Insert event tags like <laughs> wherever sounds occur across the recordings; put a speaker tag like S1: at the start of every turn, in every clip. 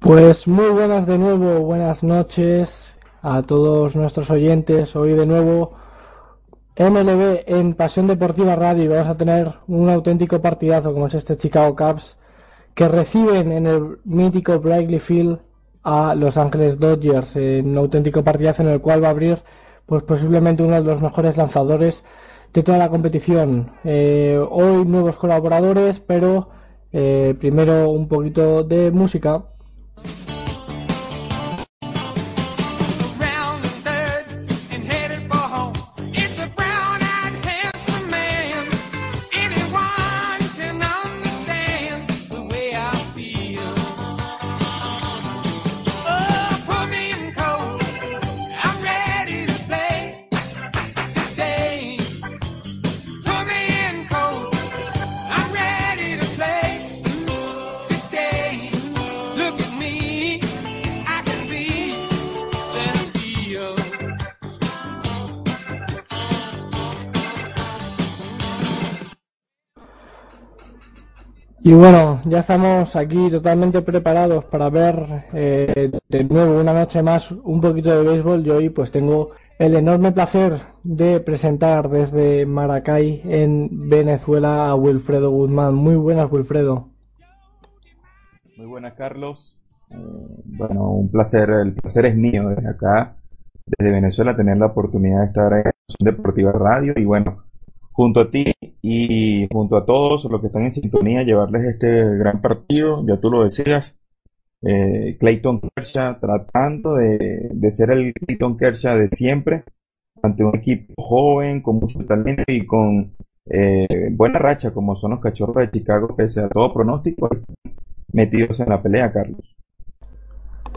S1: Pues muy buenas de nuevo, buenas noches a todos nuestros oyentes. Hoy de nuevo MLB en Pasión Deportiva Radio vamos a tener un auténtico partidazo como es este Chicago Cubs que reciben en el mítico Brightly Field a Los Ángeles Dodgers en un auténtico partidazo en el cual va a abrir pues posiblemente uno de los mejores lanzadores de toda la competición. Eh, hoy nuevos colaboradores, pero eh, primero un poquito de música. Y bueno, ya estamos aquí totalmente preparados para ver eh, de nuevo una noche más un poquito de béisbol y hoy pues tengo el enorme placer de presentar desde Maracay en Venezuela a Wilfredo Guzmán. Muy buenas, Wilfredo.
S2: Muy buenas, Carlos. Eh, bueno, un placer, el placer es mío desde acá, desde Venezuela, tener la oportunidad de estar en Deportiva Radio y bueno, junto a ti y junto a todos los que están en sintonía, llevarles este gran partido, ya tú lo decías, eh, Clayton Kershaw tratando de, ser el Clayton Kershaw de siempre, ante un equipo joven, con mucho talento y con eh, buena racha como son los cachorros de Chicago, pese a todo pronóstico, metidos en la pelea, Carlos.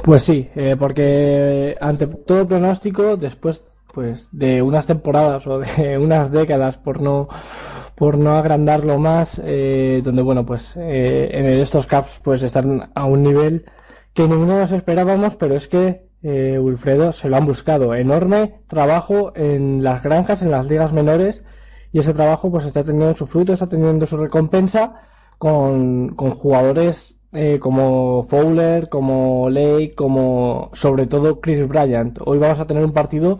S1: Pues sí, eh, porque ante todo pronóstico, después pues de unas temporadas o de <laughs> unas décadas por no por no agrandarlo más eh, donde bueno pues eh, en estos caps pues están a un nivel que ninguno nos esperábamos pero es que eh, Wilfredo se lo han buscado enorme trabajo en las granjas en las ligas menores y ese trabajo pues está teniendo su fruto está teniendo su recompensa con, con jugadores eh, como Fowler, como Lake, como sobre todo Chris Bryant. Hoy vamos a tener un partido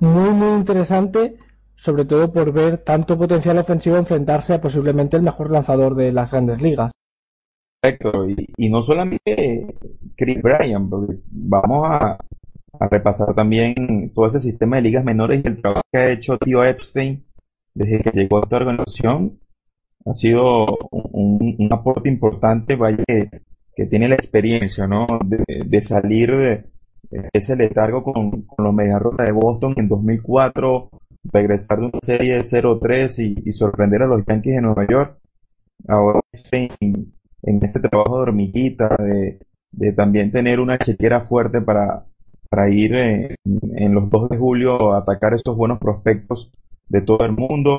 S1: muy, muy interesante, sobre todo por ver tanto potencial ofensivo enfrentarse a posiblemente el mejor lanzador de las grandes ligas.
S2: Perfecto, y, no solamente Chris Bryan, vamos a, repasar también todo ese sistema de ligas menores y el trabajo que ha hecho Tío Epstein desde que llegó a esta organización. Ha sido un, aporte importante, vaya, que, tiene la experiencia, ¿no? de salir de, ese letargo con, con los Mediarrotas de Boston en 2004, regresar de una serie de 0-3 y, sorprender a los Yankees de Nueva York. Ahora en, este trabajo de hormiguita, de, de también tener una chequera fuerte para, para ir en, en, los 2 de julio a atacar estos buenos prospectos de todo el mundo.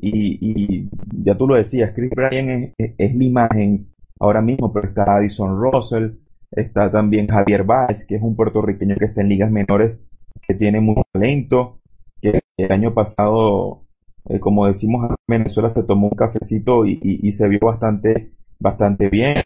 S2: Y, y ya tú lo decías, Chris Bryan es, es, es, mi imagen ahora mismo, pero está Addison Russell, Está también Javier Báez, que es un puertorriqueño que está en ligas menores, que tiene mucho talento, que el año pasado, eh, como decimos en Venezuela, se tomó un cafecito y, se vio bastante, bastante bien.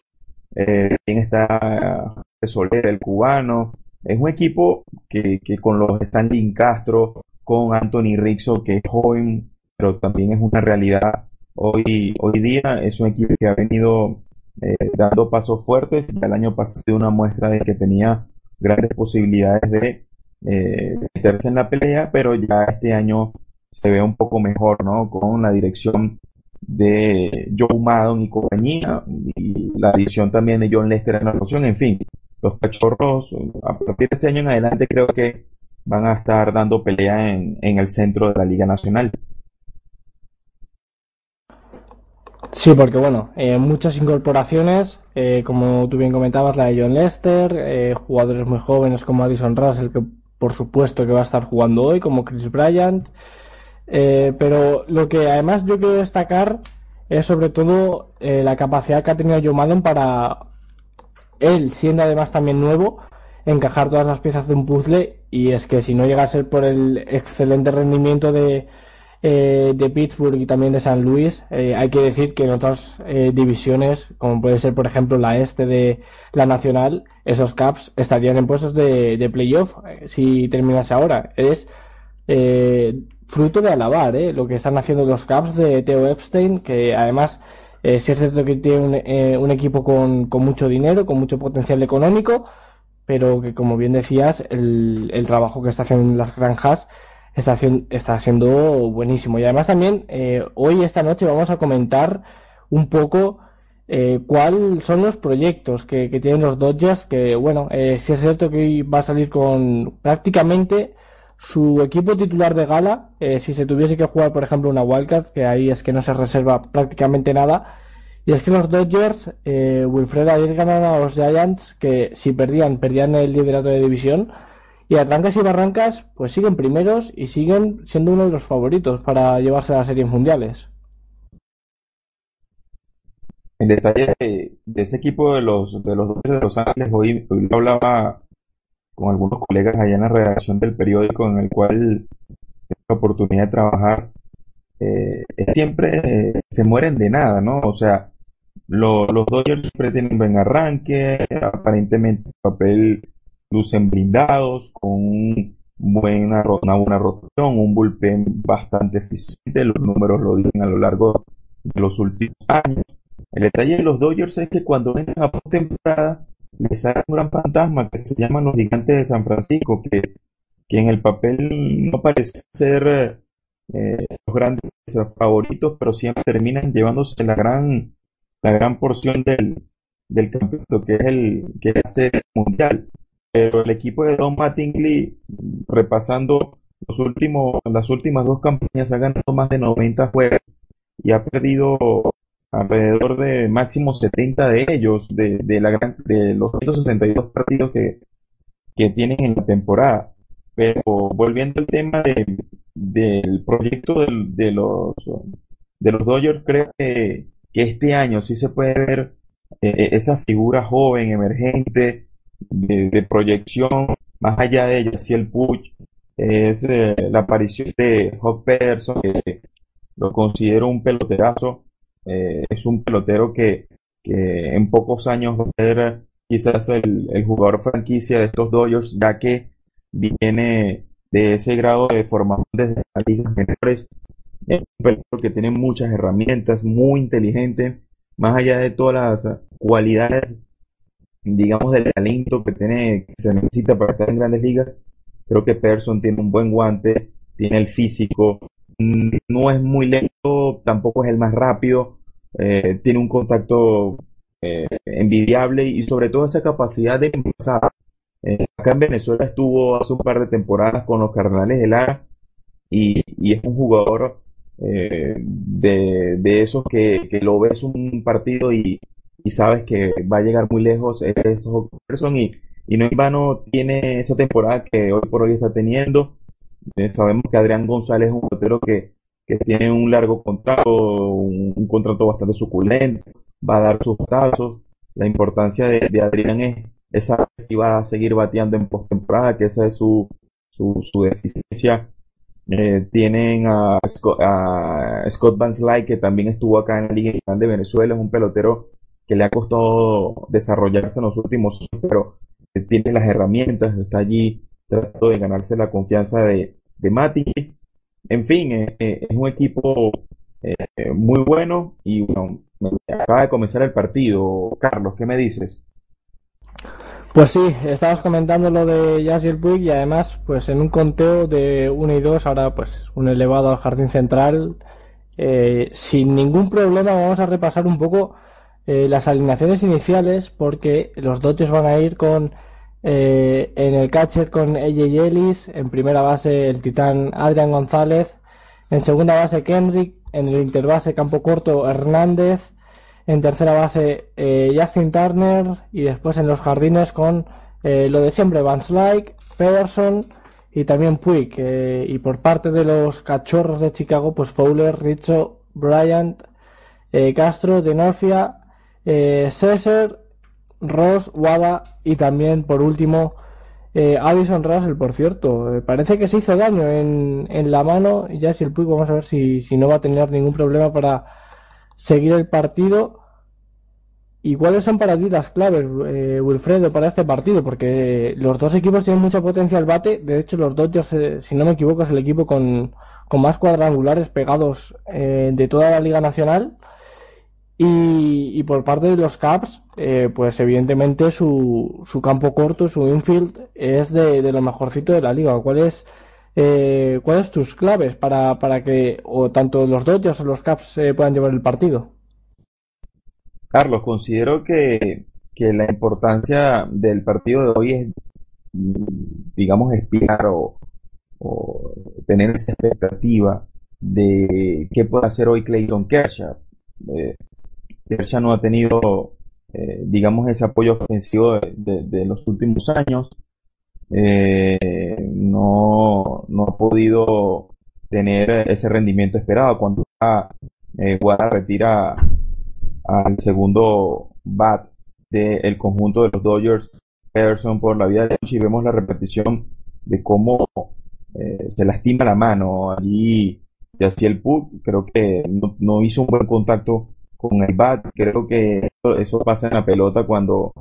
S2: Eh, también está Soler, el cubano. Es un equipo que, que con los Stanley Castro, con Anthony Rizzo, que es joven, pero también es una realidad hoy, hoy día. Es un equipo que ha venido eh, dando pasos fuertes. Ya el año pasado una muestra de que tenía grandes posibilidades de eh, meterse en la pelea, pero ya este año se ve un poco mejor, ¿no? Con la dirección de Joe Maddon y compañía, y la adición también de John Lester en la rotación, en fin, los cachorros a partir de este año en adelante creo que van a estar dando pelea en, en el centro de la Liga Nacional.
S1: Sí, porque bueno, eh, muchas incorporaciones, eh, como tú bien comentabas, la de John Lester, eh, jugadores muy jóvenes como Addison Russell, que por supuesto que va a estar jugando hoy, como Chris Bryant. pero lo que además yo quiero destacar es sobre todo la capacidad que ha tenido Joe Madden para él, siendo además también nuevo, encajar todas las piezas de un puzzle. Y es que si no llega a ser por el excelente rendimiento de eh, de Pittsburgh y también de San Luis. Eh, hay que decir que en otras eh, divisiones, como puede ser por ejemplo la este de la Nacional, esos Caps estarían en puestos de, de playoff si terminase ahora. Es fruto de alabar lo que están haciendo los Caps de Theo Epstein, que además sí es cierto que tiene un, un equipo con, con, mucho dinero, con mucho potencial económico, pero que como bien decías, el, el trabajo que está haciendo en las granjas está, está siendo buenísimo. Y además también eh, hoy, esta noche, vamos a comentar un poco eh, cuáles son los proyectos que, tienen los Dodgers, que bueno, eh, si es cierto que hoy va a salir con prácticamente su equipo titular de gala, eh, si se tuviese que jugar, por ejemplo, una Wildcat, que ahí es que no se reserva prácticamente nada, y es que los Dodgers, eh, Wilfred, ayer ganaron a los Giants, que si perdían, perdían el liderato de división, y a trancas y barrancas, pues siguen primeros y siguen siendo uno de los favoritos para llevarse a las series mundiales.
S2: En detalle de, ese equipo de los de los de Los Ángeles, hoy, hoy hablaba con algunos colegas allá en la redacción del periódico en el cual tengo la oportunidad de trabajar. Eh, siempre se mueren de nada, ¿no? O sea, los Dodgers siempre tienen buen arranque, aparentemente papel lucen blindados, con buena, una buena rotación, un bullpen bastante eficiente, los números lo dicen a lo largo de los últimos años. El detalle de los Dodgers es que cuando entran a postemporada les sale un gran fantasma que se llama los gigantes de San Francisco, que, que en el papel no parece ser eh, los grandes favoritos, pero siempre terminan llevándose la gran, la gran porción del, del campeonato, que es el que es mundial pero el equipo de Don Mattingly, repasando los últimos, las últimas dos campañas, ha ganado más de 90 juegos y ha perdido alrededor de máximo 70 de ellos, de, de, la gran, de los 162 partidos que, que tienen en la temporada. Pero volviendo al tema de, del proyecto de, los, de los Dodgers, creo que, que este año sí se puede ver eh, esa figura joven, emergente, de, proyección, más allá de ella, si el Puch es eh, la aparición de Hawk Pederson, que lo considero un peloterazo, eh, es un pelotero que, que, en pocos años va a ser quizás el, el, jugador franquicia de estos Dodgers, ya que viene de ese grado de formación desde las ligas menores. Es un pelotero que tiene muchas herramientas, muy inteligente, más allá de todas las cualidades digamos, del talento que tiene, que se necesita para estar en grandes ligas, creo que Persson tiene un buen guante, tiene el físico, no es muy lento, tampoco es el más rápido, eh, tiene un contacto eh, envidiable y sobre todo esa capacidad de empezar. Eh, acá en Venezuela estuvo hace un par de temporadas con los Cardenales de Lara y, y es un jugador de, de, esos que, que lo ves un partido y, y sabes que va a llegar muy lejos es Person y, y no en vano tiene esa temporada que hoy por hoy está teniendo. Eh, sabemos que Adrián González es un portero que, que tiene un largo contrato, un, contrato bastante suculento, va a dar sus pasos. La importancia de, Adrián es esa si va a seguir bateando en postemporada, que esa es su, su, su deficiencia. Eh, tienen a Scott, a Scott Van Sly, que también estuvo acá en la Liga de Venezuela, es un pelotero que le ha costado desarrollarse en los últimos años, pero tiene las herramientas, está allí tratando de ganarse la confianza de, de Mati. En fin, eh, eh, es un equipo eh, muy bueno y bueno, acaba de comenzar el partido. Carlos, ¿qué me dices?
S1: Pues sí, estabas comentando lo de Yasiel Puig y además, pues en un conteo de 1 y 2, ahora pues un elevado al jardín central. sin ningún problema vamos a repasar un poco eh, las alineaciones iniciales porque los Dodgers van a ir con eh, en el catcher con AJ Ellis, en primera base el titán Adrián González, en segunda base Kendrick, en el interbase campo corto Hernández, en tercera base eh, Justin Turner y después en los jardines con lo de siempre Van Slyke, Pederson y también Puig y por parte de los cachorros de Chicago pues Fowler, Richo, Bryant, Castro, Denorfia, eh, César, Ross, Wada y también por último Eh, Addison Russell, por cierto, eh, parece que se hizo daño en, en la mano. Y ya si el Puig, vamos a ver si, si no va a tener ningún problema para seguir el partido. ¿Y cuáles son para ti las claves, eh, Wilfredo, para este partido? Porque los dos equipos tienen mucha potencia al bate. De hecho, los Dodgers, eh, si no me equivoco, es el equipo con, con más cuadrangulares pegados eh, de toda la Liga Nacional. Y, y por parte de los Caps, eh, pues evidentemente su, su campo corto, su infield, es de, de lo mejorcito de la liga. ¿Cuáles eh, ¿cuáles tus claves para, para que o tanto los Dodgers o los Caps eh, puedan llevar el partido?
S2: Carlos, considero que, que la importancia del partido de hoy es, digamos, espiar o, o tener esa expectativa de qué puede hacer hoy Clayton Kershaw. Eh, Kershaw no ha tenido, eh, digamos, ese apoyo ofensivo de, de- de los últimos años. Eh, no, no ha podido tener ese rendimiento esperado cuando eh, retira al segundo bat del conjunto de los Dodgers, Pederson por la vía derecha y vemos la repetición de cómo eh, se lastima la mano. Allí Yaciel Puig creo que no hizo un buen contacto con el bat. Creo que eso, pasa en la pelota cuando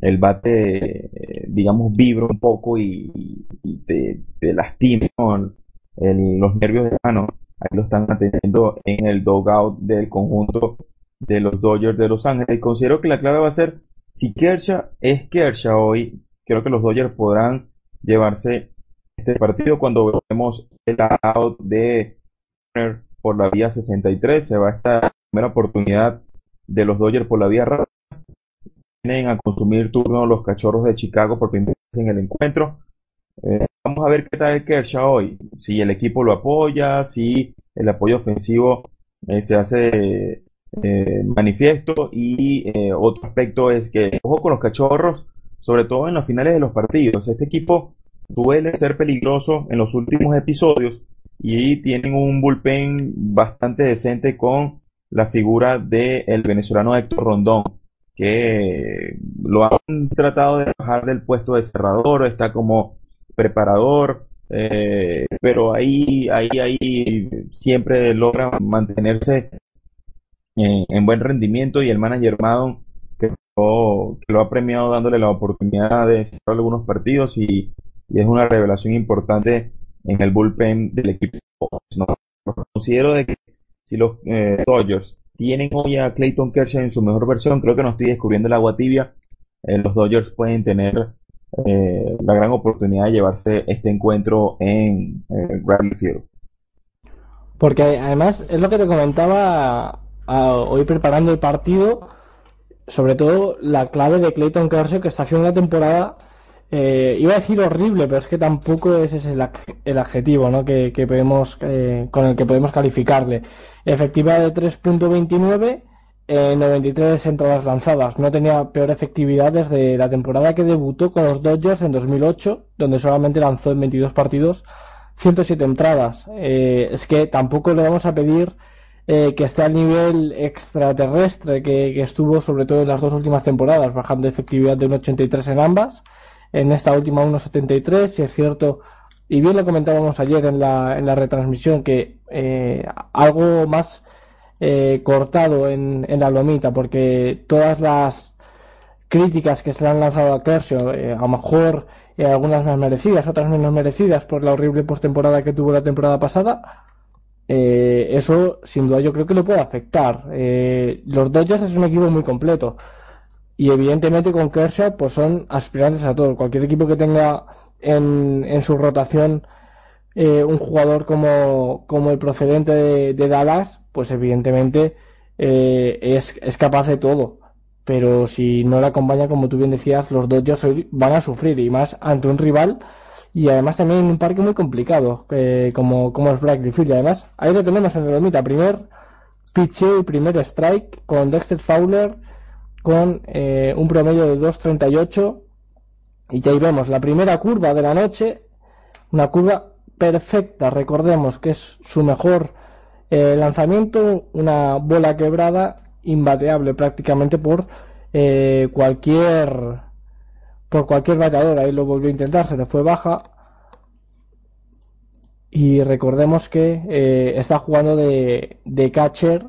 S2: el bate, digamos, vibra un poco y, te, lastima el- los nervios de mano. Ahí lo están atendiendo en el dugout del conjunto de los Dodgers de Los Ángeles. Considero que la clave va a ser si Kershaw es Kershaw hoy, creo que los Dodgers podrán llevarse este partido cuando vemos el out de por la vía 63. Se va esta primera oportunidad de los Dodgers por la vía rápida. Vienen a consumir turno los cachorros de Chicago por primera vez en el encuentro. Eh, vamos a ver qué tal Kershaw hoy. Si el equipo lo apoya, si el apoyo ofensivo eh, se hace eh, manifiesto. Y eh, otro aspecto es que, ojo con los cachorros, sobre todo en los finales de los partidos. Este equipo suele ser peligroso en los últimos episodios y tienen un bullpen bastante decente con la figura del venezolano Héctor Rondón, que lo han tratado de bajar del puesto de cerrador, está como preparador, eh, pero ahí, ahí, ahí siempre logra mantenerse en, en buen rendimiento y el manager Madon que lo, que lo ha premiado dándole la oportunidad de cerrar algunos partidos y, y es una revelación importante en el bullpen del equipo. No, considero de que si los eh, Dodgers tienen hoy a Clayton Kershaw en su mejor versión, creo que no estoy descubriendo el agua tibia. Eh, los Dodgers pueden tener eh, la gran oportunidad de llevarse este encuentro en eh, Wrigley Field.
S1: Porque además es lo que te comentaba hoy preparando el partido, sobre todo la clave de Clayton Kershaw que está haciendo una temporada, eh, iba a decir horrible, pero es que tampoco ese es el, el adjetivo ¿no? que, que podemos, eh, con el que podemos calificarle. Efectividad de 3.29, eh, 93 entradas lanzadas. No tenía peor efectividad desde la temporada que debutó con los Dodgers en 2008, donde solamente lanzó en 22 partidos 107 entradas. Eh, es que tampoco le vamos a pedir eh, que esté al nivel extraterrestre que, que estuvo sobre todo en las dos últimas temporadas, bajando efectividad de 1,83 en ambas. En esta última 1,73, si es cierto, y bien lo comentábamos ayer en la, en la retransmisión, que eh, algo más eh, cortado en, en la lomita, porque todas las críticas que se le han lanzado a Kershaw, eh, a lo mejor eh, algunas más merecidas, otras menos merecidas por la horrible postemporada que tuvo la temporada pasada, eh, eso sin duda yo creo que le puede afectar. Los Dodgers es un equipo muy completo y evidentemente con Kershaw pues son aspirantes a todo. Cualquier equipo que tenga en, en su rotación eh, un jugador como, como el procedente de, Dallas, pues evidentemente eh, es, es capaz de todo. Pero si no le acompaña, como tú bien decías, los Dodgers hoy van a sufrir y más ante un rival y además también en un parque muy complicado eh, como, como es Wrigley Field. Y además ahí lo tenemos en el lomita. Primer pitcheo y primer strike con Dexter Fowler con eh, un promedio de 2.38 y ya ahí vemos la primera curva de la noche, una curva perfecta, recordemos que es su mejor eh, lanzamiento, una bola quebrada, imbateable prácticamente por eh, cualquier por cualquier bateador. Ahí lo volvió a intentar, se le fue baja. Y recordemos que eh, está jugando de, de catcher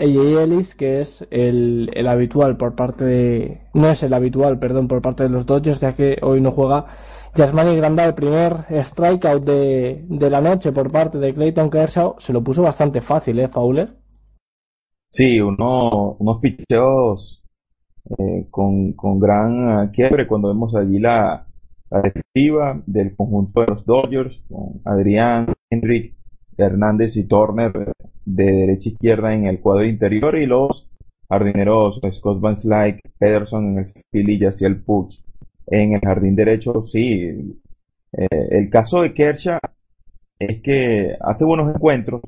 S1: AJ Ellis, que es el, el, habitual por parte de. No es el habitual, perdón, por parte de los Dodgers, ya que hoy no juega Yasmani Granda, el primer strikeout de, de la noche por parte de Clayton Kershaw. Se lo puso bastante fácil, ¿eh, Fowler?
S2: Sí, uno, unos picheos eh, con, con gran eh, quiebre cuando vemos allí la, la defensiva del conjunto de los Dodgers, con Adrián, Hendrick, Hernández y Turner de derecha a izquierda en el cuadro interior y los jardineros Scott Van Slyke, Pederson en el field y hacia el Puch en el jardín derecho. Sí, eh, el caso de Kershaw es que hace buenos encuentros,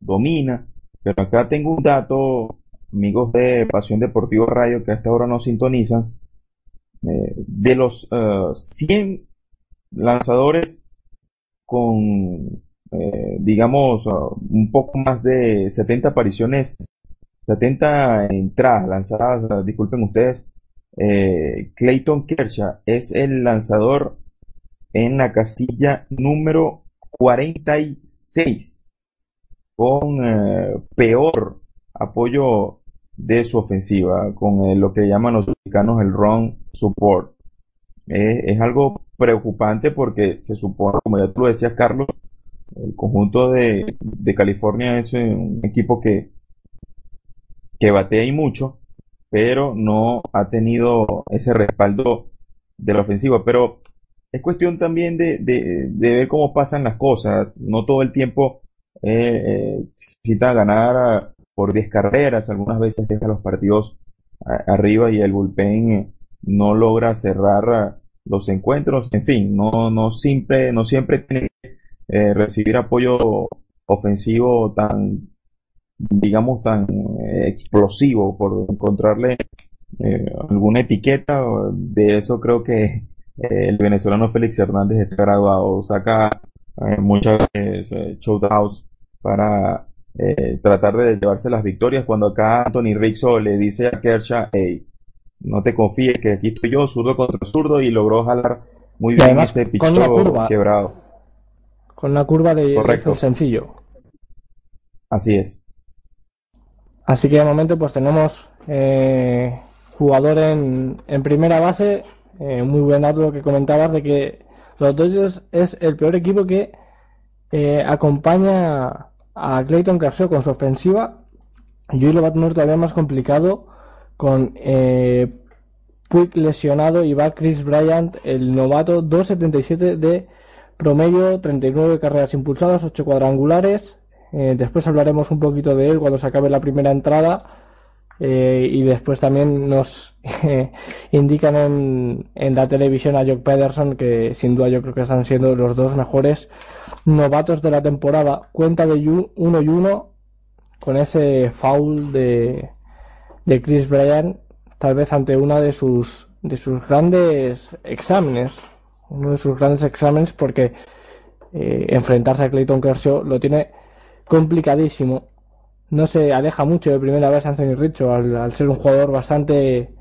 S2: domina, pero acá tengo un dato, amigos de Pasión Deportivo Radio que hasta ahora no sintonizan. Eh, de los 100 eh, lanzadores con, eh, digamos, un poco más de 70 apariciones, 70 entradas lanzadas, disculpen ustedes, Clayton Kershaw es el lanzador en la casilla número 46 con peor apoyo de su ofensiva, con lo que llaman los mexicanos el run support. es algo preocupante porque se supone, como ya tú decías, Carlos, el conjunto de, California es un equipo que, que batea y mucho, pero no ha tenido ese respaldo de la ofensiva. Pero es cuestión también de, de, ver cómo pasan las cosas. No todo el tiempo eh, eh necesita ganar por 10 carreras, algunas veces deja los partidos arriba y el bullpen eh, no logra cerrar los encuentros, en fin, no, no siempre, no siempre tiene eh, recibir apoyo ofensivo tan, digamos, tan eh, explosivo por encontrarle alguna etiqueta, de eso creo que el venezolano Félix Hernández está graduado, saca muchas veces showdowns para eh, tratar de llevarse las victorias cuando acá Anthony Rizzo le dice a Kershaw, hey, no te confíes que aquí estoy yo, zurdo contra zurdo y logró jalar muy bien ese
S1: con curva, quebrado. Con la curva de Correcto. sencillo.
S2: Así es.
S1: Así que de momento pues tenemos eh, jugador en, en, primera base, eh, muy buen dato lo que comentabas de que los Dodgers es el peor equipo que eh, acompaña a Clayton Kershaw con su ofensiva y hoy lo va a tener todavía más complicado con eh, Puig lesionado y va Chris Bryant, el novato, 2.77 de promedio, 39 carreras impulsadas, 8 cuadrangulares. Eh, después hablaremos un poquito de él cuando se acabe la primera entrada. Eh, y después también nos <laughs> indican en, en, la televisión a Jock Pederson que sin duda yo creo que están siendo los dos mejores novatos de la temporada. Cuenta de 1 y 1 con ese foul de, de Chris Bryan, tal vez ante una de sus, de sus grandes exámenes. Uno de sus grandes exámenes porque eh, enfrentarse a Clayton Kershaw lo tiene complicadísimo. No se aleja mucho de primera vez Anthony Richo al, ser un jugador bastante,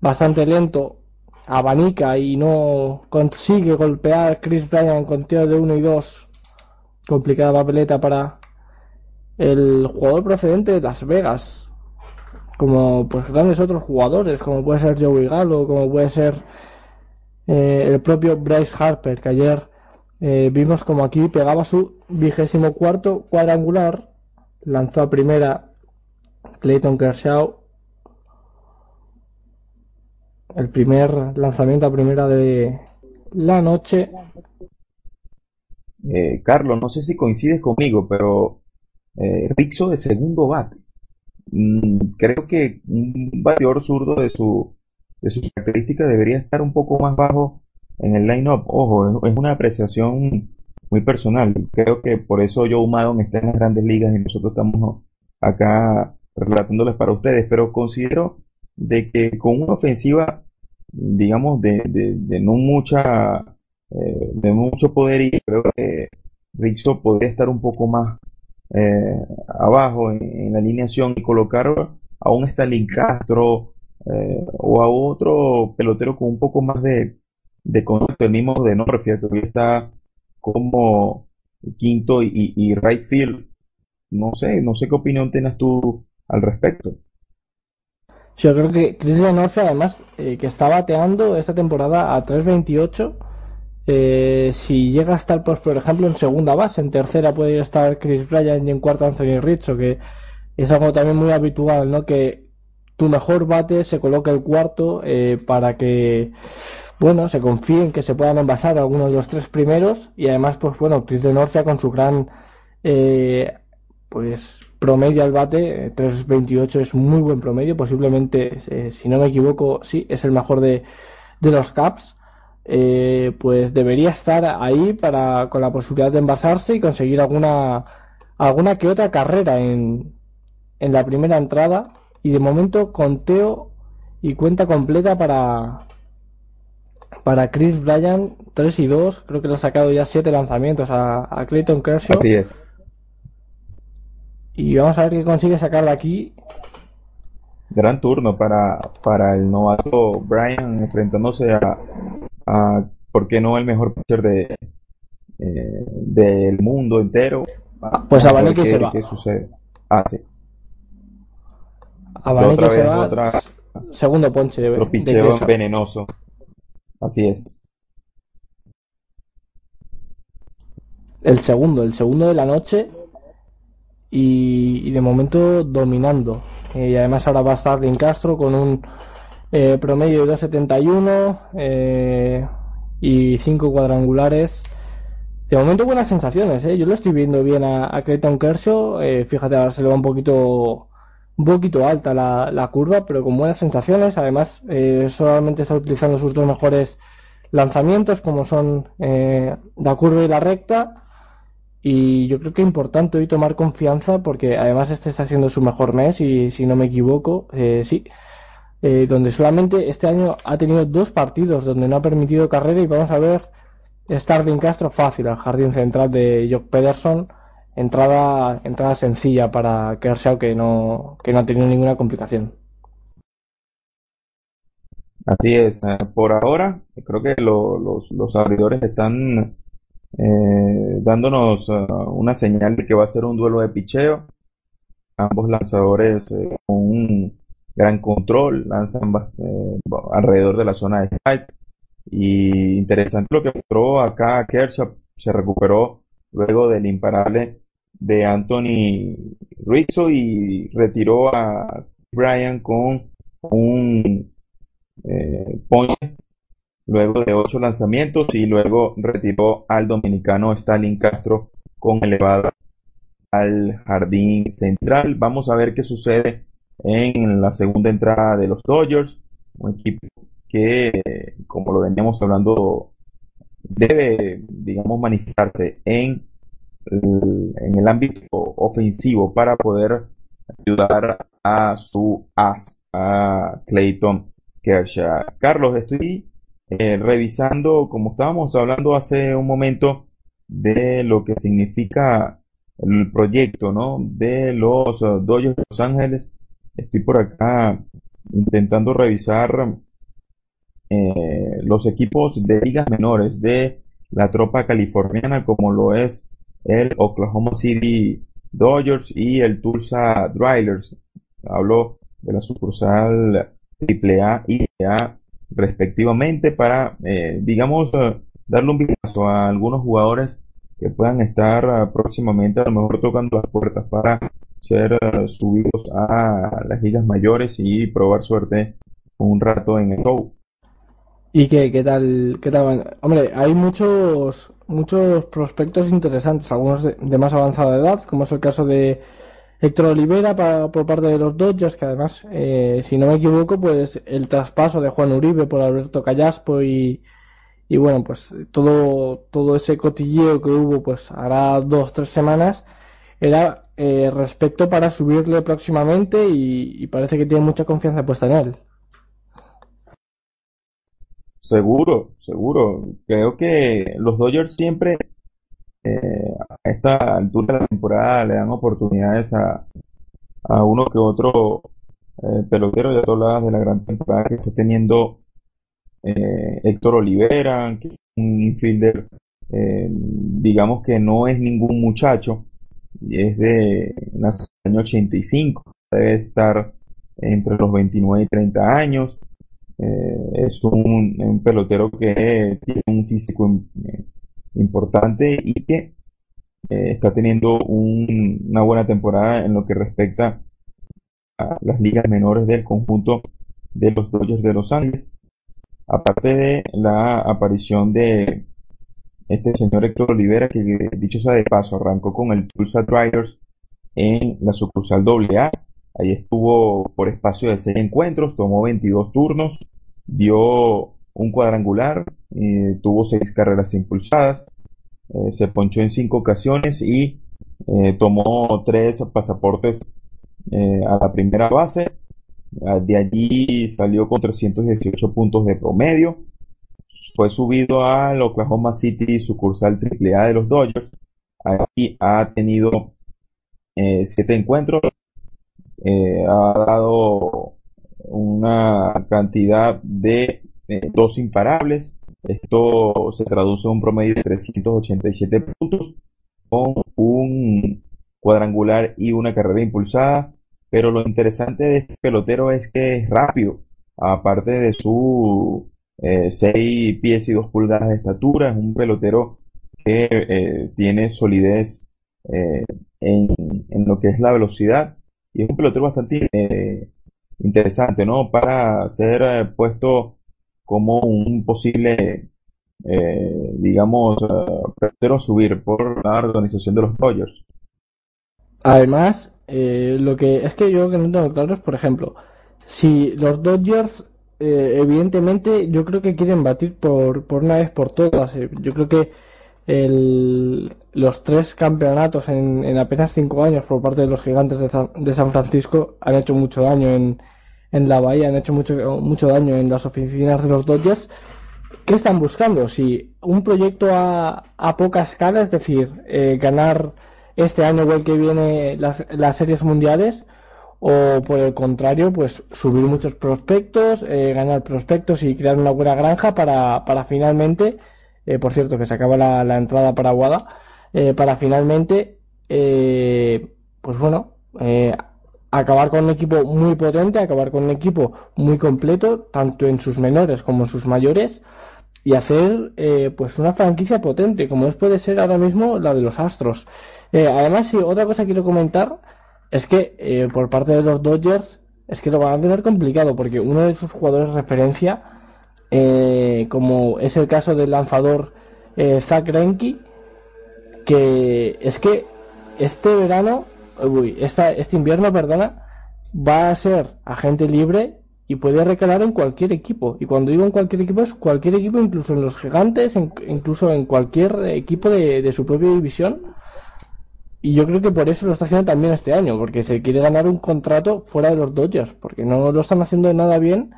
S1: bastante lento abanica y no consigue golpear Chris Bryan con tiro de 1 y 2 complicada papeleta para el jugador procedente de Las Vegas. Como pues grandes otros jugadores, como puede ser Joey Gallo, como puede ser eh, el propio Bryce Harper, que ayer eh, vimos como aquí pegaba su vigésimo cuarto cuadrangular, lanzó a primera Clayton Kershaw, el primer lanzamiento a primera de la noche
S2: eh, Carlos, no sé si coincides conmigo, pero eh, Rixo de segundo bate. Mm, creo que un bateador zurdo de su de sus características debería estar un poco más bajo en el line-up. Ojo, es, una apreciación muy personal. Creo que por eso Joe Maddon está en las grandes ligas y nosotros estamos acá relatándoles para ustedes. Pero considero de que con una ofensiva, digamos, de, de, de no mucha eh, de mucho poder y creo que Rizzo podría estar un poco más eh, abajo en, la alineación y colocar a un Stalin Castro eh, o a otro pelotero con un poco más de, de contacto, el mismo de Norfia, que hoy está como quinto y, y right field. No sé, no sé qué opinión tienes tú al respecto.
S1: Yo creo que Chris de Norfia, además, eh, que está bateando esta temporada a 3.28. Eh, si llega a estar, pues, por ejemplo, en segunda base, en tercera puede estar Chris Bryant y en cuarto Anthony Rizzo, que es algo también muy habitual, ¿no? Que tu mejor bate se coloque el cuarto eh, para que, bueno, se confíen que se puedan envasar algunos de los tres primeros. Y además, pues bueno, Chris de Norcia con su gran, eh, pues promedio al bate, 3.28 es muy buen promedio, posiblemente, eh, si no me equivoco, sí, es el mejor de, de los Caps. pues debería estar ahí para con la posibilidad de envasarse y conseguir alguna alguna que otra carrera en, en la primera entrada y de momento conteo y cuenta completa para para Chris Bryan 3 y 2 creo que le ha sacado ya 7 lanzamientos a, Clayton Kershaw.
S2: Así es.
S1: Y vamos a ver qué consigue sacar de aquí.
S2: Gran turno para, para el novato Bryan enfrentándose a, a ¿por qué no el mejor pitcher de eh, del mundo entero.
S1: Pues a Valle que se va.
S2: ¿qué sucede? ah sí
S1: Otra se va. Otra, segundo ponche de
S2: picheo venenoso. Así es.
S1: El segundo, el segundo de la noche. Y, de momento dominando. Eh, y además ahora va a estar Lin Castro con un eh, promedio de 2.71 eh, y 5 cuadrangulares. De momento buenas sensaciones, yo lo estoy viendo bien a, a Clayton Kershaw. fíjate, ahora se le va un poquito un poquito alta la, la curva, pero con buenas sensaciones. Además, eh, solamente está utilizando sus dos mejores lanzamientos, como son eh, la curva y la recta. Y yo creo que es importante hoy tomar confianza, porque además este está siendo su mejor mes, y si no me equivoco, eh, sí. donde solamente este año ha tenido dos partidos donde no ha permitido carrera y vamos a ver Starling Castro fácil al jardín central de Jock Pederson entrada, entrada sencilla para Kershaw que no, que no ha tenido ninguna complicación.
S2: Así es, eh, por ahora creo que los, los abridores están eh, dándonos eh, una señal de que va a ser un duelo de picheo. Ambos lanzadores con un gran control, lanzan alrededor de la zona de strike. Y interesante lo que mostró acá Kershaw, se recuperó luego del imparable de Anthony Rizzo y retiró a Brian con un eh, luego de ocho lanzamientos y luego retiró al dominicano Stalin Castro con elevada al jardín central. Vamos a ver qué sucede en la segunda entrada de los Dodgers, un equipo que, como lo veníamos hablando, debe, digamos, manifestarse en en el ámbito ofensivo para poder ayudar a su as, a Clayton Kershaw. Carlos, estoy eh, revisando, como estábamos hablando hace un momento, de lo que significa el proyecto, ¿no? De los uh, Dodgers de Los Ángeles. Estoy por acá intentando revisar eh, los equipos de ligas menores de la tropa californiana, como lo es el Oklahoma City Dodgers y el Tulsa Drillers. Hablo de la sucursal AAA y A respectivamente para, eh, digamos, eh, darle un vistazo a algunos jugadores que puedan estar eh, próximamente a lo mejor tocando las puertas para ser subidos a las ligas mayores y probar suerte un rato en el show.
S1: ¿Y qué, qué tal? Qué tal? Hombre, hay muchos muchos prospectos interesantes, algunos de, más avanzada edad, como es el caso de Héctor Olivera por parte de los Dodgers, que además, eh, si no me equivoco, pues el traspaso de Juan Uribe por Alberto Callaspo y, y bueno, pues todo, todo ese cotilleo que hubo, pues hará dos, tres semanas, era eh, respecto para subirle próximamente y parece que tiene mucha confianza puesta en él.
S2: Seguro, seguro. Creo que los Dodgers siempre eh, a esta altura de la temporada le dan oportunidades a, a uno que otro eh, pelotero todos lados de la gran temporada que está teniendo eh, Héctor Olivera, que es un infielder, eh, digamos que no es ningún muchacho, es de nació en año 85, debe estar entre los 29 y 30 años. Eh, es un, pelotero que tiene un físico importante y que está teniendo una buena temporada en lo que respecta a las ligas menores del conjunto de los Dodgers de Los Ángeles. Aparte de la aparición de este señor Héctor Olivera, que dicho sea de paso, arrancó con el Tulsa Drivers en la sucursal AA. Ahí estuvo por espacio de seis encuentros, tomó 22 turnos, dio un cuadrangular, eh, tuvo seis carreras impulsadas, eh, se ponchó en cinco ocasiones y eh, tomó tres pasaportes a la primera base Ah, de allí salió con 318 puntos de promedio. Fue subido al Oklahoma City sucursal AAA de los Dodgers. Aquí ha tenido eh, siete encuentros. Eh, ha dado una cantidad de eh, dos imparables. Esto se traduce en un promedio de 387 puntos con un cuadrangular y una carrera impulsada pero lo interesante de este pelotero es que es rápido. Aparte de su 6 eh, pies y 2 pulgadas de estatura, es un pelotero que eh, tiene solidez eh, en, lo que es la velocidad y es un pelotero bastante interesante, ¿no? Para ser puesto como un posible, digamos, pelotero a subir por la organización de los Dodgers.
S1: Además, eh, lo que es que yo que no tengo claro es, por ejemplo, si los Dodgers, eh, evidentemente, yo creo que quieren batir por, por una vez por todas. Eh, yo creo que el, los tres campeonatos en, en, apenas cinco años por parte de los gigantes de, San Francisco han hecho mucho daño en, en la bahía, han hecho mucho, mucho daño en las oficinas de los Dodgers. ¿Qué están buscando? Si un proyecto a, a poca escala, es decir, ganar este año o el que viene las, series mundiales o por el contrario pues subir muchos prospectos eh, ganar prospectos y crear una buena granja para, para finalmente eh, por cierto que se acaba la, entrada para Aguada eh, para finalmente pues bueno acabar con un equipo muy potente acabar con un equipo muy completo tanto en sus menores como en sus mayores y hacer pues una franquicia potente como es puede ser ahora mismo la de los Astros. Eh, además, sí, otra cosa que quiero comentar es que eh, por parte de los Dodgers es que lo van a tener complicado porque uno de sus jugadores de referencia, eh, como es el caso del lanzador Zach Greinke, que es que este verano, uy, este invierno, perdona, va a ser agente libre y puede recalar en cualquier equipo. Y cuando digo en cualquier equipo es cualquier equipo, incluso en los gigantes, incluso en cualquier equipo de su propia división y yo creo que por eso lo está haciendo también este año, porque se quiere ganar un contrato fuera de los Dodgers, porque no lo están haciendo nada bien.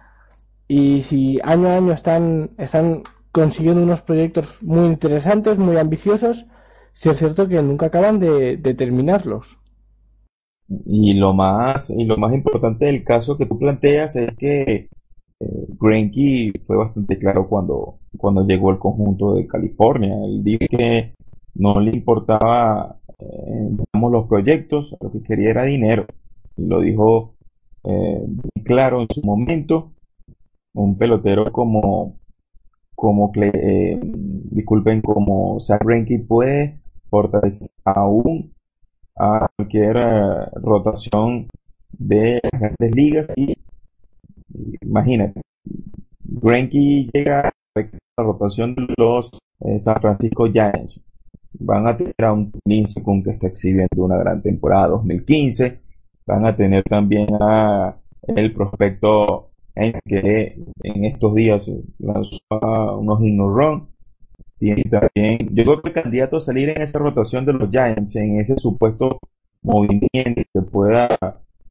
S1: Y si año a año están, están consiguiendo unos proyectos muy interesantes, muy ambiciosos, sí es cierto que nunca acaban de, terminarlos.
S2: Y lo más, y lo más importante del caso que tú planteas es que eh, fue bastante claro cuando, cuando llegó al conjunto de California. Él dijo que no le importaba eh, los proyectos, lo que quería era dinero. Y lo dijo eh, claro en su momento. Un pelotero como, como eh, disculpen, como Zach Greinke puede fortalecer aún a cualquier eh, rotación de las grandes ligas y imagínate, Greinke llega a la rotación de los San Francisco Giants. Van a tener a un con que está exhibiendo una gran temporada 2015, van a tener también a el prospecto que en estos días lanzó unos no run. Tiene también, yo creo que el candidato a salir en esa rotación de los Giants, en ese supuesto movimiento que pueda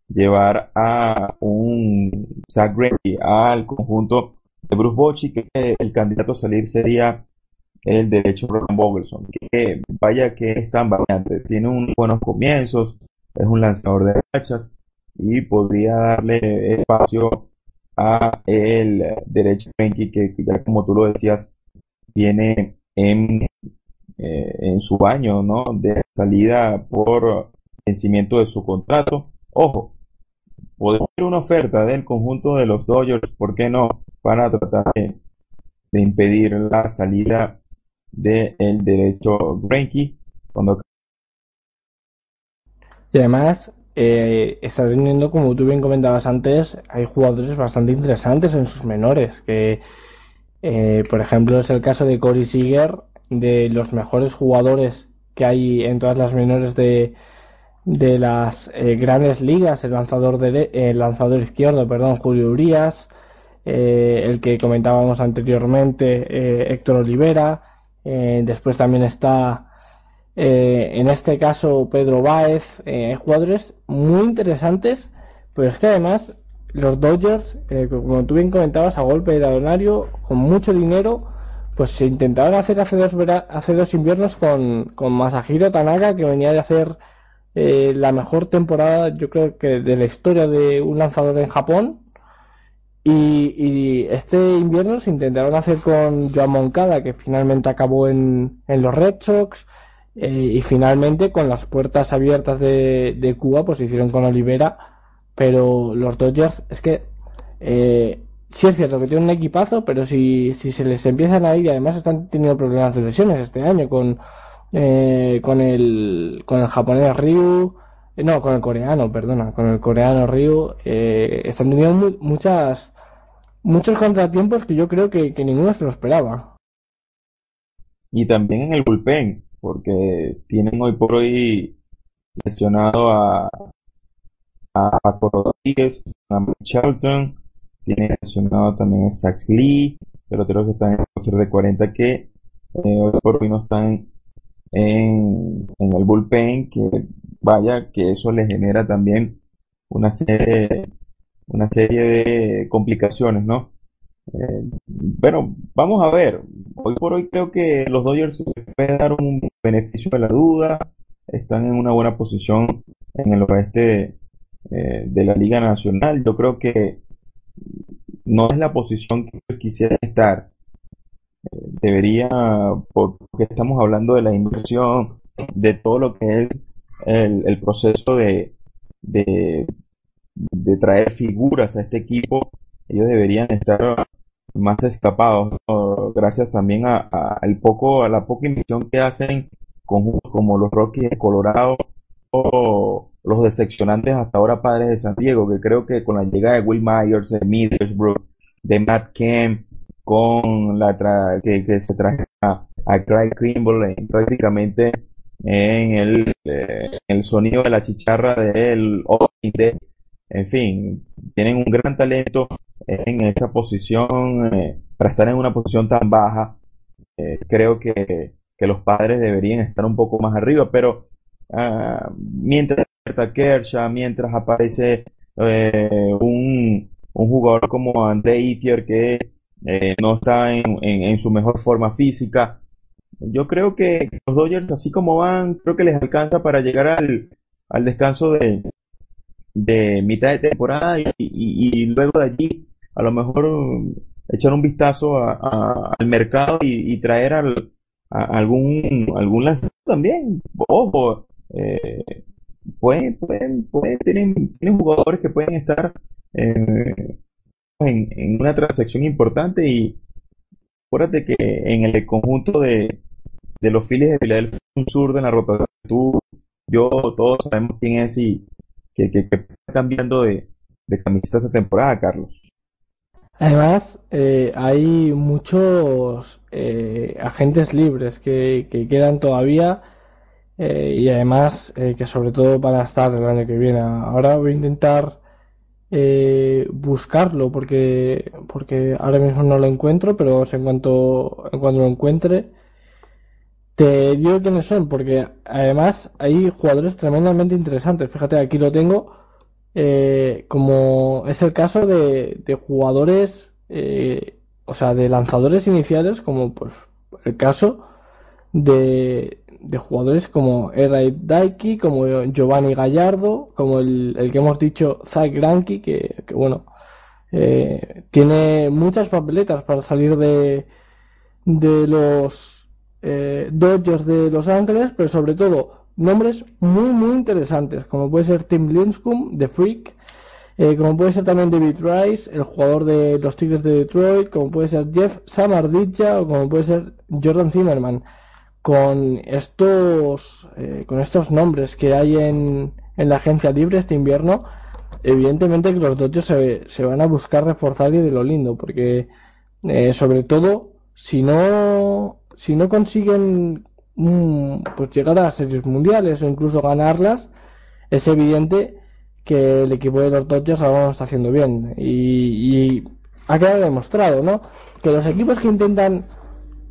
S2: llevar a un Zach Greinke al conjunto de Bruce Bochy, que el candidato a salir sería el derecho Ron Bogelson, que vaya que es tan variante, tiene unos buenos comienzos, es un lanzador de rachas y podría darle espacio a el derecho que, que ya como tú lo decías, viene en, eh, en su año ¿no? de salida por vencimiento de su contrato. Ojo, podemos ver una oferta del conjunto de los Dodgers, ¿por qué no? Para tratar de, impedir la salida del derecho Greinke cuando
S1: y además eh, está teniendo, como tú bien comentabas antes, hay jugadores bastante interesantes en sus menores, que eh, por ejemplo es el caso de Corey Seager, de los mejores jugadores que hay en todas las menores de, de las eh, grandes ligas, el lanzador, de, el lanzador izquierdo, perdón, Julio Urias, el que comentábamos anteriormente, Héctor Olivera, después también está eh, en este caso Pedro Báez, eh, jugadores muy interesantes, pero es que además los Dodgers, eh, como tú bien comentabas, a golpe de donario, con mucho dinero, pues se intentaron hacer hace dos, hace dos inviernos con, con Masahiro Tanaka, que venía de hacer la mejor temporada, yo creo que de la historia de un lanzador en Japón. Y, y este invierno se intentaron hacer con Joan Moncada, que finalmente acabó en, en los Red Sox. Eh, y finalmente, con las puertas abiertas de, Cuba, pues hicieron con Olivera. Pero los Dodgers, es que eh, sí es cierto que tienen un equipazo, pero si, si se les empiezan a ir, y además están teniendo problemas de lesiones este año con, eh, con, el, con el japonés Ryu, no, con el coreano, perdona, con el coreano Ryu, están teniendo muchas, muchos contratiempos que yo creo que, que ninguno se lo esperaba.
S2: Y también en el bullpen, porque tienen hoy por hoy lesionado a, a Rodríguez, a Charlton, tienen lesionado también a Sax Lee, pero creo que están en el de 40 que eh, hoy por hoy no están en, en el bullpen, que vaya, que eso le genera también una serie, una serie de complicaciones, ¿no? Bueno, vamos a ver. Hoy por hoy creo que los Dodgers pueden dar un beneficio de la duda. Están en una buena posición en el oeste eh, de la Liga Nacional. Yo creo que no es la posición que quisiera estar. Eh, debería, porque estamos hablando de la inversión, de todo lo que es el, proceso de, de traer figuras a este equipo ellos deberían estar más escapados, gracias también a, poco, a la poca inversión que hacen conjuntos como los Rockies de Colorado o los decepcionantes hasta ahora padres de San Diego, que creo que con la llegada de Will Myers, de Middlesbrough, de Matt Kemp, con la que, se traje a, Craig Kimble prácticamente en el, eh, el sonido de la chicharra del de en fin, tienen un gran talento en esa posición, eh, para estar en una posición tan baja, eh, creo que, los padres deberían estar un poco más arriba, pero uh, mientras Kershaw, mientras aparece eh, un, un, jugador como André Itier que no está en, en, su mejor forma física, yo creo que los Dodgers, así como van, creo que les alcanza para llegar al, al descanso de, de mitad de temporada y, luego de allí a lo mejor echar un vistazo al mercado y, traer al, a algún algún lanzador también. Ojo eh, pueden, pueden, pueden tienen, tienen jugadores que pueden estar eh, en, en, una transacción importante y acuérdate que en el conjunto de, de los Phillies de Filadelfia un sur de la rotación. Tú yo todos sabemos quién es y que, que, está cambiando de, camiseta esta temporada, Carlos.
S1: Además, eh, hay muchos eh, agentes libres que, que, quedan todavía eh, y además que sobre todo para estar el año que viene. Ahora voy a intentar buscarlo porque, porque ahora mismo no lo encuentro, pero en cuanto, en cuanto lo encuentre digo quiénes son, porque además hay jugadores tremendamente interesantes. Fíjate, aquí lo tengo. Eh, como es el caso de, de jugadores, eh, o sea, de lanzadores iniciales, como pues el caso de, de jugadores como Eray Daiki, como Giovanni Gallardo, como el, el que hemos dicho Zach Granky, que, que bueno, eh, tiene muchas papeletas para salir de, de los eh, Dodgers de Los Ángeles, pero sobre todo nombres muy muy interesantes, como puede ser Tim Lincecum de Freak, eh, como puede ser también David Rice, el jugador de los Tigres de Detroit, como puede ser Jeff Samardilla o como puede ser Jordan Zimmerman. Con estos, eh, con estos nombres que hay en, en la agencia libre este invierno, evidentemente que los Dodgers se, se van a buscar reforzar y de lo lindo, porque eh, sobre todo si no si no consiguen mm, pues llegar a series mundiales o incluso ganarlas, es evidente que el equipo de los Dodgers ahora lo está haciendo bien y, ha quedado demostrado, ¿no? Que los equipos que intentan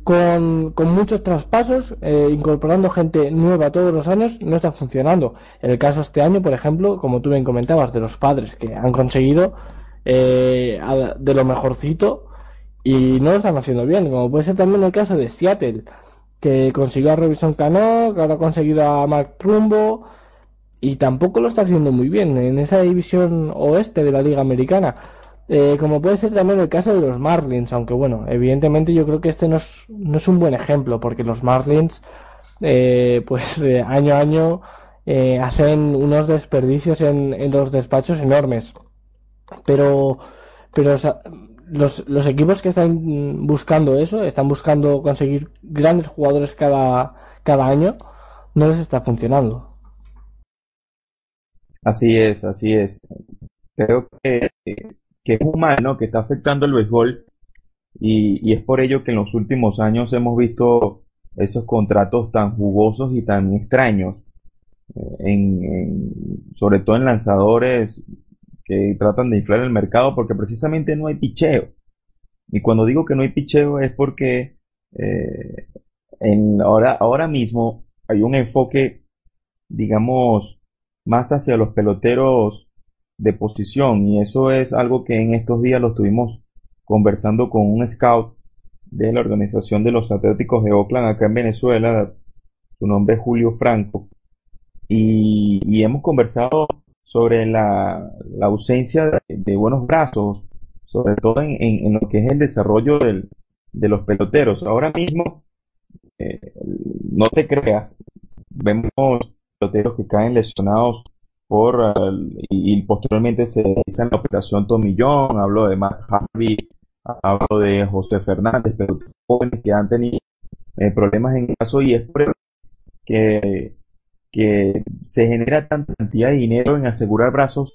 S1: con, con muchos traspasos, eh, incorporando gente nueva todos los años, no está funcionando. En el caso este año, por ejemplo, como tú bien comentabas, de los padres que han conseguido eh, de lo mejorcito y no lo están haciendo bien, como puede ser también el caso de Seattle, que consiguió a Robinson Cano, que ahora ha conseguido a Mark Trumbo y tampoco lo está haciendo muy bien en esa división oeste de la Liga Americana. Eh, como puede ser también el caso de los Marlins, aunque bueno, evidentemente yo creo que este no es, no es un buen ejemplo, porque los Marlins, eh, pues año a año, eh, hacen unos desperdicios en, en, los despachos enormes. Pero, pero los, los equipos que están buscando eso, están buscando conseguir grandes jugadores cada, cada año, no les está funcionando.
S2: Así es, así es. Creo que que es humano, que está afectando el béisbol y, y es por ello que en los últimos años hemos visto esos contratos tan jugosos y tan extraños, eh, en, en, sobre todo en lanzadores tratan de inflar el mercado porque precisamente no hay picheo. Y cuando digo que no hay picheo es porque eh, ahora, ahora mismo hay un enfoque, digamos, más hacia los peloteros de posición. Y eso es algo que en estos días lo estuvimos conversando con un scout de la organización de los Atléticos de Oakland acá en Venezuela, su nombre es Julio Franco, y hemos conversado sobre la, la ausencia de, buenos brazos, sobre todo en, en, lo que es el desarrollo del, de los peloteros. Ahora mismo, eh, no te creas, vemos peloteros que caen lesionados por y, y, posteriormente se hizo la operación Tomillón, hablo de Mark Harvey, hablo de José Fernández, pero jóvenes que han tenido eh, problemas en caso y es por que, que se genera tanta cantidad de dinero en asegurar brazos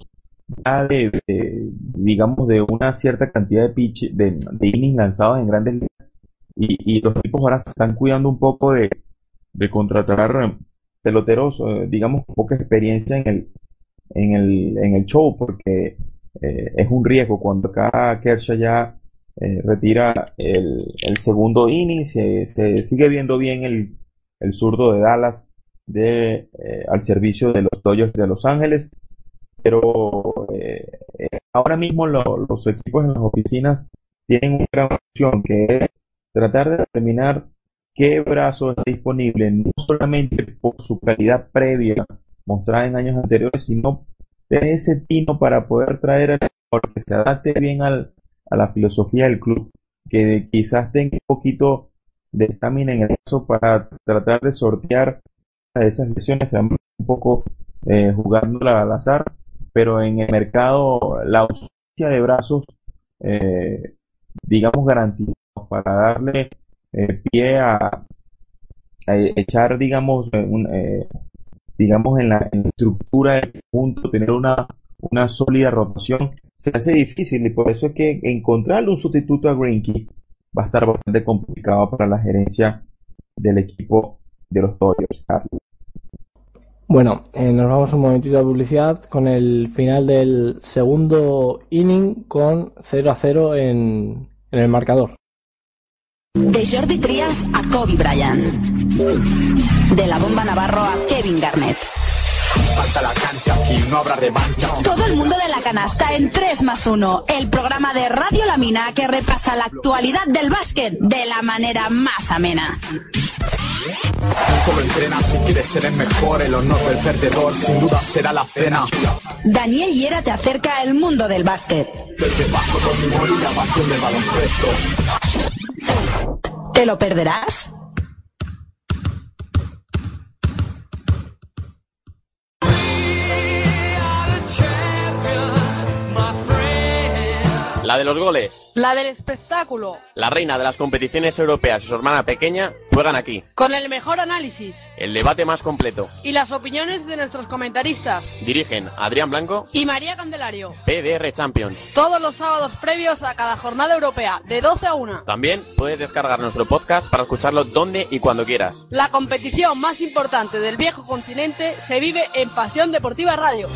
S2: de, digamos de una cierta cantidad de pitch de, de innings lanzados en grandes ligas. Y, y los equipos ahora se están cuidando un poco de, de contratar peloteros, eh, digamos, con poca experiencia en el, en el, en el show, porque eh, es un riesgo. Cuando acá Kershaw ya eh, retira el, el, segundo inning, se, se, sigue viendo bien el, el zurdo de Dallas de, eh, al servicio de los Dodgers de Los Ángeles, pero ahora mismo lo, los equipos en las oficinas tienen una gran opción que es tratar de determinar qué brazo está disponible, no solamente por su calidad previa mostrada en años anteriores, sino de ese tino para poder traer al que se adapte bien al, a la filosofía del club, que quizás tenga un poquito de estamina en el caso para tratar de sortear esas lesiones, un poco eh, jugándola al azar, pero en el mercado la ausencia de brazos, eh, digamos, garantizados para darle eh, pie a, echar, digamos, eh, digamos, en la, estructura del conjunto, tener una, una sólida rotación, se hace difícil. Y por eso es que encontrar un sustituto a Greenkey va a estar bastante complicado para la gerencia del equipo de los Dodgers.
S1: Bueno, eh, nos vamos un momentito a publicidad con el final del segundo inning con 0 a 0 en, en el marcador.
S3: De Jordi Trias a Kobe Bryant. De la bomba Navarro a Kevin Garnett.
S4: Falta la cancha, aquí no habrá revancha.
S3: Todo el mundo de la canasta en 3 más 1. El programa de Radio La Mina que repasa la actualidad del básquet de la manera más amena.
S4: Solo entrena si quieres ser el mejor, el honor del perdedor sin duda será la cena.
S3: Daniel Hiera te acerca al mundo del básquet.
S4: Desde paso con mi y pasión del baloncesto.
S3: ¿Te lo perderás?
S5: Los goles.
S6: La del espectáculo.
S5: La reina de las competiciones europeas y su hermana pequeña juegan aquí.
S6: Con el mejor análisis.
S5: El debate más completo.
S6: Y las opiniones de nuestros comentaristas.
S5: Dirigen Adrián Blanco
S6: y María Candelario.
S5: PDR Champions.
S6: Todos los sábados previos a cada jornada europea, de 12 a 1.
S5: También puedes descargar nuestro podcast para escucharlo donde y cuando quieras.
S6: La competición más importante del viejo continente se vive en Pasión Deportiva Radio.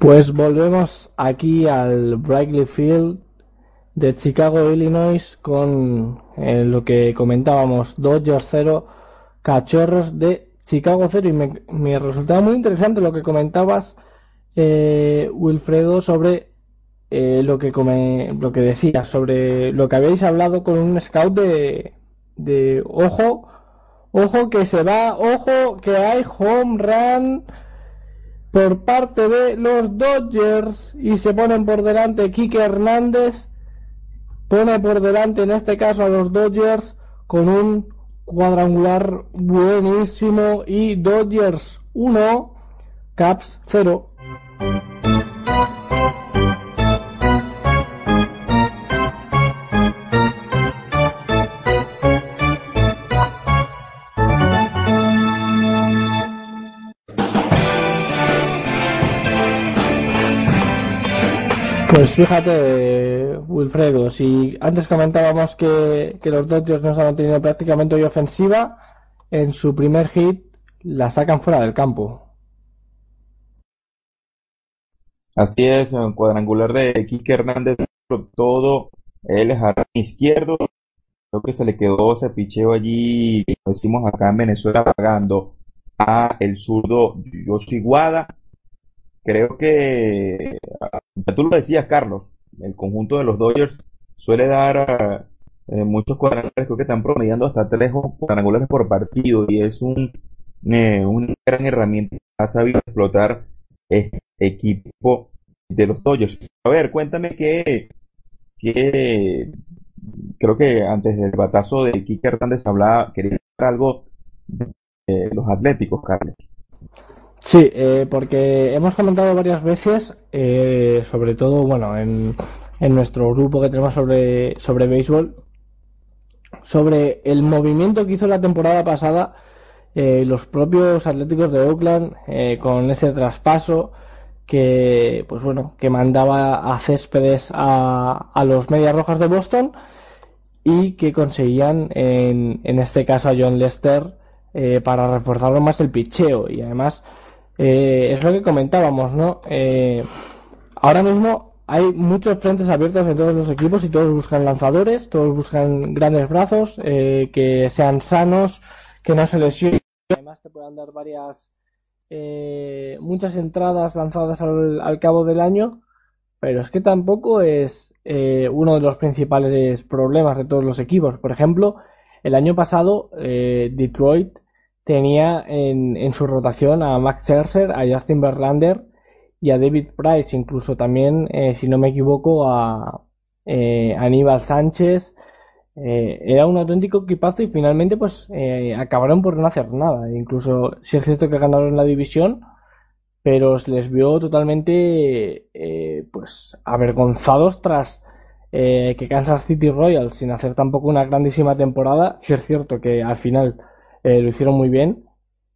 S1: Pues volvemos aquí al Brightly Field de Chicago, Illinois, con eh, lo que comentábamos, Dodgers 0, Cachorros de Chicago 0. Y me, resultaba muy interesante lo que comentabas, eh, Wilfredo, sobre eh, lo, que come, lo que decías, sobre lo que habéis hablado con un scout de, de ojo, ojo que se va, ojo que hay home run por parte de los Dodgers y se ponen por delante Kike Hernández. Pone por delante en este caso a los Dodgers con un cuadrangular buenísimo y Dodgers 1 Caps 0 Pues fíjate, Wilfredo, si antes comentábamos que, los Dodgers no han tenido prácticamente hoy ofensiva, en su primer hit la sacan fuera del campo.
S2: Así es, en cuadrangular de Kike Hernández, todo es jardín izquierdo. Creo que se le quedó ese picheo allí, como decimos acá en Venezuela, pagando a el zurdo Yoshi Wada. Creo que, ya tú lo decías, Carlos, el conjunto de los Dodgers suele dar eh, muchos cuadrangulares, creo que están promediando hasta tres cuadrangulares por partido y es un, eh, una gran herramienta que ha sabido explotar este equipo de los Dodgers. A ver, cuéntame qué, qué creo que antes del batazo de Kike Hernández hablaba, quería algo de los Atléticos, Carlos.
S1: Sí, eh, porque hemos comentado varias veces, eh, sobre todo, bueno, en, en nuestro grupo que tenemos sobre, sobre béisbol, sobre el movimiento que hizo la temporada pasada eh, los propios Atléticos de Oakland eh, con ese traspaso que, pues bueno, que mandaba a Céspedes a, a los Medias Rojas de Boston y que conseguían, en, en este caso, a John Lester eh, para reforzar más el picheo. Y además eh, es lo que comentábamos, ¿no? Eh, ahora mismo hay muchos frentes abiertos en todos los equipos y todos buscan lanzadores, todos buscan grandes brazos, eh, que sean sanos, que no se lesionen. Además te puedan dar varias, eh, muchas entradas lanzadas al, al, cabo del año, pero es que tampoco es eh, uno de los principales problemas de todos los equipos. Por ejemplo, el año pasado Detroit tenía en, en, su rotación a Max Scherzer, a Justin Verlander y a David Price, incluso también, eh, si no me equivoco, a eh, Aníbal Sánchez. Eh, era un auténtico equipazo y finalmente pues acabaron por no hacer nada. Incluso si es cierto que ganaron la división, pero se les vio totalmente pues avergonzados tras que Kansas City Royals, sin hacer tampoco una grandísima temporada, si es cierto que al final eh, lo hicieron muy bien,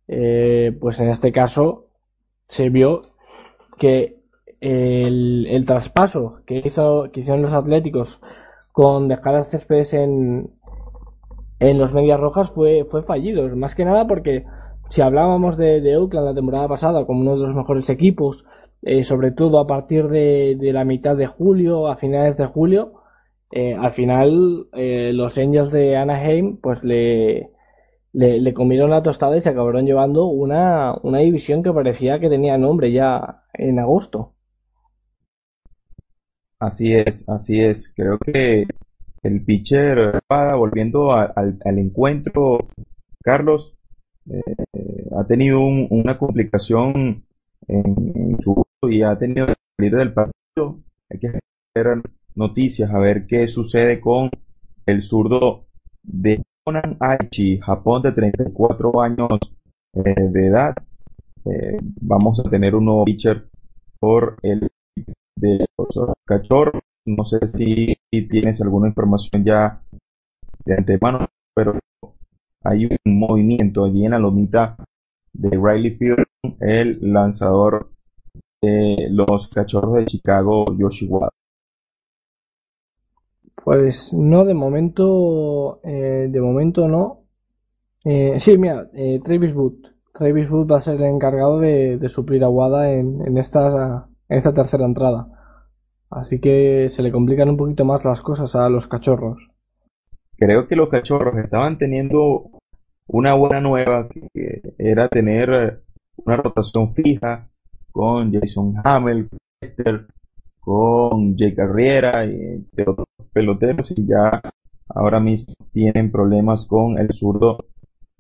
S1: eh, pues en este caso se vio que el, el traspaso que hizo que hicieron los Atléticos con dejar a Céspedes en, en los Medias Rojas fue, fue fallido, más que nada porque si hablábamos de, de Oakland la temporada pasada como uno de los mejores equipos, eh, sobre todo a partir de, de, la mitad de julio, a finales de julio, al final los Angels de Anaheim pues le, le, le, comieron la tostada y se acabaron llevando una, una división que parecía que tenía nombre ya en agosto.
S2: Así es, así es. Creo que el pitcher, volviendo al, encuentro, Carlos, eh, ha tenido una complicación en, su su y ha tenido que salir del partido. Hay que esperar noticias a ver qué sucede con el zurdo de Conan Aichi, Japón de 34 años eh, de edad. Eh, vamos a tener un nuevo pitcher por el de los cachorros. No sé si tienes alguna información ya de antemano, pero hay un movimiento allí en la lomita de Riley Field, el lanzador de los cachorros de Chicago, Yoshi
S1: Pues no, de momento, eh, de momento no. Eh, sí, mira, eh, Travis Wood. Travis Wood va a ser el encargado de, suplir a Wada en, esta, en esta tercera entrada. Así que se le complican un poquito más las cosas a los cachorros.
S2: Creo que los cachorros estaban teniendo una buena nueva, que era tener una rotación fija con Jason Hamel, con Jake Carriera y otros peloteros y ya ahora mismo tienen problemas con el zurdo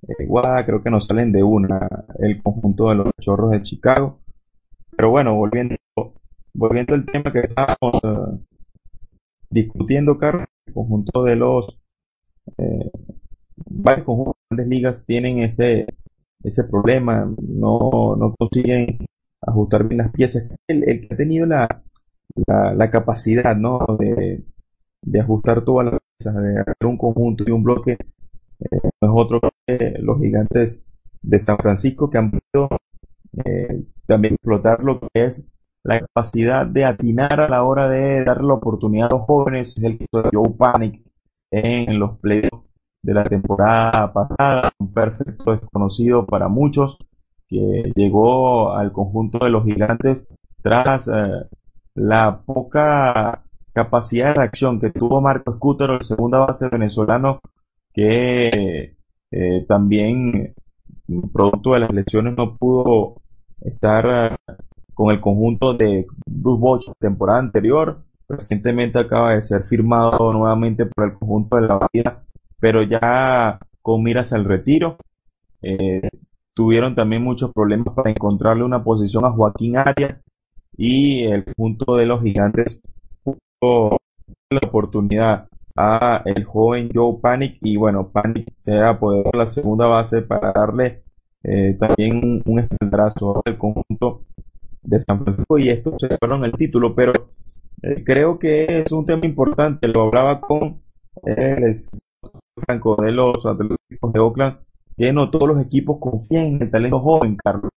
S2: eh, creo que no salen de una el conjunto de los cachorros de Chicago. Pero bueno, volviendo, volviendo al tema que estábamos eh, discutiendo, Carlos, el conjunto de los eh, varios conjuntos de grandes ligas tienen este ese problema, no, no consiguen ajustar bien las piezas. El que ha tenido la, la, capacidad ¿no? de, de ajustar las piezas, de hacer un conjunto y un bloque, eh, no es otro que los gigantes de San Francisco que han podido eh, también explotar lo que es la capacidad de atinar a la hora de dar la oportunidad a los jóvenes, es el caso de Joe Panic en los playoffs de la temporada pasada, un perfecto desconocido para muchos, que llegó al conjunto de los gigantes tras eh, la poca capacidad de reacción que tuvo Marco Scutero, el segunda base venezolano, que eh, también, producto de las lesiones, no pudo estar con el conjunto de Bruce Bosch temporada anterior. Recientemente acaba de ser firmado nuevamente por el conjunto de la vida pero ya con miras al retiro. Eh, tuvieron también muchos problemas para encontrarle una posición a Joaquín Arias y el punto de los gigantes puso la oportunidad a el joven Joe Panic y bueno, Panic se ha apoderado la segunda base para darle eh, también un espaldazo al conjunto de San Francisco y esto se fueron el título, pero eh, creo que es un tema importante, lo hablaba con el Franco de los Atléticos de Oakland, que no todos los equipos confían en el talento joven, Carlos.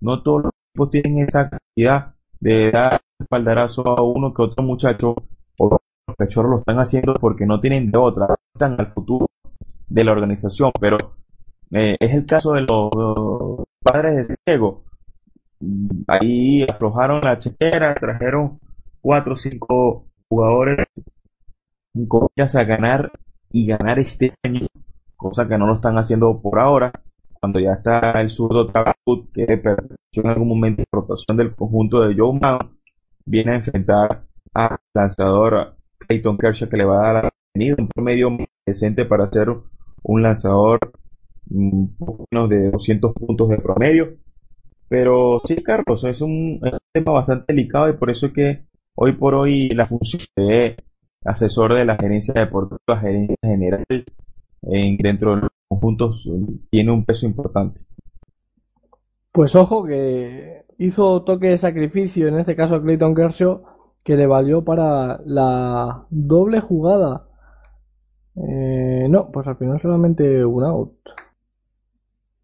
S2: No todos los equipos tienen esa capacidad de dar espaldarazo a uno que otro muchacho, o los cachorros lo están haciendo porque no tienen de otra, están al futuro de la organización, pero eh, es el caso de los, padres de Diego. Ahí aflojaron la chequera, trajeron cuatro o cinco jugadores con a ganar y ganar este año, cosa que no lo están haciendo por ahora, cuando ya está el zurdo Tragut, que en algún momento de rotación del conjunto de Joe Mount, viene a enfrentar al lanzador Clayton Kershaw, que le va a dar un promedio decente para ser un lanzador poco menos de 200 puntos de promedio. Pero sí, Carlos, es un, es un tema bastante delicado y por eso es que hoy por hoy la función de asesor de la gerencia deportiva, la gerencia general en, dentro de los conjuntos tiene un peso importante.
S1: Pues ojo que hizo toque de sacrificio, en este caso Clayton Kershaw, que le valió para la doble jugada. Eh, no, pues al final solamente un out.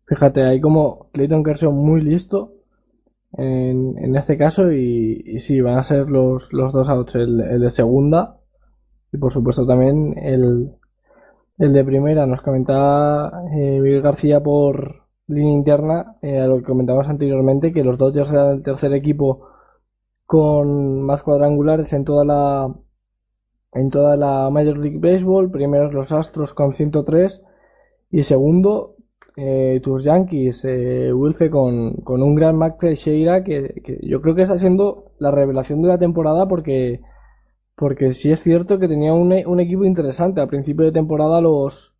S1: Fíjate, ahí como Clayton Kershaw muy listo en, en este caso y, y sí, van a ser los, los dos outs, el de segunda y por supuesto también el, el de primera nos comentaba eh, García por línea interna, eh, a lo que comentabas anteriormente, que los Dodgers eran el tercer equipo con más cuadrangulares en toda la en toda la Major League Baseball. Primero los Astros con 103 y segundo eh, tus Yankees, eh, Wilfe con, con un gran Max Teixeira que, que yo creo que está siendo la revelación de la temporada porque porque sí es cierto que tenía un, un equipo interesante al principio de temporada los,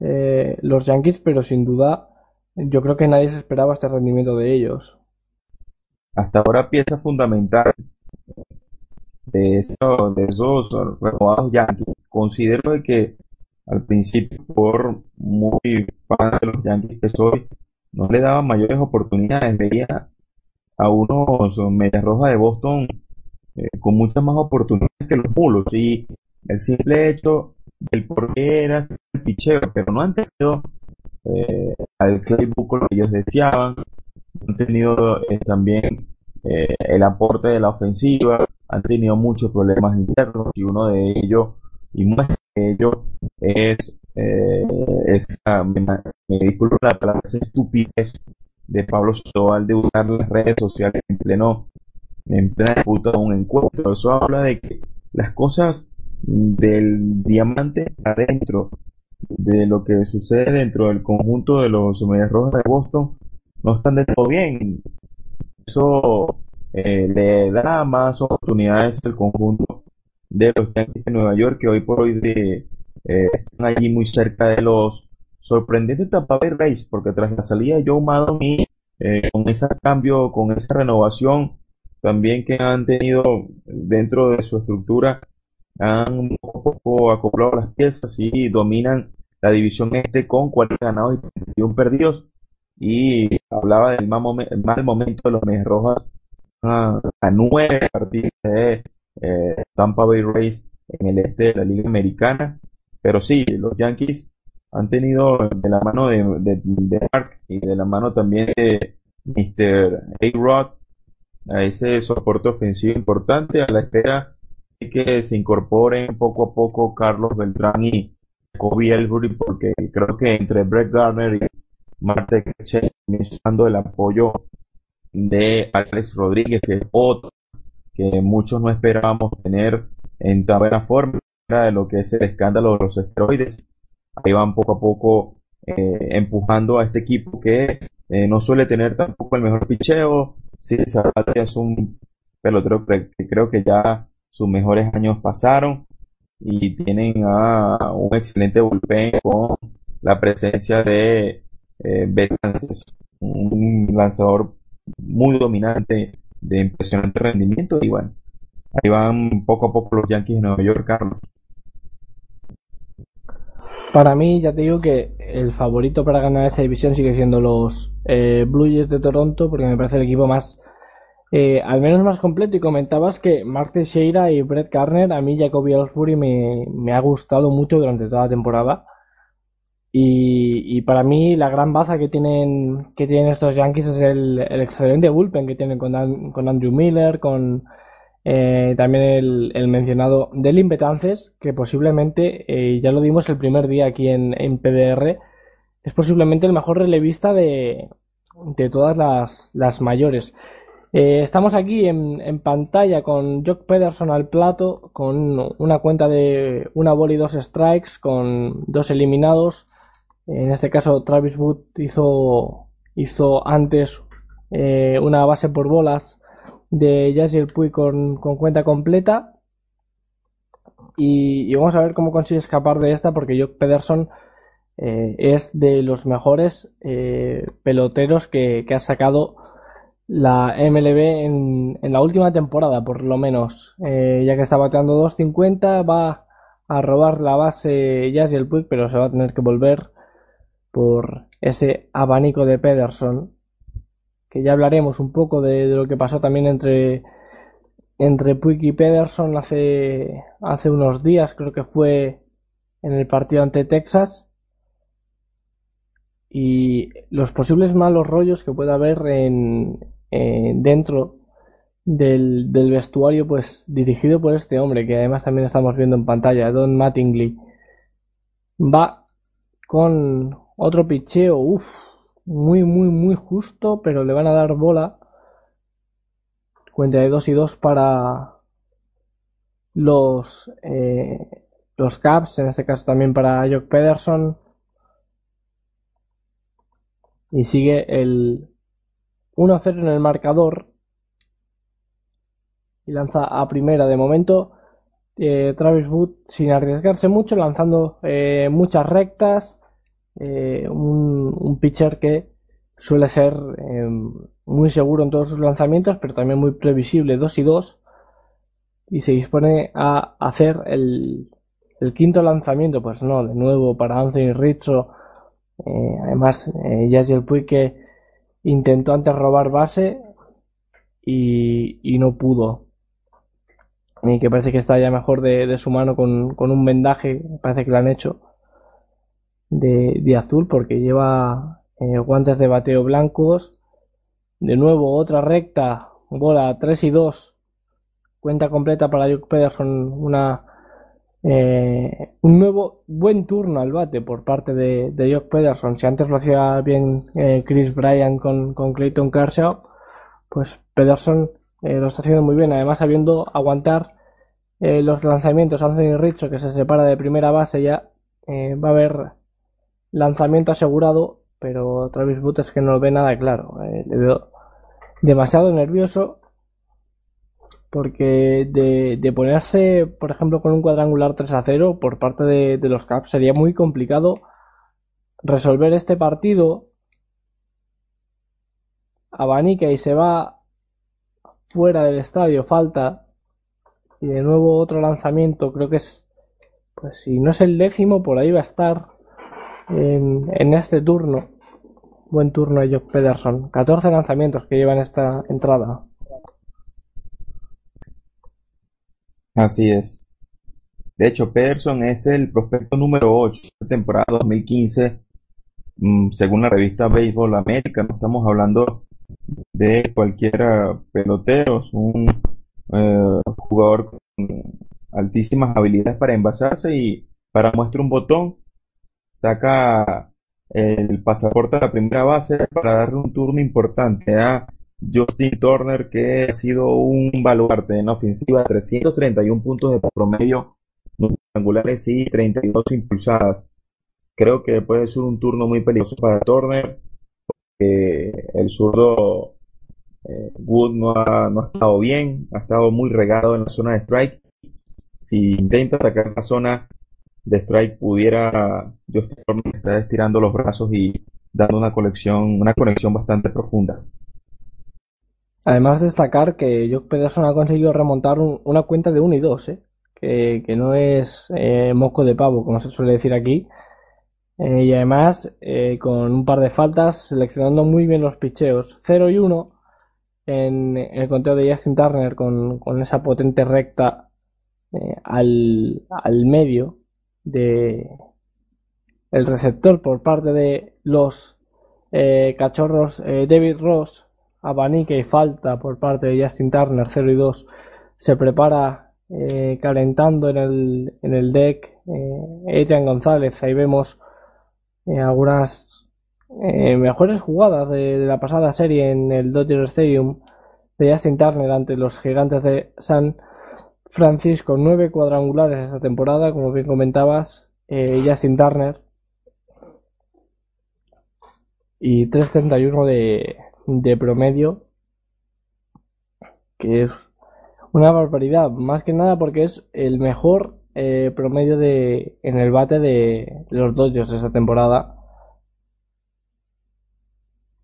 S1: eh, los Yankees, pero sin duda yo creo que nadie se esperaba este rendimiento de ellos.
S2: Hasta ahora pieza fundamental de, eso- de esos renovados Yankees. Considero que al principio, por muy fan de los Yankees que soy, no le daba mayores oportunidades. Veía a unos Medias Rojas de Boston eh, con muchas más oportunidades que los Mulos. Y el simple hecho del por qué era el picheo, pero no han tenido eh, al con lo que ellos deseaban, han tenido eh, también el aporte de la ofensiva, han tenido muchos problemas internos y uno de ellos, y muestra de ellos, es eh, esa, me, disculpo la palabra, esa estupidez de Pablo Sandoval de usar las redes sociales en pleno, en plena disputa de un encuentro. Eso habla de que las cosas del diamante adentro, de lo que sucede dentro del conjunto de los Medias Rojas de Boston, no están del todo bien. Eso eh, le da más oportunidades al conjunto de los Yankees de Nueva York, que hoy por hoy de, eh, están allí muy cerca de los sorprendentes Tampa Bay Rays, porque tras la salida de Joe Maddon y eh, con ese cambio, con esa renovación también que han tenido dentro de su estructura, han a poco acoplado las piezas y dominan la división este con 40 ganados y 31 perdidos. Y hablaba del mal, mal momento de los Medias Rojas a, a nueve partidos de eh, Tampa Bay Rays en el este de la Liga Americana. Pero sí, los Yankees han tenido de la mano de, de, de Mark y de la mano también de Mr. A-Rod a ese soporte ofensivo importante a la espera de que se incorporen poco a poco Carlos Beltrán y Kobe Ellsbury porque creo que entre Brett Garner y Marte Keche dando el apoyo de Alex Rodríguez que es otro que muchos no esperábamos tener en tan buena forma de lo que es el escándalo de los esteroides ahí van poco a poco eh, empujando a este equipo que eh, no suele tener tampoco el mejor picheo. Sí, Sabathia es un pelotero que, que creo que ya sus mejores años pasaron y tienen a un excelente bullpen con la presencia de eh, Betances, un lanzador muy dominante de impresionante rendimiento y bueno, ahí van poco a poco los Yankees de Nueva York, Carlos.
S1: Para mí, ya te digo que el favorito para ganar esa división sigue siendo los eh, Blue Jays de Toronto, porque me parece el equipo más, eh, al menos más completo. Y comentabas que Mark Teixeira y Brett Garner, a mí Jacoby Ellsbury me, ha gustado mucho durante toda la temporada. Y, para mí la gran baza que tienen, que tienen estos Yankees es el, el excelente bullpen que tienen con, An- con Andrew Miller, con eh, también el, el mencionado Delin Betances, que posiblemente, eh, ya lo dimos el primer día aquí en, en PDR, es posiblemente el mejor relevista de, de todas las, las mayores. Eh, estamos aquí en, en pantalla con Jock Pederson al plato, con una cuenta de una bola y dos strikes, con dos eliminados. En este caso, Travis Wood hizo, hizo antes eh, una base por bolas de Yasiel Puig con, con cuenta completa. Y, y vamos a ver cómo consigue escapar de esta, porque Jock Pederson eh, es de los mejores eh, peloteros que, que ha sacado la MLB en, en la última temporada, por lo menos. Eh, ya que está bateando 2.50, va a robar la base Yasiel Puig, pero se va a tener que volver por ese abanico de Pederson que ya hablaremos un poco de, de lo que pasó también entre, entre Puig y Pederson hace, hace unos días, creo que fue en el partido ante Texas, y los posibles malos rollos que pueda haber en, en- dentro del, del vestuario, pues dirigido por este hombre, que además también estamos viendo en pantalla, Don Mattingly. Va con otro picheo, uff, muy, muy, muy justo, pero le van a dar bola. Cuenta de 2 y 2 para los, eh, los Caps, en este caso también para Jock Pederson. Y sigue el 1-0 en el marcador. Y lanza a primera de momento. eh, Travis Wood sin arriesgarse mucho, lanzando eh, muchas rectas, eh, un, pitcher que suele ser muy seguro en todos sus lanzamientos, pero también muy previsible, 2 y 2, y se dispone a hacer el, el quinto lanzamiento, pues no, de nuevo para Anthony Rizzo, además Yasiel Puig que intentó antes robar base y, no pudo y que parece que está ya mejor de, su mano con, un vendaje, parece que lo han hecho, de, azul, porque lleva eh, guantes de bateo blancos. De nuevo, otra recta, bola 3 y 2, cuenta completa para Jock Pederson, una, eh, un nuevo buen turno al bate por parte de, de Jock Pederson. Si antes lo hacía bien eh, Chris Bryan con, con Clayton Kershaw, pues Pederson eh, lo está haciendo muy bien, además sabiendo aguantar eh, los lanzamientos Anthony Rizzo que se separa de primera base ya eh, va a haber lanzamiento asegurado pero Travis Boot es que no ve nada claro. Le veo demasiado nervioso porque de, ponerse por ejemplo con un cuadrangular 3 a 0 por parte de, los Caps sería muy complicado resolver este partido. Abanica y se va fuera del estadio falta y de nuevo otro lanzamiento creo que es pues si no es el décimo por ahí va a estar en, en este turno. Buen turno de Jock Pederson. 14 lanzamientos que llevan esta entrada
S2: así es. De hecho Pederson es el prospecto número 8 de temporada 2015 mm, según la revista Baseball América. No estamos hablando de cualquier pelotero, un eh, jugador con altísimas habilidades para envasarse y para muestra un botón, saca el pasaporte a la primera base para darle un turno importante a Justin Turner, que ha sido un baluarte en la ofensiva, 331 puntos de promedio, angulares y 32 impulsadas. Creo que puede ser un turno muy peligroso para Turner el zurdo eh, Wood no ha, no estado bien, ha estado muy regado en la zona de strike. Si intenta atacar la zona de strike, pudiera yo estar estirando los brazos y dando una conexión, una conexión bastante profunda.
S1: Además destacar que Jock Pederson ha conseguido remontar una cuenta de 1 y 2, ¿eh? que, no es eh, moco de pavo, como se suele decir aquí, eh, y además, eh, con un par de faltas, seleccionando muy bien los picheos. 0 y 1 en, el conteo de Justin Turner con, esa potente recta eh, al, al, medio de el receptor por parte de los cachorros David Ross, abanique y falta por parte de Justin Turner 0 y 2 se prepara calentando en el, en el deck Adrian González ahí vemos eh, algunas eh, mejores jugadas de, la pasada serie en el Dodger Stadium de Justin Turner ante los gigantes de San Francisco. Nueve cuadrangulares esta temporada, como bien comentabas, eh, Justin Turner. Y 3.31 de, de promedio, que es una barbaridad, más que nada porque es el mejor eh, promedio de en el bate de los Dodgers esa temporada.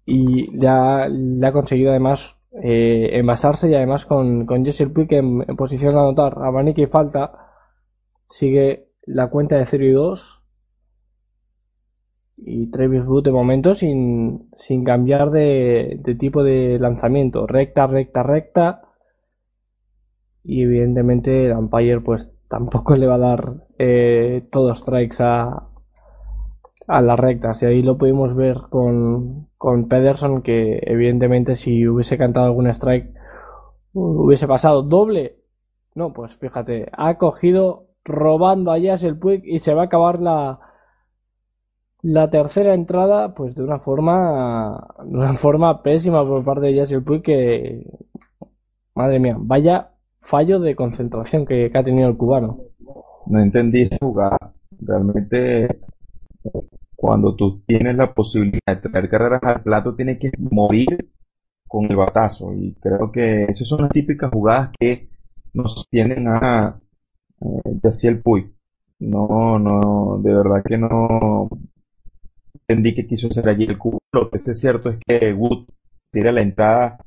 S1: Y ya le ha conseguido además eh, envasarse y además con, con Jesse Puig en, posición de anotar. A y falta sigue la cuenta de 0 y 2 y Travis Wood de momento sin, sin cambiar de, de tipo de lanzamiento recta, recta, recta y evidentemente el umpire pues tampoco <laughs> le va a dar eh, todos strikes a, a las rectas. Y ahí lo pudimos ver con, con Pederson, que evidentemente si hubiese cantado algún strike hubiese pasado doble. No, pues fíjate, ha cogido robando a el Puig y se va a acabar la, la tercera entrada pues de una forma una forma pésima por parte de el Puig que madre mía, vaya fallo de concentración que, ha tenido el cubano.
S2: No entendí jugar. Realmente, cuando tú tienes la posibilidad de traer carreras al plato, tienes que morir con el batazo. Y creo que esas son las típicas jugadas que nos tienden a, eh, el Puy. No, no, de verdad que no entendí que quiso hacer allí el cubo. Lo que es cierto es que Wood tira la entrada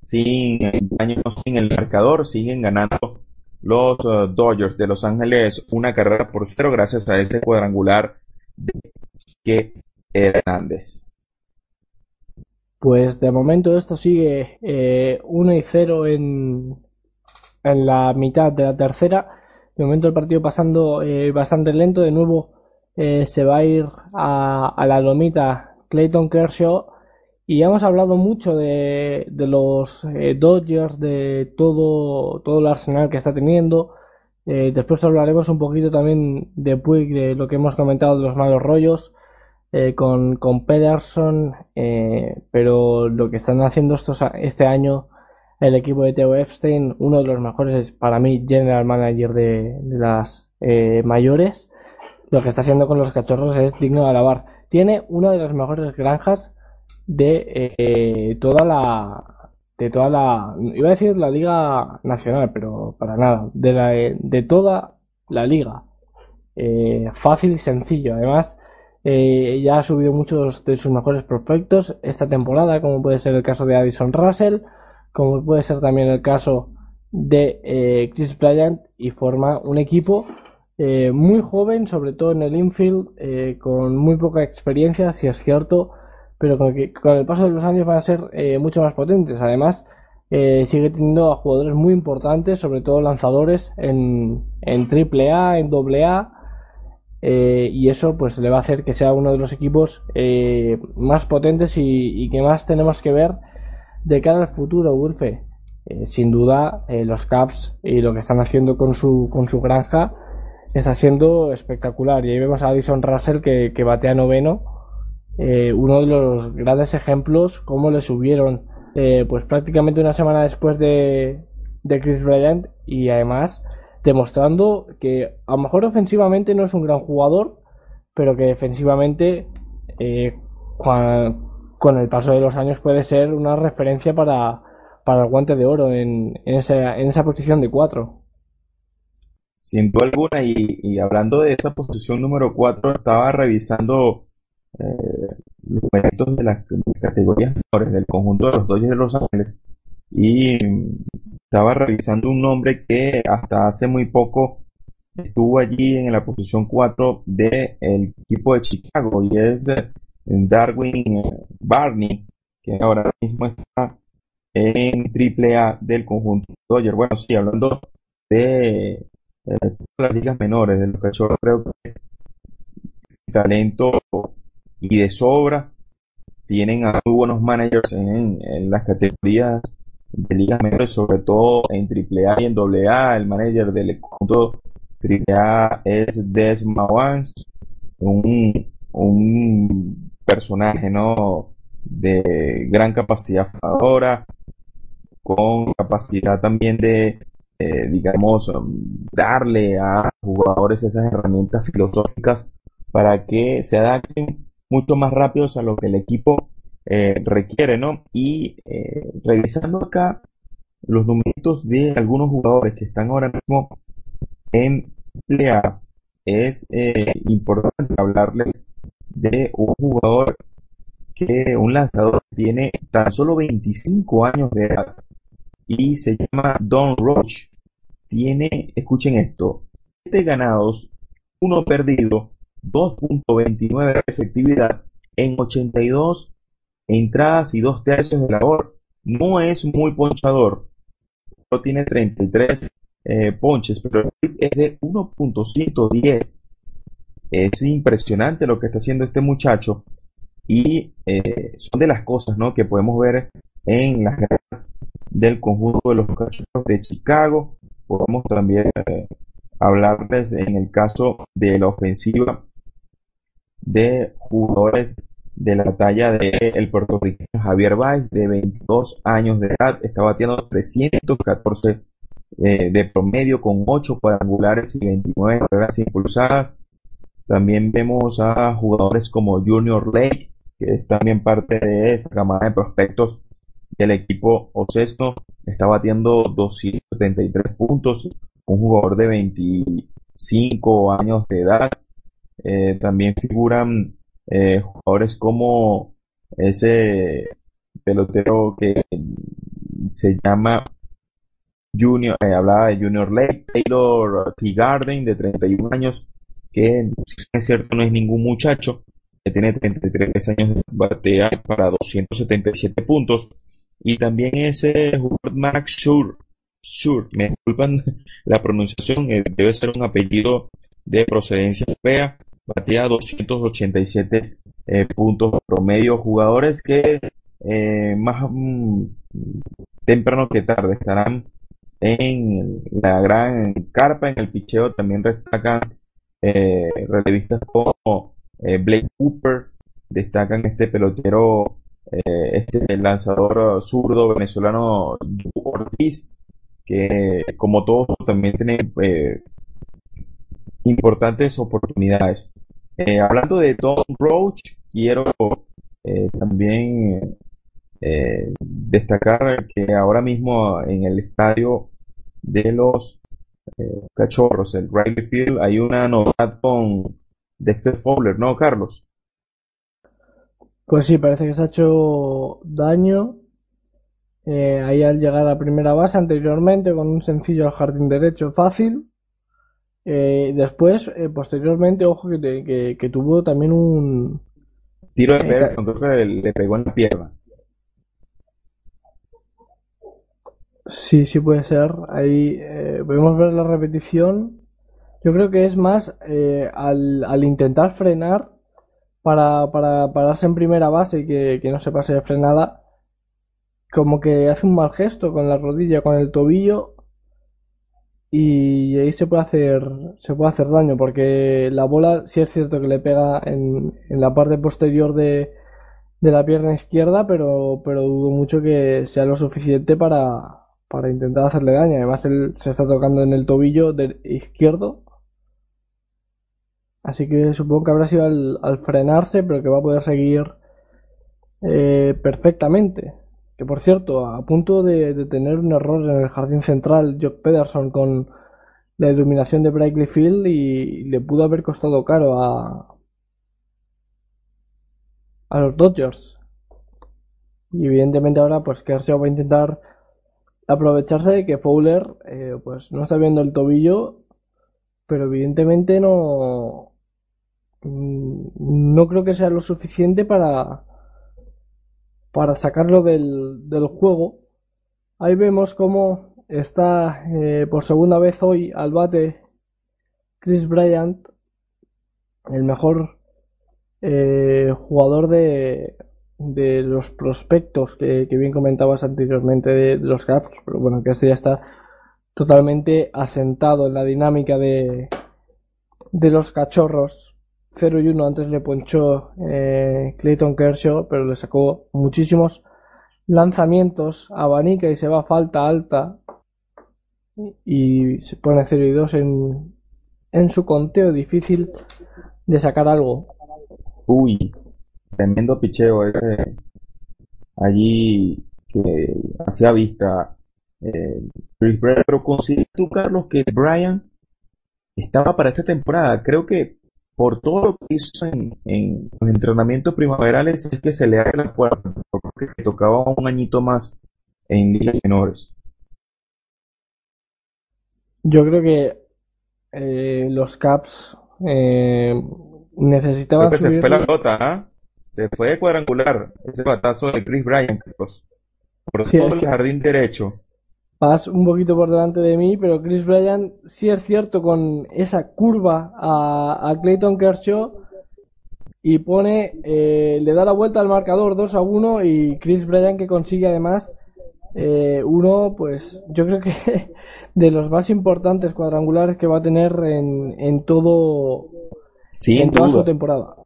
S2: sin daño, sin el marcador, siguen ganando los uh, Dodgers de Los Ángeles una carrera por cero gracias a este cuadrangular de que Hernández.
S1: Pues de momento esto sigue 1 eh, y 0 en, en la mitad de la tercera. De momento el partido pasando eh, bastante lento. De nuevo eh, se va a ir a, a la lomita Clayton Kershaw y hemos hablado mucho de, los eh, Dodgers, de todo, todo el arsenal que está teniendo. Eh, después hablaremos un poquito también de Puig, de lo que hemos comentado de los malos rollos con, con Pederson. pero lo que están haciendo estos, este año el equipo de Theo Epstein, uno de los mejores para mí, general manager de, de las mayores, lo que está haciendo con los cachorros es digno de alabar. Tiene una de las mejores granjas de eh, toda la de toda la iba a decir la liga nacional pero para nada de la de toda la liga eh, fácil y sencillo además eh, ya ha subido muchos de sus mejores prospectos esta temporada como puede ser el caso de Addison Russell como puede ser también el caso de Chris Bryant y forma un equipo muy joven sobre todo en el infield con muy poca experiencia si es cierto pero con, el paso de los años van a ser eh, mucho más potentes. Además, eh, sigue teniendo a jugadores muy importantes, sobre todo lanzadores en, en AAA, en AA, eh, y eso pues le va a hacer que sea uno de los equipos más potentes y, que más tenemos que ver de cara al futuro, Wolfe. sin duda, los Caps y lo que están haciendo con su, con su granja está siendo espectacular. Y ahí vemos a Addison Russell que, que batea noveno eh, uno de los grandes ejemplos, cómo le subieron eh, pues prácticamente una semana después de, de Chris Bryant y además demostrando que a lo mejor ofensivamente no es un gran jugador, pero que defensivamente eh, con, el paso de los años puede ser una referencia para, para el guante de oro en, en, esa, en esa posición de 4.
S2: Sin duda alguna, y, hablando de esa posición número 4, estaba revisando eh, los méritos de las, categorías menores del conjunto de los Dodgers de Los Ángeles y estaba revisando un nombre que hasta hace muy poco estuvo allí en la posición 4 del equipo de Chicago y es eh, Darwin eh, Barney que ahora mismo está en AAA del conjunto Dodgers. Bueno, sí, hablando de las ligas menores, que yo creo que talento y de sobra. Tienen a muy buenos managers en, las categorías de ligas menores, sobre todo en AAA y en AA. El manager del conjunto AAA es Des Mawans, un, un personaje ¿no? de gran capacidad fundadora, con capacidad también de, eh, digamos, darle a jugadores esas herramientas filosóficas para que se adapten mucho más rápidos a lo que el equipo eh, requiere, ¿no? Y eh, revisando acá los numeritos de algunos jugadores que están ahora mismo en plea, es importante hablarles de un jugador que un lanzador tiene tan solo 25 años de edad y se llama Don Roach. Tiene, escuchen esto, 7 ganados, 1 perdido, 2.29 de efectividad en 82 entradas y 2 tercios de labor. No es muy ponchador, no tiene 33 eh, ponches, pero es de 1.110. Es impresionante lo que está haciendo este muchacho y eh, son de las cosas ¿no? que podemos ver en las del conjunto de los cachorros de Chicago. Podemos también eh, hablarles en el caso de la ofensiva de jugadores de la talla de el puertorriqueño Javier Valls, de 22 años de edad, está batiendo 314 eh, de promedio con 8 cuadrangulares y 29 carreras impulsadas. También vemos a jugadores como Junior Lake, que es también parte de esa camada de prospectos del equipo Ocesto, está batiendo 200 273 puntos, un jugador de 25 años de edad. Eh, también figuran eh, jugadores como ese pelotero que se llama Junior, eh, hablaba de Junior Lake, Taylor T. Garden, de 31 años, que es cierto no es ningún muchacho, que tiene 33 años de batea para 277 puntos, y también ese jugador Max Shure, Shure, me disculpan la pronunciación, eh, debe ser un apellido de procedencia europea, batea 287 eh, puntos promedio, jugadores que eh, más mm, temprano que tarde estarán en la gran carpa, en el picheo. También destacan eh, relevistas como eh, Blake Cooper, destacan este pelotero, eh, este lanzador zurdo venezolano Ortiz, que como todos también tiene eh, importantes oportunidades. Eh, hablando de Tom Roach, quiero eh, también destacar que ahora mismo en el estadio de los Cachorros, el Riley Field, hay una novedad con Dexter Fowler, ¿no, Carlos?
S1: Pues sí, parece que se ha hecho daño eh, ahí al llegar a la primera base anteriormente con un sencillo al jardín derecho fácil. Eh, después, eh, posteriormente, ojo que, te- que, que tuvo también un...
S2: Tiro de pega, que le pegó en la pierna.
S1: Sí, sí puede ser. Ahí podemos ver la repetición. Yo creo que es más al, al intentar frenar para, para pararse en primera base y que, no se pase de frenada, como que hace un mal gesto con la rodilla, con el tobillo y ahí se puede hacer se puede hacer daño porque la bola sí es cierto que le pega en, en la parte posterior de, de la pierna izquierda, pero, pero dudo mucho que sea lo suficiente para, para intentar hacerle daño. Además, él se está tocando en el tobillo del izquierdo. Así que supongo que habrá sido al, frenarse, pero que va a poder seguir eh, perfectamente. Que por cierto, a punto de, tener un error en el jardín central, Jock Pederson con la iluminación de Brightly Field y le pudo haber costado caro a, a los Dodgers. Y evidentemente ahora pues Kershaw va a intentar aprovecharse de que Fowler eh, pues no está viendo el tobillo, pero evidentemente no no creo que sea lo suficiente para para sacarlo del, del juego. Ahí vemos cómo está eh, por segunda vez hoy al bate Chris Bryant, el mejor eh, jugador de, de los prospectos que, que bien comentabas anteriormente de, de los Caps, pero bueno, que este ya está totalmente asentado en la dinámica de, de los cachorros. 0 y 1 antes le ponchó eh, Clayton Kershaw, pero le sacó muchísimos lanzamientos, abanica y se va a falta alta y se pone 0 y 2 en, en su conteo difícil de sacar algo.
S2: Uy, tremendo picheo ese allí que hacía vista eh. Pero consideras tú, Carlos, que Brian estaba para esta temporada. Creo que por todo lo que hizo en, en los entrenamientos primaverales es que se le abre la puerta, porque le tocaba un añito más en ligas menores.
S1: Yo creo que eh, los Caps eh, necesitaban
S2: Creo que se fue la pelota, ¿ah? Se fue de cuadrangular ese batazo de Chris Bryant, Carlos. Por
S1: Sí,
S2: todo el
S1: que-
S2: jardín derecho.
S1: Vas un poquito por delante de mí, pero Chris Bryant sí es cierto con esa curva a, a Clayton Kershaw y pone, eh, le da la vuelta al marcador 2 a 1 y Chris Bryant que consigue además eh, uno, pues yo creo que <laughs> de los más importantes cuadrangulares que va a tener en, en todo, en toda su temporada.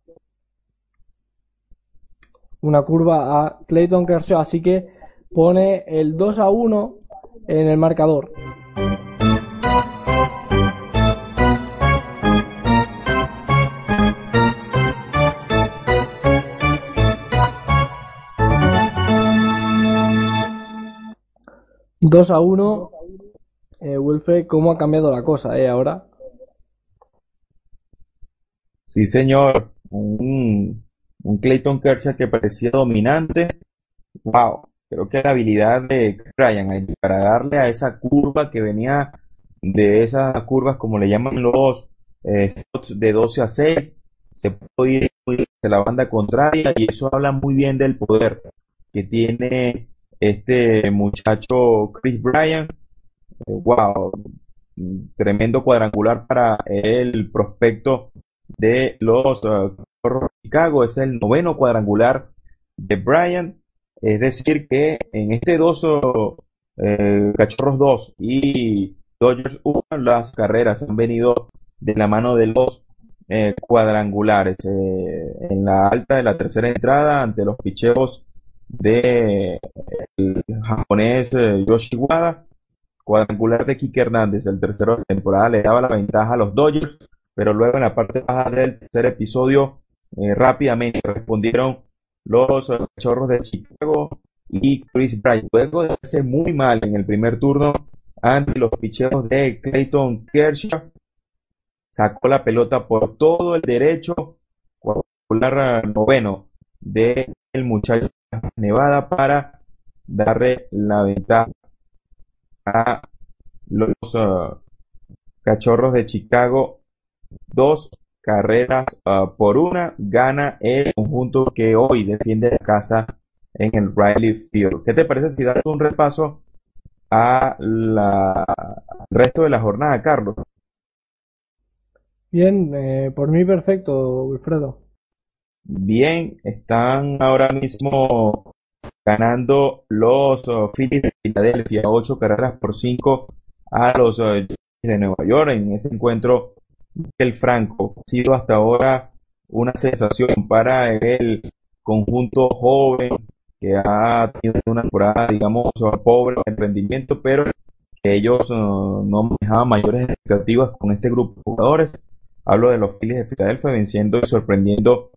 S1: Una curva a Clayton Kershaw, así que pone el 2 a 1 en el marcador. Dos a 1 eh, Wilfred, cómo ha cambiado la cosa, ¿eh? Ahora.
S2: Sí, señor. Un, un Clayton Kershaw que parecía dominante. Wow. Creo que la habilidad de Ryan para darle a esa curva que venía de esas curvas, como le llaman los eh, de 12 a 6, se puede ir de la banda contraria y eso habla muy bien del poder que tiene este muchacho Chris Bryan. wow, tremendo cuadrangular para el prospecto de los uh, Chicago. Es el noveno cuadrangular de Bryan. Es decir, que en este dos eh, Cachorros 2 y Dodgers 1, las carreras han venido de la mano de los eh, cuadrangulares. Eh, en la alta de la tercera entrada, ante los picheos de el japonés eh, Yoshi Wada, cuadrangular de Kike Hernández, el tercero de la temporada, le daba la ventaja a los Dodgers, pero luego en la parte baja del tercer episodio rápidamente respondieron los cachorros de Chicago y Chris Bryant. Luego de hacerse muy mal en el primer turno ante los picheos de Clayton Kershaw, sacó la pelota por todo el derecho, cuadrangular noveno del muchacho Nevada para darle la ventaja a los uh, cachorros de Chicago. Dos carreras uh, por una gana el conjunto que hoy defiende la casa en el Riley Field. ¿Qué te parece si das un repaso a la, al resto de la jornada, Carlos?
S1: Bien, eh, por mí perfecto, Wilfredo.
S2: Bien, están ahora mismo ganando los uh, Phillies de Filadelfia, ocho carreras por cinco a los uh, de Nueva York. En ese encuentro, el Franco ha sido hasta ahora una sensación para el conjunto joven que ha tenido una temporada, digamos, pobre en rendimiento, pero que ellos uh, no manejaban mayores expectativas con este grupo de jugadores Hablo de los Phillies de Filadelfia venciendo y sorprendiendo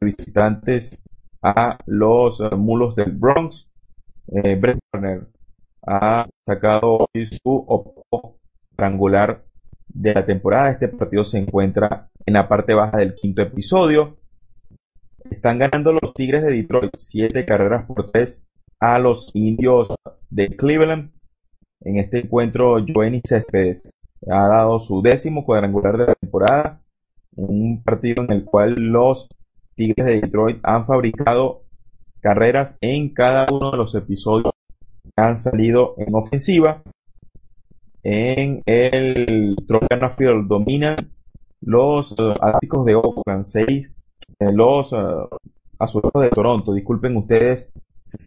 S2: visitantes a los eh, mulos del Bronx. Eh, Brett Turner ha sacado su triangular de la temporada. Este partido se encuentra en la parte baja del quinto episodio. Están ganando los Tigres de Detroit siete carreras por tres a los indios de Cleveland. En este encuentro, Joenny Céspedes ha dado su décimo cuadrangular de la temporada, un partido en el cual los Tigres de Detroit han fabricado carreras en cada uno de los episodios que han salido en ofensiva. En el Tropicana Field dominan los uh, Atléticos de Oakland 6, eh, los uh, Azulejos de Toronto, disculpen ustedes,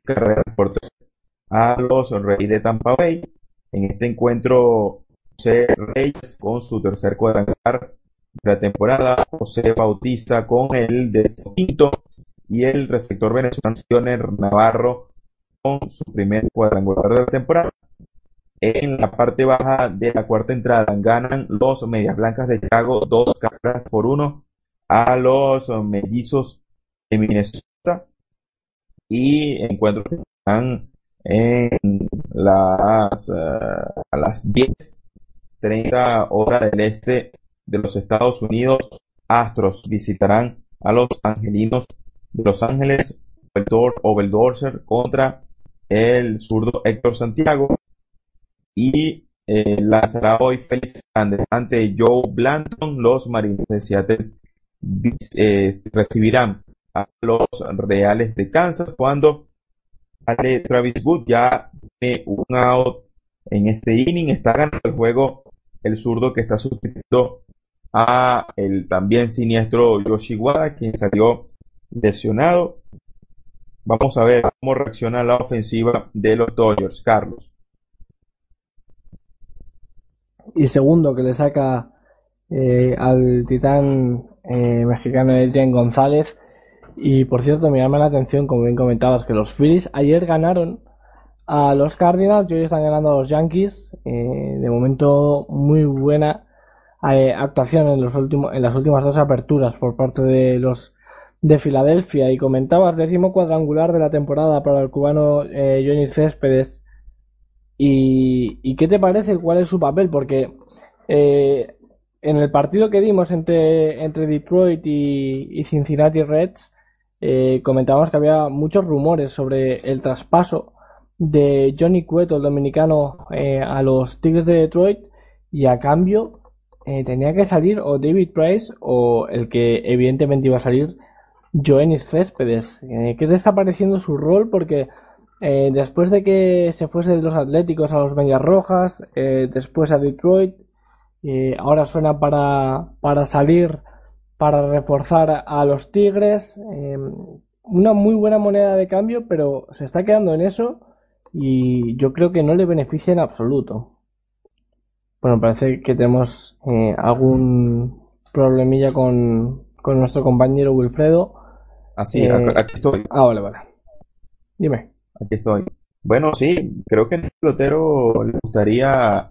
S2: carreras por tres a los Reyes de Tampa Bay. En este encuentro José Reyes con su tercer cuadrangular de la temporada, José Bautista con el quinto y el receptor venezolano Navarro con su primer cuadrangular de la temporada. En la parte baja de la cuarta entrada ganan los Medias Blancas de Chicago dos carreras por uno a los mellizos de Minnesota. Y encuentros que están en las eh, a las 10 30 hora del este de los Estados Unidos, Astros visitarán a los Angelinos de Los Ángeles o Beldorser contra el zurdo Héctor Santiago y eh, lanzará hoy Félix ante Joe Blanton. Los Marines de Seattle eh, recibirán a los Reales de Kansas cuando Ale Travis Wood ya tiene un out en este inning, está ganando el juego el zurdo que está sustituyendo a el también siniestro Yoshi Wada, quien salió lesionado. Vamos a ver cómo reacciona la ofensiva de los Dodgers, Carlos.
S1: Y segundo que le saca eh, al titán eh, mexicano Adrián González. Y por cierto, me llama la atención, como bien comentabas, que los Phillies ayer ganaron a los Cardinals y hoy están ganando a los Yankees. Eh, de momento, muy buena eh, actuación en, los últimos, en las últimas dos aperturas por parte de los de Filadelfia. Y comentabas, décimo cuadrangular de la temporada para el cubano eh, Johnny Céspedes. ¿Y, qué te parece? ¿Cuál es su papel? Porque eh, en el partido que dimos entre, entre Detroit y, Cincinnati Reds, eh, comentábamos que había muchos rumores sobre el traspaso de Johnny Cueto, el dominicano, eh, a los Tigres de Detroit y a cambio tenía que salir o David Price o el que evidentemente iba a salir Joenis Céspedes. ¿Qué te está pareciendo su rol? Porque eh, después de que se fuese de los Atléticos a los Medias Rojas, eh, después a Detroit, eh, ahora suena para, para salir, para reforzar a los Tigres. una muy buena moneda de cambio, pero se está quedando en eso y yo creo que no le beneficia en absoluto. Bueno, parece que tenemos algún problemilla con, con nuestro compañero Wilfredo.
S2: Así, aquí estoy.
S1: Ah, vale, vale. Dime.
S2: Aquí estoy. Bueno, sí, creo que el pelotero le gustaría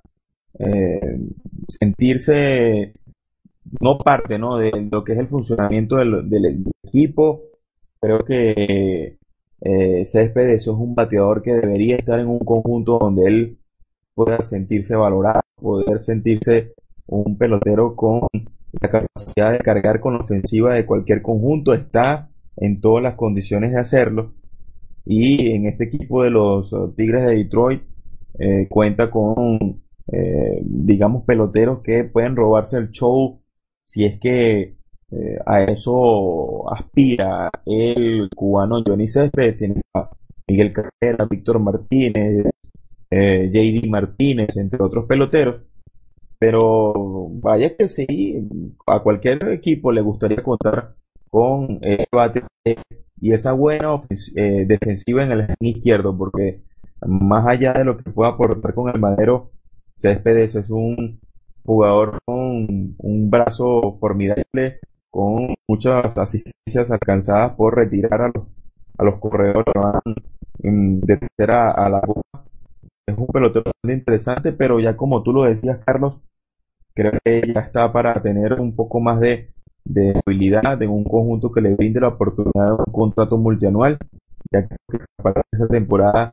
S2: eh, sentirse no parte, ¿no? de lo que es el funcionamiento del, equipo. Creo que eh, Céspedes es un bateador que debería estar en un conjunto donde él pueda sentirse valorado, poder sentirse un pelotero con la capacidad de cargar con la ofensiva de cualquier conjunto, está en todas las condiciones de hacerlo. Y en este equipo de los uh, Tigres de Detroit eh, cuenta con, eh, digamos, peloteros que pueden robarse el show si es que eh, a eso aspira el cubano Johnny Céspedes, Miguel Carrera, Víctor Martínez, JD Martínez, entre otros peloteros. Pero vaya que sí, a cualquier equipo le gustaría contar con el bate y esa buena eh, defensiva en el izquierdo, porque más allá de lo que pueda aportar con el Madero, Céspedes es un jugador con un brazo formidable, con muchas asistencias alcanzadas por retirar a los, a los corredores que van de tercera a la boca. Es un pelotero bastante interesante, pero ya como tú lo decías, Carlos, creo que ya está para tener un poco más de de habilidad en un conjunto que le brinde la oportunidad de un contrato multianual, ya que para esta temporada,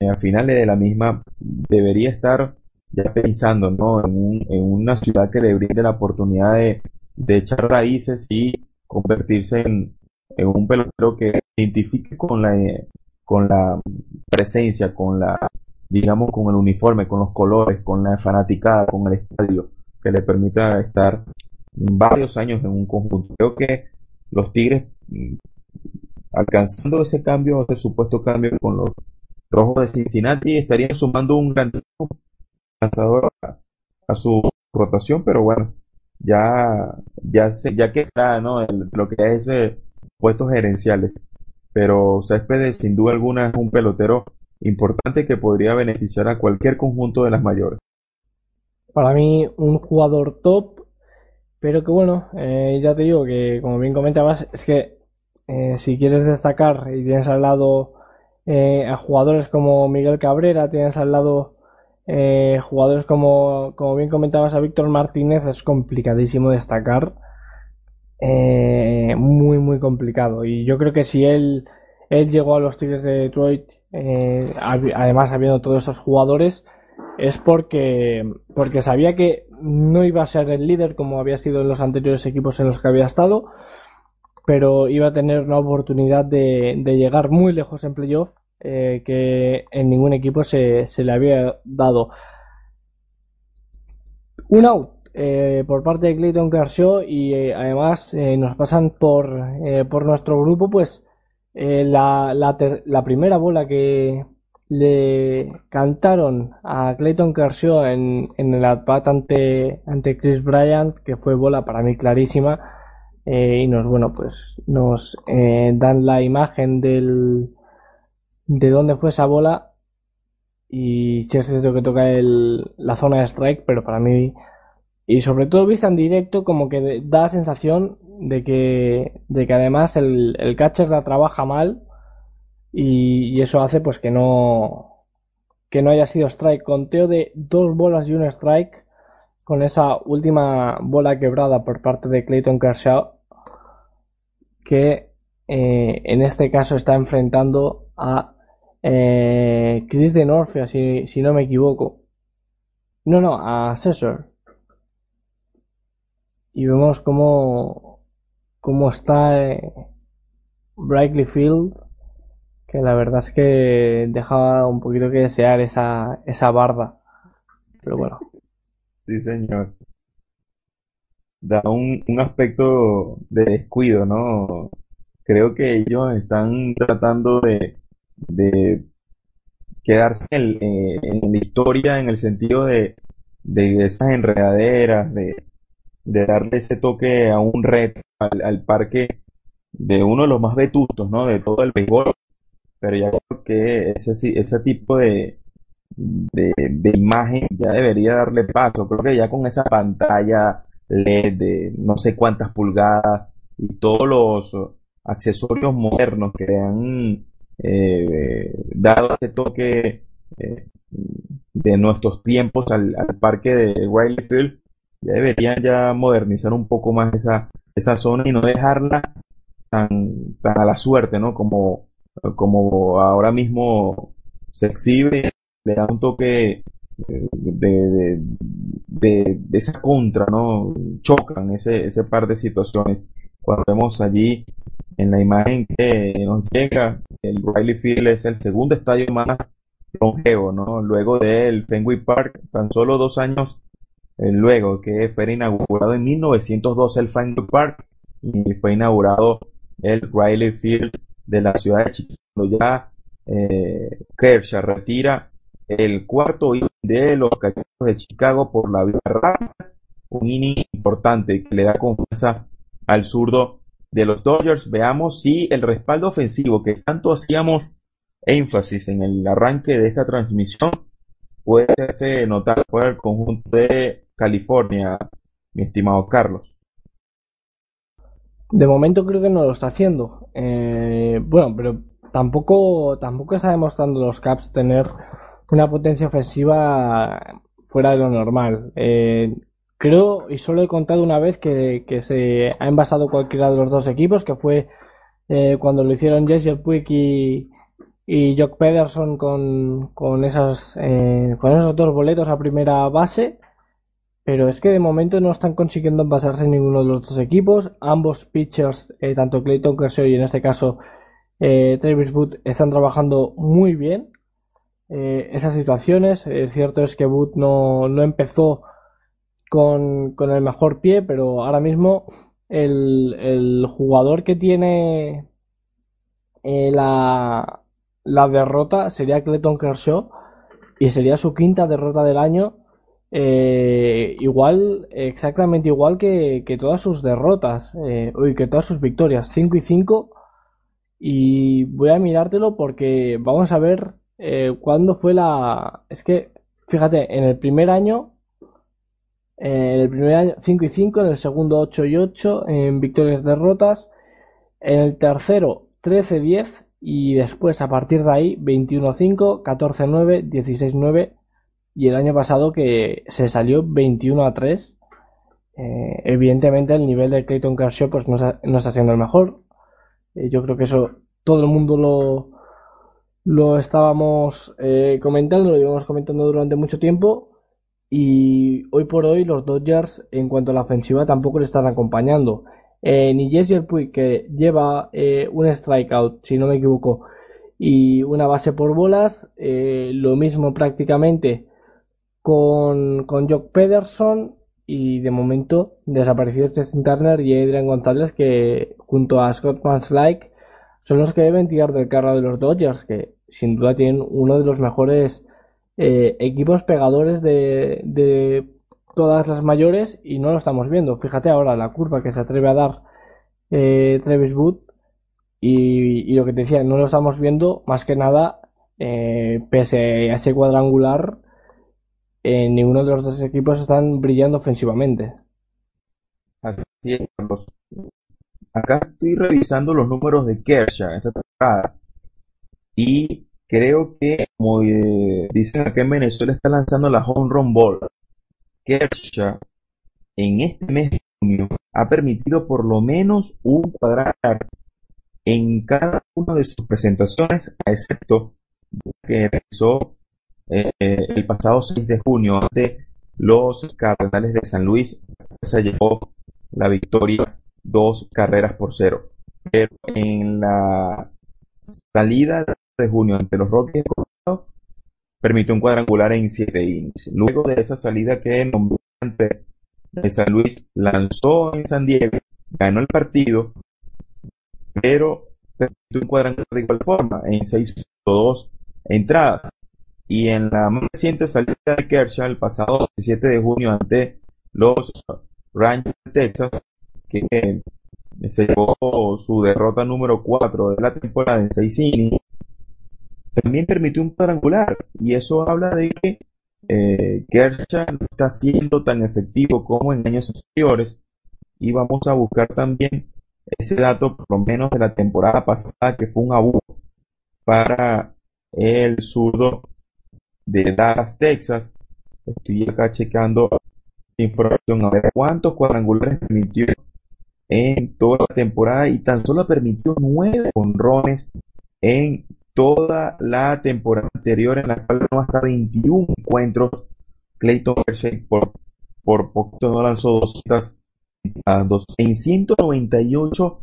S2: eh, a finales de la misma, debería estar ya pensando ¿no? en, en una ciudad que le brinde la oportunidad de, echar raíces y convertirse en, en un pelotero que identifique con la, con la presencia, con la, digamos, con el uniforme, con los colores, con la fanaticada, con el estadio, que le permita estar varios años en un conjunto. Creo que los Tigres, mm, alcanzando ese cambio, ese supuesto cambio con los Rojos de Cincinnati, estarían sumando un gran lanzador a, su rotación, pero bueno, ya, ya, se, ya queda ¿no? lo que es ese puestos gerenciales. Pero Céspedes, sin duda alguna, es un pelotero importante que podría beneficiar a cualquier conjunto de las mayores.
S1: Para mí, un jugador top pero que bueno, eh, ya te digo que como bien comentabas, es que eh, si quieres destacar y tienes al lado eh, a jugadores como Miguel Cabrera, tienes al lado jugadores como, como bien comentabas a Víctor Martínez, es complicadísimo destacar. muy, muy complicado. Y yo creo que si él, él llegó a los Tigres de Detroit, además habiendo todos esos jugadores, es porque, porque sabía que no iba a ser el líder como había sido en los anteriores equipos en los que había estado, pero iba a tener una oportunidad de, llegar muy lejos en playoff eh, que en ningún equipo se, le había dado. Un out eh, por parte de Clayton Kershaw y eh, además nos pasan por, por nuestro grupo pues la, la primera bola que, le cantaron a Clayton Kershaw en, en el at ante, ante Chris Bryant, que fue bola para mí clarísima. Eh, y nos, bueno, pues nos eh, dan la imagen del, de dónde fue esa bola. Y cierto que toca el, la zona de strike, pero para mí, y sobre todo vista en directo, como que da la sensación de que, de que además el, el catcher la trabaja mal y, eso hace pues que no que no haya sido strike. Conteo de dos bolas y un strike con esa última bola quebrada por parte de Clayton Kershaw que eh, en este caso está enfrentando a eh, Chris de Norfia, si, si no me equivoco. No, no, a Cesar. Y vemos cómo, cómo está eh, Field, que la verdad es que dejaba un poquito que desear esa, esa barda. Pero bueno,
S2: Sí, señor. Da un, un aspecto de descuido, ¿no? Creo que ellos están tratando de, de quedarse en, eh, en la historia en el sentido de, de esas enredaderas, de, de darle ese toque a un reto al, al parque de uno de los más vetustos, ¿no? De todo el béisbol, pero ya creo que ese, ese tipo de, de, imagen ya debería darle paso. Creo que ya con esa pantalla LED de no sé cuántas pulgadas y todos los accesorios modernos que han eh, dado ese toque eh, de nuestros tiempos al, al parque de Riley Field, ya deberían ya modernizar un poco más esa, esa zona y no dejarla tan, tan a la suerte, ¿no? Como, como ahora mismo se exhibe, le da un toque eh, de, de, de- esa contra, ¿no? Chocan ese, ese par de situaciones. Cuando vemos allí en la imagen que nos llega, el Riley Field es el segundo estadio más longevo, ¿no? Luego del Fenway Park, tan solo dos años eh, luego que fue inaugurado en 1912 el Fenway Park y fue inaugurado el Riley Field de la ciudad de Chicago. Ya eh, retira el cuarto inning de los Cachorros de Chicago por la vía rápida, un inning importante que le da confianza al zurdo de los Dodgers. Veamos si el respaldo ofensivo que tanto hacíamos énfasis en el arranque de esta transmisión puede hacerse notar por el conjunto de California, mi estimado Carlos.
S1: De momento creo que no lo está haciendo. Eh, bueno, pero tampoco, tampoco está demostrando los Caps tener una potencia ofensiva fuera de lo normal. Eh, creo, y solo he contado una vez que, se ha envasado cualquiera de los dos equipos, que fue eh, cuando lo hicieron Jesse Puig y, y Jock Pederson con, con, esas, eh, con esos dos boletos a primera base. Pero es que de momento no están consiguiendo envasarse en ninguno de los dos equipos. Ambos pitchers, eh, tanto Clayton Kershaw y en este caso eh, Travis Wood, están trabajando muy bien eh, esas situaciones. Cierto es que Wood no, no empezó con, con, el mejor pie, pero ahora mismo el, el jugador que tiene la, la derrota sería Clayton Kershaw y sería su quinta derrota del año. Eh, igual, exactamente igual que, que todas sus derrotas, eh, uy, que todas sus victorias, 5 y 5. Y voy a mirártelo porque vamos a ver eh, cuándo fue la. Es que, fíjate, en el primer año, en el primer año 5 y 5, en el segundo 8 y 8, en victorias derrotas, en el tercero 13 10 y después a partir de ahí 21 5, 14 9, 16 9 y el año pasado que se salió 21 a 3. Eh, evidentemente el nivel de Clayton Kershaw pues no, no está siendo el mejor. Eh, yo creo que eso todo el mundo lo, lo estábamos eh, comentando, lo llevamos comentando durante mucho tiempo. Y hoy por hoy los Dodgers en cuanto a la ofensiva tampoco le están acompañando. Ni Jesse Puig que lleva un strikeout, si no me equivoco, y una base por bolas. lo mismo prácticamente con, con Jock Pederson y de momento desaparecido Justin Turner y Adrian González que junto a Scott Manslike son los que deben tirar del carro de los Dodgers que sin duda tienen uno de los mejores eh, equipos pegadores de, de, todas las mayores y no lo estamos viendo. Fíjate ahora la curva que se atreve a dar eh, Travis Wood y, y, lo que te decía no lo estamos viendo más que nada eh, pese a ese cuadrangular eh, ninguno de los dos equipos están brillando ofensivamente.
S2: Así es, Carlos. Acá estoy revisando los números de Kershaw esta temporada y creo que, como eh, dicen acá en Venezuela, está lanzando la home run ball. Kershaw en este mes de junio ha permitido por lo menos un cuadrangular en cada una de sus presentaciones, excepto que realizó eh, el pasado 6 de junio ante los Cardenales de San Luis. Se llevó la victoria dos carreras por cero. Pero en la salida de junio ante los Rockies permitió un cuadrangular en siete innings. Luego de esa salida que nombró ante San Luis, lanzó en San Diego, ganó el partido, pero permitió un cuadrangular de igual forma en 6.2 entradas. Y en la más reciente salida de Kershaw el pasado 17 de junio ante los Rangers de Texas, que se llevó su derrota número 4 de la temporada en 6 innings, también permitió un cuadrangular. Y eso habla de que eh, Kershaw no está siendo tan efectivo como en años anteriores. Y vamos a buscar también ese dato, por lo menos de la temporada pasada, que fue un abuso para el zurdo de Dallas, Texas. Estoy acá checando información a ver cuántos cuadrangulares permitió en toda la temporada y tan solo permitió nueve honrones en toda la temporada anterior en la cual no hasta 21 encuentros. Clayton Kershaw por, por poquito no lanzó 200 en 198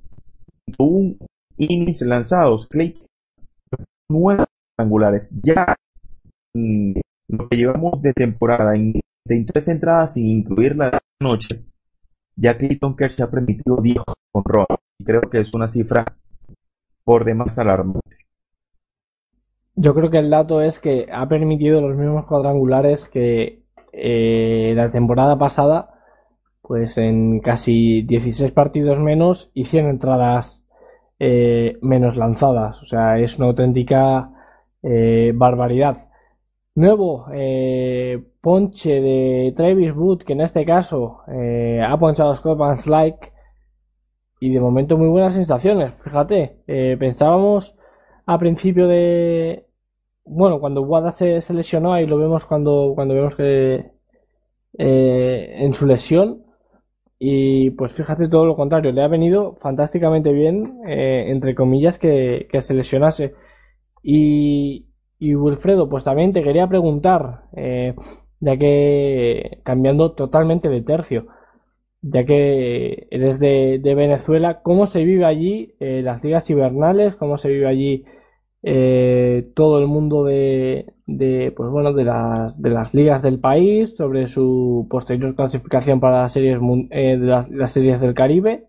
S2: innings lanzados. Clayton nueve angulares ya lo que llevamos de temporada en 23 entradas sin incluir la noche ya Clayton Kershaw ha permitido 10 honrones y creo que es una cifra por demás alarmante
S1: yo creo que el dato es que ha permitido los mismos cuadrangulares que eh, la temporada pasada, pues en casi 16 partidos menos y 100 entradas eh, menos lanzadas. O sea, es una auténtica eh, barbaridad. Nuevo ponche de Travis Wood, que en este caso ha ponchado a Scott Van Slyke y de momento muy buenas sensaciones. Fíjate, pensábamos a principio de. Bueno, cuando Wada se, lesionó, ahí lo vemos cuando, cuando vemos que. Eh, en su lesión. Y pues fíjate todo lo contrario, le ha venido fantásticamente bien, eh, entre comillas, que, se lesionase. Y, y Wilfredo, pues también te quería preguntar, eh, ya que cambiando totalmente de tercio, ya que eres de, de Venezuela, ¿cómo se vive allí las ligas hibernales? ¿Cómo se vive allí eh, todo el mundo de, pues bueno, de, las, de las ligas del país, sobre su posterior clasificación para las series, eh, de las, series del Caribe.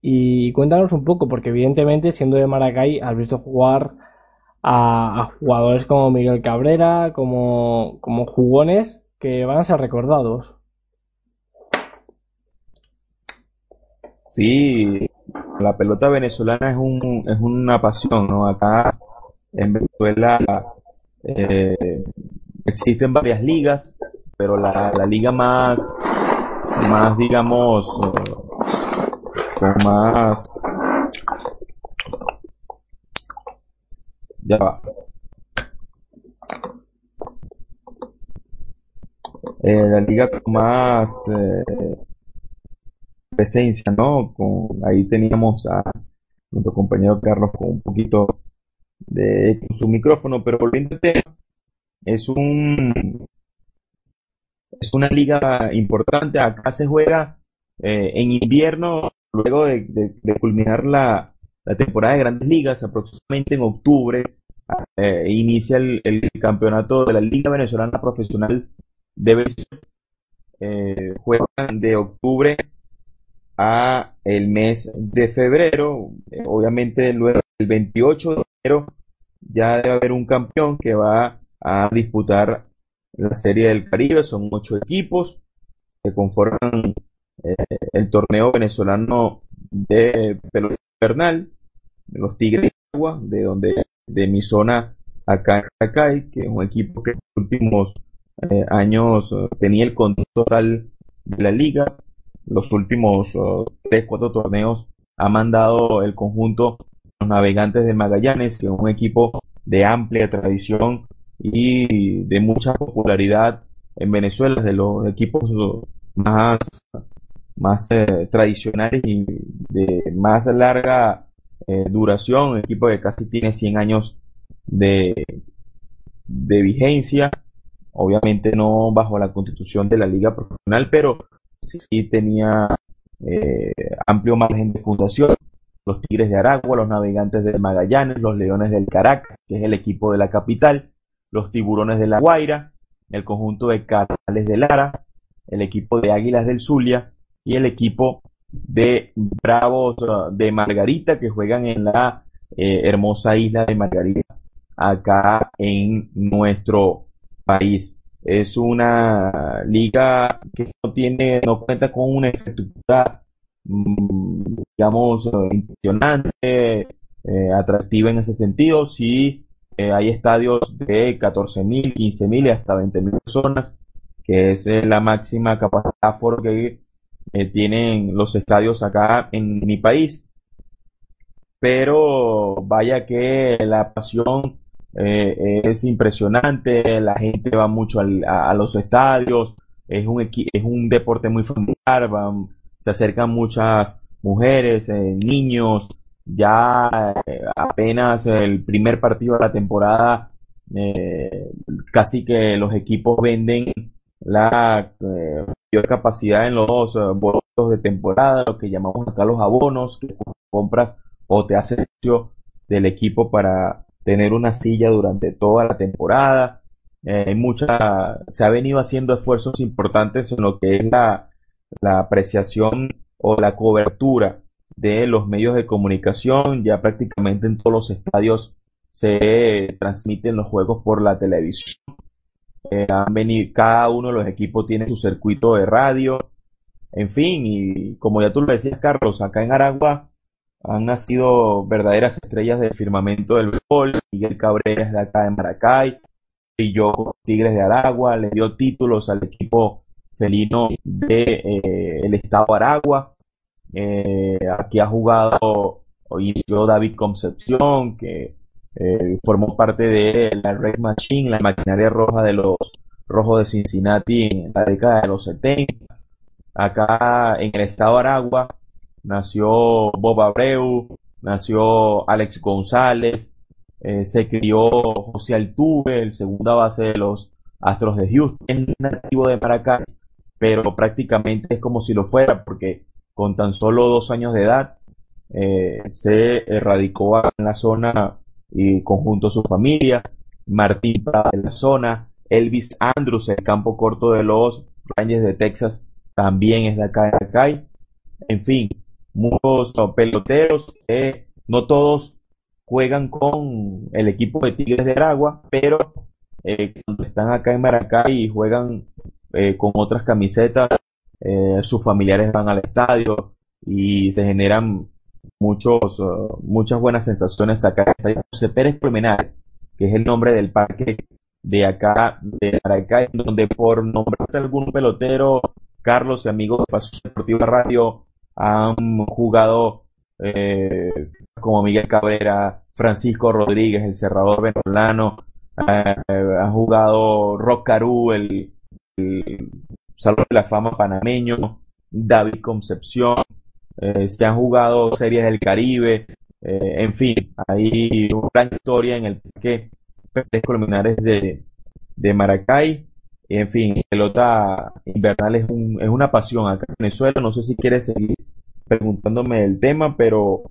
S1: Y cuéntanos un poco, porque evidentemente, siendo de Maracay, has visto jugar a, jugadores como Miguel Cabrera, como, como jugones que van a ser recordados.
S2: Sí, la pelota venezolana es, un, es una pasión, ¿no? Acá en Venezuela eh, existen varias ligas, pero la, la liga más, más digamos, eh, más... Ya va. Eh, la liga más eh, presencia, ¿no? Con, ahí teníamos a nuestro compañero Carlos con un poquito de su micrófono, pero volviendo al tema, es un es una liga importante. Acá se juega eh, en invierno, luego de, culminar la, temporada de grandes ligas, aproximadamente en octubre, eh, inicia el, campeonato de la Liga Venezolana Profesional de eh, juegan de octubre a el mes de febrero. Eh, obviamente luego el 28 de enero ya debe haber un campeón que va a disputar la Serie del Caribe. Son ocho equipos que conforman el torneo venezolano de pelota invernal, los Tigres de Agua, de donde de mi zona acá en que es un equipo que en los últimos eh, años tenía el control de la liga. Los últimos uh, tres, cuatro torneos ha mandado el conjunto los navegantes de Magallanes, que es un equipo de amplia tradición y de mucha popularidad en Venezuela, de los equipos más, más eh, tradicionales y de más larga eh, duración, un equipo que casi tiene 100 años de, de vigencia, obviamente no bajo la constitución de la liga profesional, pero sí tenía eh, amplio margen de fundación. Los Tigres de Aragua, los Navegantes del Magallanes, los Leones del Caracas, que es el equipo de la capital, los Tiburones de la Guaira, el conjunto de Catales de Lara, el equipo de Águilas del Zulia y el equipo de Bravos de Margarita que juegan en la eh, hermosa isla de Margarita acá en nuestro país. Es una liga que no tiene, no cuenta con una estructura, mm, digamos, impresionante, eh, atractiva en ese sentido. Sí, eh, hay estadios de 14.000, 15.000 y hasta 20.000 personas, que es la máxima capacidad que tienen los estadios acá en mi país. Pero vaya que la pasión eh, es impresionante, la gente va mucho a, los estadios, es un, es un deporte muy familiar, se acercan muchas mujeres, eh, niños, ya eh, apenas el primer partido de la temporada, casi que los equipos venden la mayor capacidad en los boletos de temporada, lo que llamamos acá los abonos, que compras o te haces del equipo para tener una silla durante toda la temporada. Eh, mucha, se ha venido haciendo esfuerzos importantes en lo que es la, la apreciación o la cobertura de los medios de comunicación. Ya prácticamente en todos los estadios se transmiten los juegos por la televisión. Eh, han venido, cada uno de los equipos tiene su circuito de radio. En fin, y como ya tú lo decías, Carlos, acá en Aragua han nacido verdaderas estrellas del firmamento del béisbol. Miguel Cabrera es de acá de Maracay, y yo Tigres de Aragua, le dio títulos al equipo felino de eh, el estado Aragua. Eh, aquí ha jugado inició David Concepción, que eh, formó parte de la Red Machine, la maquinaria roja de los rojos de Cincinnati en la década de los 70. Acá en el estado Aragua nació Bob Abreu, nació Alex González, eh, se crió José Altuve, el segunda base de los Astros de Houston, es nativo de Maracay, pero prácticamente es como si lo fuera, porque con tan solo dos años de edad eh, se radicó en la zona y conjunto a su familia, Martín Prada de la zona, Elvis Andrews, el campo corto de los Rangers de Texas, también es de acá de Maracay. En fin, muchos peloteros, que no todos juegan con el equipo de Tigres de Aragua, pero eh, cuando están acá en Maracay y juegan eh, con otras camisetas, eh, sus familiares van al estadio y se generan muchos, uh, muchas buenas sensaciones acá. José Pérez Promenades, que es el nombre del parque de acá, de Maracay, donde por nombrar algún pelotero, Carlos y amigos de Pasión Deportiva Radio, han jugado eh, como Miguel Cabrera, Francisco Rodríguez, el cerrador venezolano, eh, ha jugado Rock Caru, el, Salón de la Fama panameño, David Concepción, eh, se han jugado series del Caribe, en fin, hay una gran historia en el Pérez Colmenares de, de Maracay. En fin, pelota invernal es, un, es una pasión acá en Venezuela. No sé si quieres seguir preguntándome el tema, pero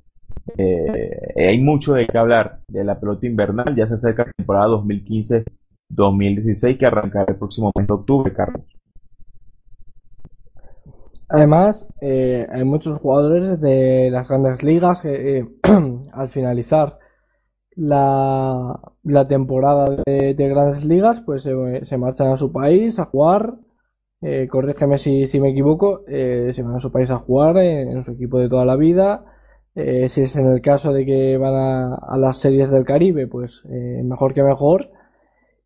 S2: eh, hay mucho de qué hablar de la pelota invernal. Ya se acerca la temporada 2015-2016 que arrancará el próximo mes de octubre, Carlos.
S1: Además, eh, hay muchos jugadores de las grandes ligas que eh, <clears throat> al finalizar la, la temporada de, grandes ligas, pues se marchan a su país a jugar eh, corrígeme si, si, me equivoco, eh, se van a su país a jugar en, su equipo de toda la vida. Si es en el caso de que van a, las series del Caribe, pues mejor que mejor.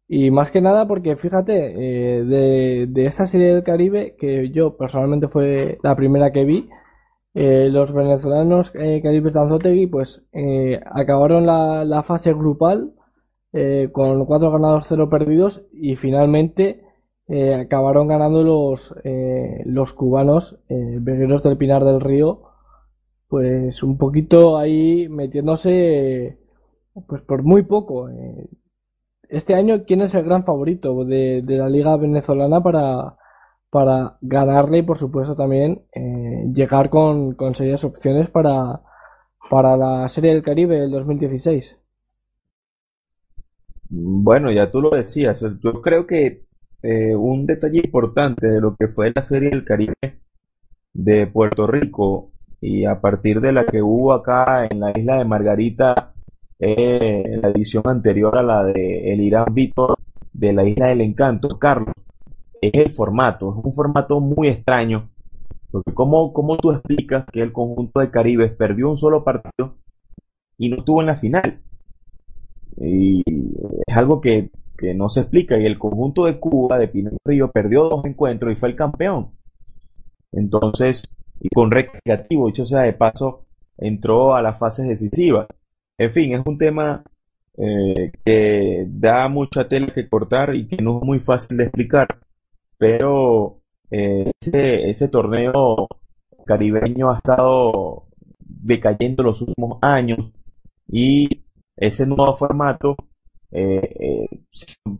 S1: Y más que nada porque fíjate, de, de, esta serie del Caribe, que yo personalmente fue la primera que vi, los venezolanos Caribe Tanzotegui pues acabaron la, la, fase grupal con cuatro ganados, cero perdidos y finalmente eh, acabaron ganando los, eh, los cubanos, eh, Vegueros del Pinar del Río, pues un poquito ahí metiéndose pues por muy poco. Eh, este año, ¿quién es el gran favorito de, la Liga Venezolana para, para ganarle y, por supuesto, también eh, llegar con, con serias opciones para, para la Serie del Caribe del 2016?
S2: Bueno, ya tú lo decías. Yo creo que eh, un detalle importante de lo que fue la Serie del Caribe de Puerto Rico y a partir de la que hubo acá en la isla de Margarita eh, en la edición anterior a la de el Irán Víctor de la Isla del Encanto, Carlos, es el formato, es un formato muy extraño, porque ¿cómo, cómo tú explicas que el conjunto de Caribes perdió un solo partido y no estuvo en la final? Y es algo que, que no se explica, y el conjunto de Cuba, de Pinal Río, perdió dos encuentros y fue el campeón. Entonces, y con recreativo, dicho sea de paso, entró a las fases decisivas. En fin, es un tema eh, que da mucha tela que cortar y que no es muy fácil de explicar, pero eh, ese, torneo caribeño ha estado decayendo los últimos años y ese nuevo formato eh,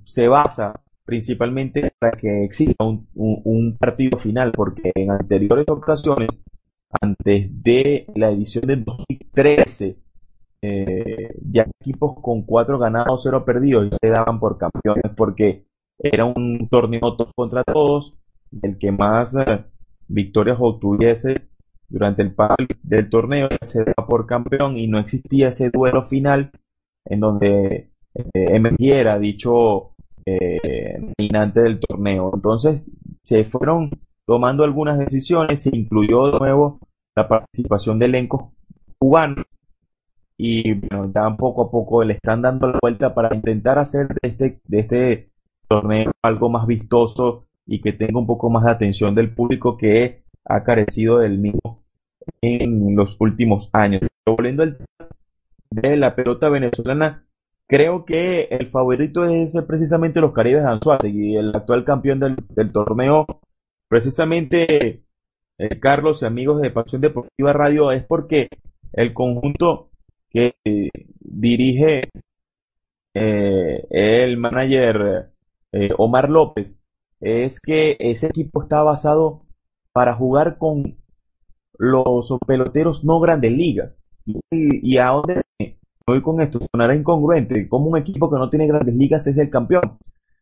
S2: se basa principalmente para que exista un, un, partido final, porque en anteriores ocasiones, antes de la edición del 2013, eh, ya equipos con cuatro ganados, cero perdidos ya se daban por campeones porque era un torneo todos contra todos, el que más eh, victorias obtuviese durante el par del torneo se daba por campeón y no existía ese duelo final en donde eh, emergiera dicho eh, del torneo. Entonces se fueron tomando algunas decisiones, se incluyó de nuevo la participación de elencos cubanos y bueno, ya poco a poco le están dando la vuelta para intentar hacer de este, de este torneo algo más vistoso y que tenga un poco más de atención del público que ha carecido del mismo en los últimos años. volviendo al tema de la pelota venezolana, creo que el favorito es precisamente los Caribes de y el actual campeón del, torneo, precisamente eh, Carlos y amigos de Pasión Deportiva Radio, es porque el conjunto que dirige eh, el manager eh, Omar López es que ese equipo está basado para jugar con los peloteros no grandes ligas. Y, y a dónde voy con esto, sonará incongruente, como un equipo que no tiene grandes ligas es el campeón.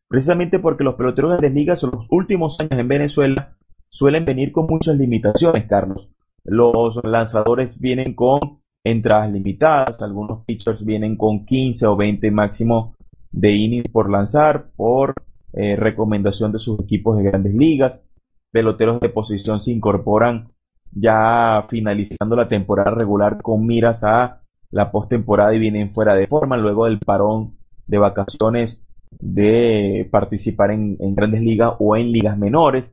S2: Precisamente porque los peloteros de grandes ligas en los últimos años en Venezuela suelen venir con muchas limitaciones, Carlos. Los lanzadores vienen con entradas limitadas, algunos pitchers vienen con 15 o 20 máximo de innings por lanzar, por eh, recomendación de sus equipos de grandes ligas. Peloteros de posición se incorporan ya finalizando la temporada regular con miras a la postemporada y vienen fuera de forma luego del parón de vacaciones de participar en, en grandes ligas o en ligas menores.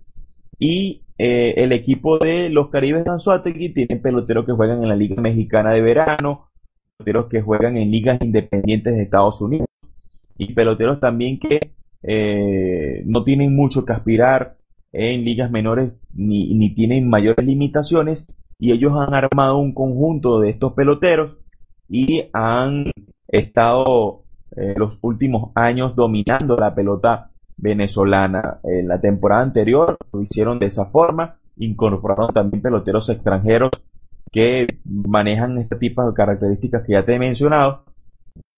S2: Y eh, el equipo de los Caribes de Anzuategui tiene peloteros que juegan en la Liga Mexicana de Verano, peloteros que juegan en ligas independientes de Estados Unidos y peloteros también que eh, no tienen mucho que aspirar en ligas menores ni, ni tienen mayores limitaciones y ellos han armado un conjunto de estos peloteros y han estado eh, los últimos años dominando la pelota venezolana. En la temporada anterior lo hicieron de esa forma, incorporaron también peloteros extranjeros que manejan este tipo de características que ya te he mencionado.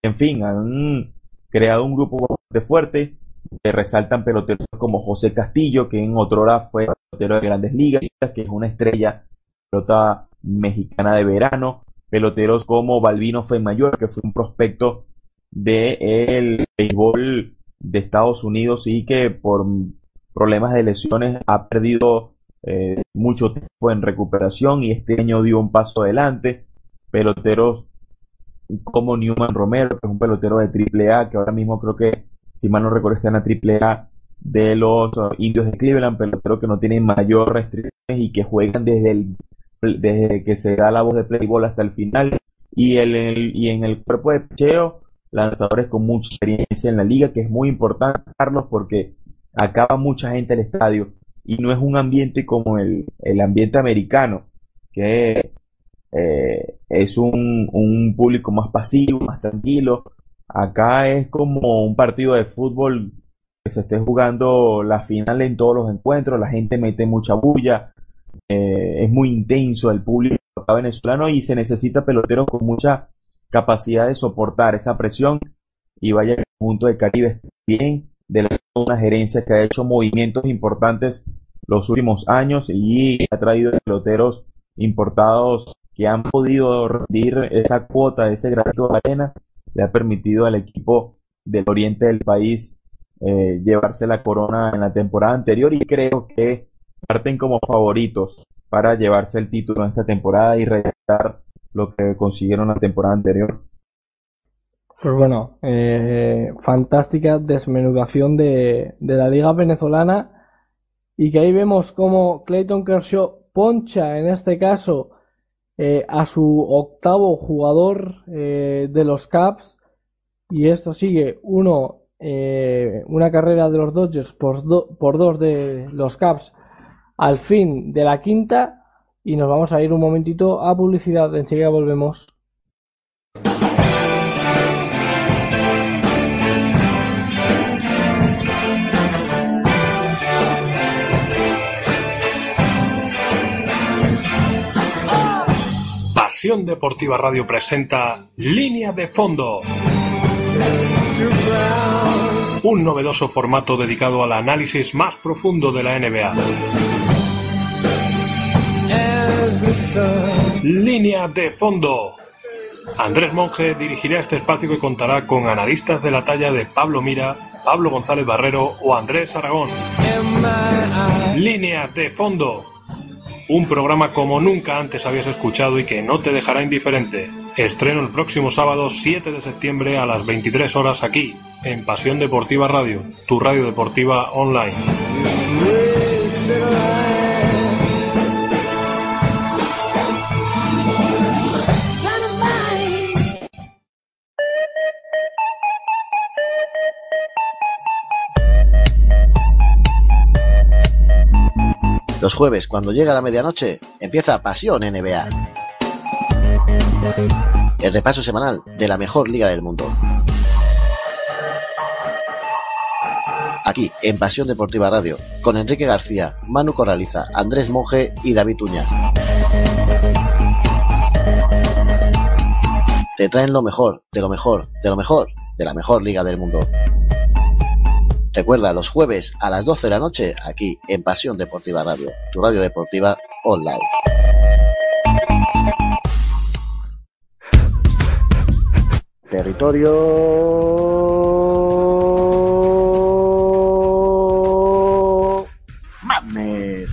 S2: En fin, han creado un grupo bastante fuerte, que resaltan peloteros como José Castillo, que en otro hora fue pelotero de grandes ligas, que es una estrella pelota mexicana de verano, peloteros como Balvino Mayor, que fue un prospecto del el béisbol de Estados Unidos y que por problemas de lesiones ha perdido eh, mucho tiempo en recuperación y este año dio un paso adelante. Peloteros como Newman Romero, que es un pelotero de AAA, que ahora mismo creo que, si mal no recuerdo, está en la AAA de los uh, indios de Cleveland, pelotero que no tienen mayor restricciones y que juegan desde el desde que se da la voz de Playboy hasta el final y, el, y en el cuerpo de picheo lanzadores con mucha experiencia en la liga, que es muy importante, Carlos, porque acaba mucha gente al estadio y no es un ambiente como el, el ambiente americano, que eh, es un, un público más pasivo, más tranquilo. Acá es como un partido de fútbol que se esté jugando la final en todos los encuentros, la gente mete mucha bulla, eh, es muy intenso el público acá venezolano y se necesita peloteros con mucha capacidad de soportar esa presión y vaya el punto de Caribe. Bien de la, una gerencia que ha hecho movimientos importantes los últimos años y ha traído peloteros importados que han podido rendir esa cuota, ese granito de arena, le ha permitido al equipo del oriente del país eh, llevarse la corona en la temporada anterior y creo que parten como favoritos para llevarse el título en esta temporada y realizar lo que consiguieron la temporada anterior.
S1: Pues bueno, eh, fantástica desmenudación de, de la liga venezolana. Y que ahí vemos como Clayton Kershaw poncha en este caso eh, a su octavo jugador eh, de los Caps y esto sigue uno una carrera de los Dodgers por, por dos de los Caps al fin de la quinta y nos vamos a ir un momentito a publicidad enseguida volvemos
S7: Pasión Deportiva Radio presenta Línea de Fondo. Un novedoso formato dedicado al análisis más profundo de la NBA. Línea de Fondo. Andrés Monge dirigirá este espacio que contará con analistas de la talla de Pablo Mira, Pablo González Barrero o Andrés Aragón. Línea de Fondo un programa como nunca antes habías escuchado y que no te dejará indiferente. Estreno el próximo sábado 7 de septiembre a las 23 horas aquí, en Pasión Deportiva Radio, tu radio deportiva online.
S8: Jueves, cuando llega la medianoche, empieza Pasión NBA. El repaso semanal de la mejor liga del mundo. Aquí, en Pasión Deportiva Radio, con Enrique García, Manu Corraliza, Andrés Monge y David Uña. Te traen lo mejor, de lo mejor, de lo mejor, de la mejor liga del mundo. Recuerda, los jueves a las 12 de la noche, aquí en Pasión Deportiva Radio, tu radio deportiva online. Territorio Madness.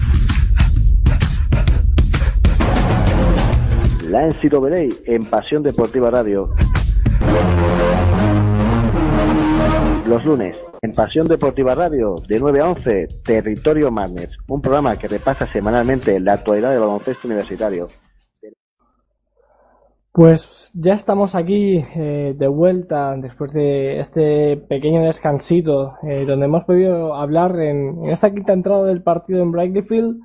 S8: La NCAA en Pasión Deportiva Radio. Los lunes, en Pasión Deportiva Radio, de 9 a 11, Territorio Madness, un programa que repasa semanalmente la actualidad del baloncesto universitario.
S1: Pues ya estamos aquí eh, de vuelta después de este pequeño descansito eh, donde hemos podido hablar en, en, esta quinta entrada del partido en Field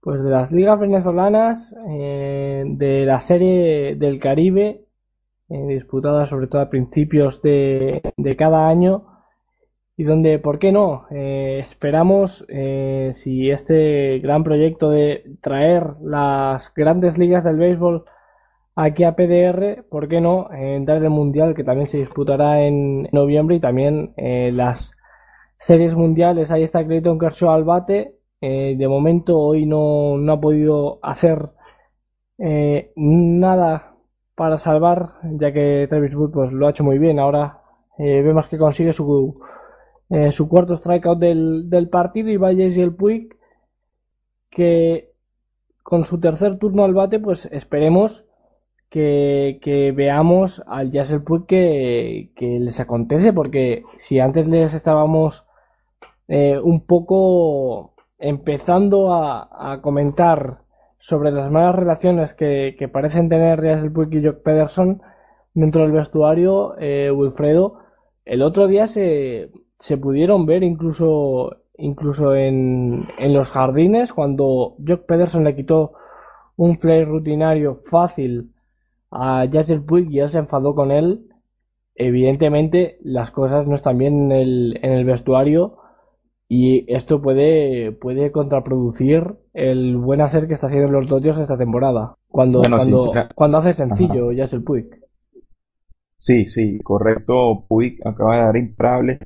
S1: pues de las ligas venezolanas, eh, de la serie del Caribe disputada sobre todo a principios de cada año y donde, ¿por qué no? Eh, esperamos eh, si este gran proyecto de traer las grandes ligas del béisbol aquí a PDR, ¿por qué no? entrar el Mundial que también se disputará en noviembre y también eh, las series mundiales. Ahí está Clayton Kershaw al bate. de momento hoy no, no ha podido hacer nada para salvar, ya que Travis Wood pues, lo ha hecho muy bien. Ahora vemos que consigue su eh, su cuarto strikeout del, del partido y y el Puig que con su tercer turno al bate pues esperemos que, que veamos al el Puig que, que, les acontece porque si antes les estábamos eh, un poco empezando a, comentar sobre las malas relaciones que, que parecen tener el Puig y Jock Pederson dentro del vestuario eh, Wilfredo el otro día se se pudieron ver incluso incluso en, en los jardines cuando Jock Pederson le quitó un play rutinario fácil a Jasper Puig y él se enfadó con él, evidentemente las cosas no están bien en el, en el vestuario y esto puede, puede contraproducir el buen hacer que está haciendo los Dodgers esta temporada. Cuando,
S2: Bueno,
S1: cuando, cuando hace sencillo Jasper Puig.
S2: Sí, sí, correcto. Puig acaba de dar imparable,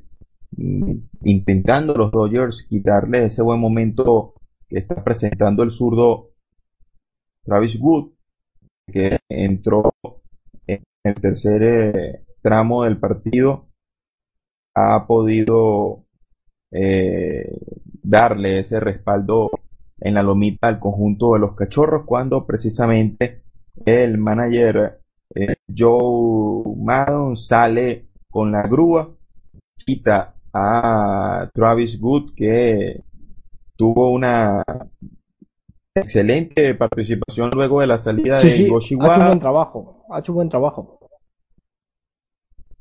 S2: intentando los Dodgers quitarle ese buen momento que está presentando el zurdo Travis Wood, que entró en el tercer eh, tramo del partido, ha podido eh, darle ese respaldo en la lomita al conjunto de los cachorros cuando precisamente el manager eh, Joe Maddon sale con la grúa, quita a Travis Wood que tuvo una excelente participación luego de la salida
S1: Sí,
S2: de
S1: sí,
S2: Yoshi
S1: ha hecho un buen trabajo, ha hecho un buen trabajo.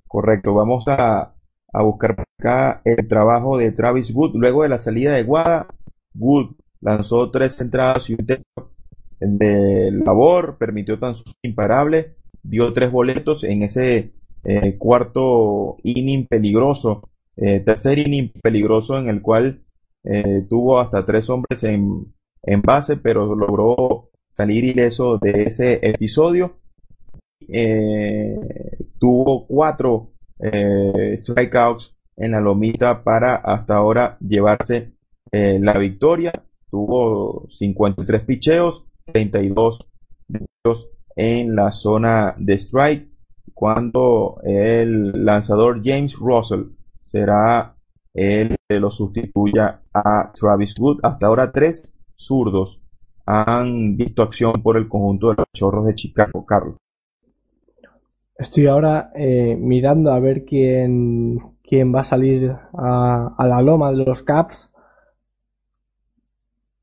S2: Correcto, vamos a, a buscar acá el trabajo de Travis Wood. Luego de la salida de Wada, Wood lanzó tres entradas y un tercio de labor, permitió tan imparable, dio tres boletos en ese eh, cuarto inning peligroso, eh, tercer inning peligroso en el cual eh, tuvo hasta tres hombres en, en base, pero logró salir ileso de ese episodio eh, tuvo cuatro strikeouts en la lomita para hasta ahora llevarse la victoria. Tuvo 53 picheos, 32 de ellos en la zona de strike, cuando el lanzador James Russell será el que lo sustituya a Travis Wood. Hasta ahora tres zurdos han visto acción por el conjunto de los chorros de Chicago, Carlos.
S1: Estoy ahora eh, mirando a ver quién, quién va a salir a, a la loma de los Caps.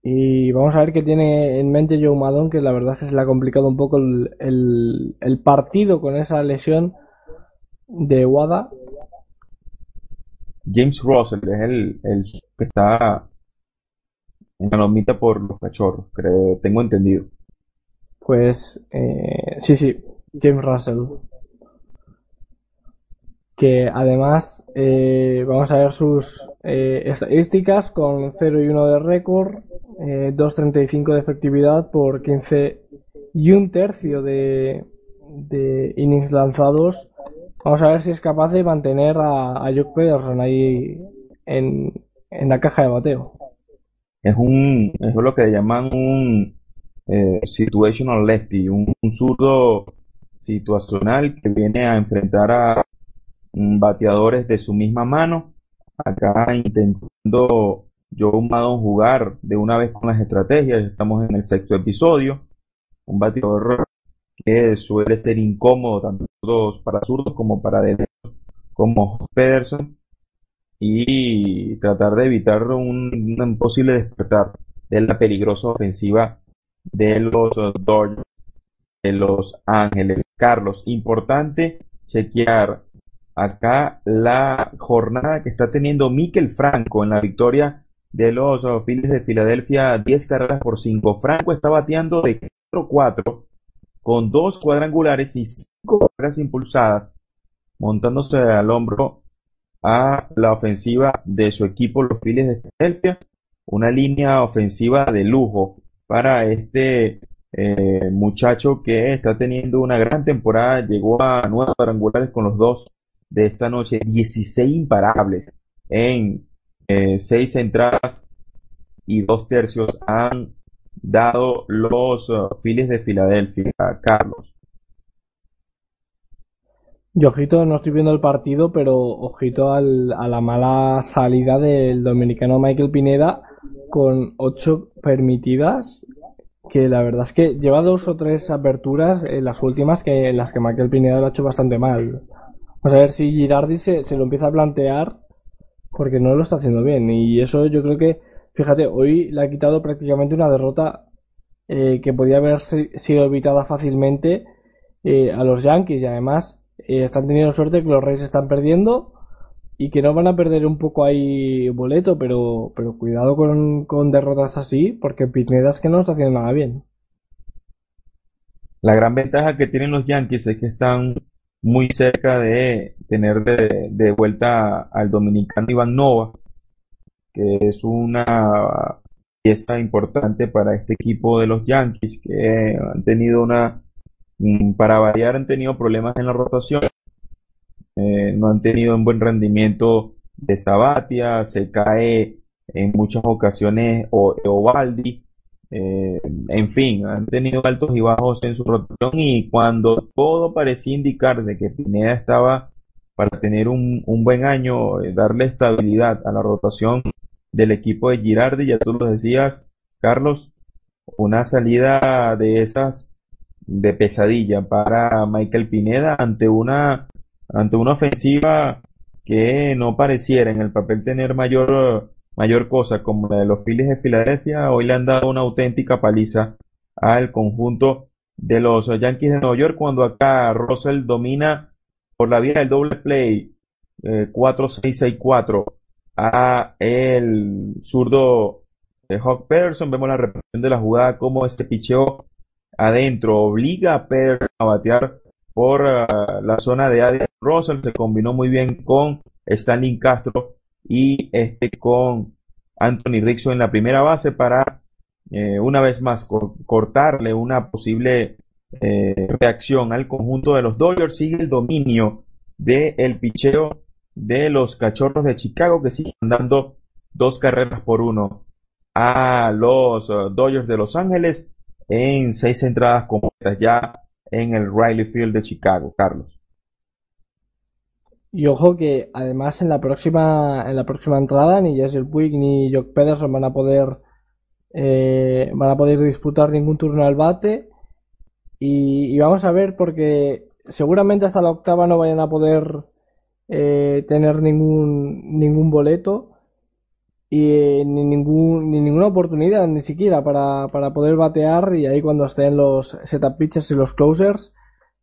S1: Y vamos a ver qué tiene en mente Joe Madon, que la verdad es que se le ha complicado un poco el, el- el partido con esa lesión de Wada.
S2: James Russell es el, el que está en la lomita por los cachorros, creo, tengo entendido.
S1: Pues eh, sí, sí, James Russell. Que además eh, vamos a ver sus eh, estadísticas con 0 y 1 de récord, eh, 2.35 de efectividad por 15 y un tercio de, de innings lanzados. Vamos a ver si es capaz de mantener a, a Jock Pederson ahí en, en la caja de bateo.
S2: Es un, es lo que llaman un eh, situational lefty, un, zurdo situacional que viene a enfrentar a mm, bateadores de su misma mano. Acá intentando Joe Maddon jugar de una vez con las estrategias. Estamos en el sexto episodio. Un bateador que suele ser incómodo tanto para zurdos como para derechos, como Pederson, y tratar de evitar un, un posible despertar de la peligrosa ofensiva de los Dodgers, de los Ángeles. Carlos, importante chequear acá la jornada que está teniendo Mikel Franco en la victoria de los Phillies de Filadelfia, 10 carreras por 5. Franco está bateando de 4-4 con dos cuadrangulares y cinco carreras impulsadas, montándose al hombro a la ofensiva de su equipo, los Phillies de Filadelfia. Una línea ofensiva de lujo para este eh, muchacho que está teniendo una gran temporada. Llegó a nueve cuadrangulares con los dos de esta noche, 16 imparables en eh, seis entradas y dos tercios han dado los Phillies de Filadelfia, Carlos.
S1: Y ojito, no estoy viendo el partido, pero ojito al- a la mala salida del dominicano Michael Pineda con ocho permitidas, que la verdad es que lleva dos o tres aperturas en las últimas que en las que Michael Pineda lo ha hecho bastante mal. Vamos a ver si Girardi se lo empieza a plantear porque no lo está haciendo bien. Y eso yo creo que, fíjate, hoy le ha quitado prácticamente una derrota eh, que podía haber si- sido evitada fácilmente eh, a los Yankees y además eh, están teniendo suerte que los Reyes están perdiendo y que no van a perder un poco ahí boleto, pero, pero cuidado con, con derrotas así porque Pineda es que no está haciendo nada bien.
S2: La gran ventaja que tienen los Yankees es que están muy cerca de tener de, de vuelta al dominicano Iván Nova, que es una pieza importante para este equipo de los Yankees, que han tenido una, mm, para variar, han tenido problemas en la rotación, eh, no han tenido un buen rendimiento de Sabatia, se cae en muchas ocasiones o, Ovaldi, eh, en fin, han tenido altos y bajos en su rotación y cuando todo parecía indicar de que Pineda estaba para tener un, un buen año, eh, darle estabilidad a la rotación del equipo de Girardi, ya tú lo decías, Carlos, una salida de esas de pesadilla para Michael Pineda ante una ante una ofensiva que no pareciera en el papel tener mayor mayor cosa como la de los Phillies de Filadelfia, hoy le han dado una auténtica paliza al conjunto de los Yankees de Nueva York cuando acá Russell domina por la vía del doble play eh, 4-6-6-4 a el zurdo de Hawk Peterson. Vemos la repetición de la jugada, como este picheo adentro obliga a Peterson a batear por uh, la zona de Adrian Russell. Se combinó muy bien con Stanley Castro y este con Anthony Dixon en la primera base para eh, una vez más cortarle una posible eh, reacción al conjunto de los Dodgers. Sigue el dominio del el picheo de los Cachorros de Chicago que siguen dando dos carreras por uno a los uh, Dodgers de Los Ángeles en seis entradas completas ya en el Riley Field de Chicago, Carlos.
S1: Y ojo que además en la próxima en la próxima entrada ni Jesse Puig ni Jock Pederson van a poder eh, van a poder disputar ningún turno al bate y, y, vamos a ver porque seguramente hasta la octava no vayan a poder eh, tener ningún, ningún boleto y eh, ni, ningún, ni ninguna oportunidad ni siquiera para, para poder batear y ahí cuando estén los setup pitchers y los closers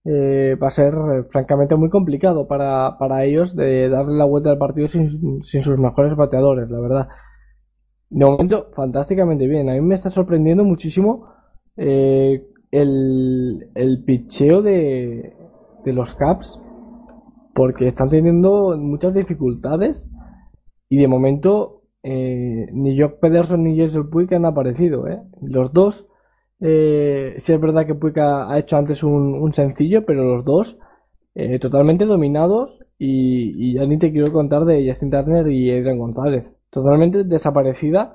S1: eh, va a ser francamente muy complicado para, para ellos de darle la vuelta al partido sin, sin sus mejores bateadores, la verdad. De momento, fantásticamente bien. A mí me está sorprendiendo muchísimo el, el picheo de, de los Caps porque están teniendo muchas dificultades y de momento eh, ni Jock Pederson ni Jason Puig han aparecido. ¿eh? Los dos, eh, sí es verdad que Puig ha, hecho antes un, sencillo, pero los dos eh, totalmente dominados y, ya ni te quiero contar de Justin Turner y Adrian González. Totalmente desaparecida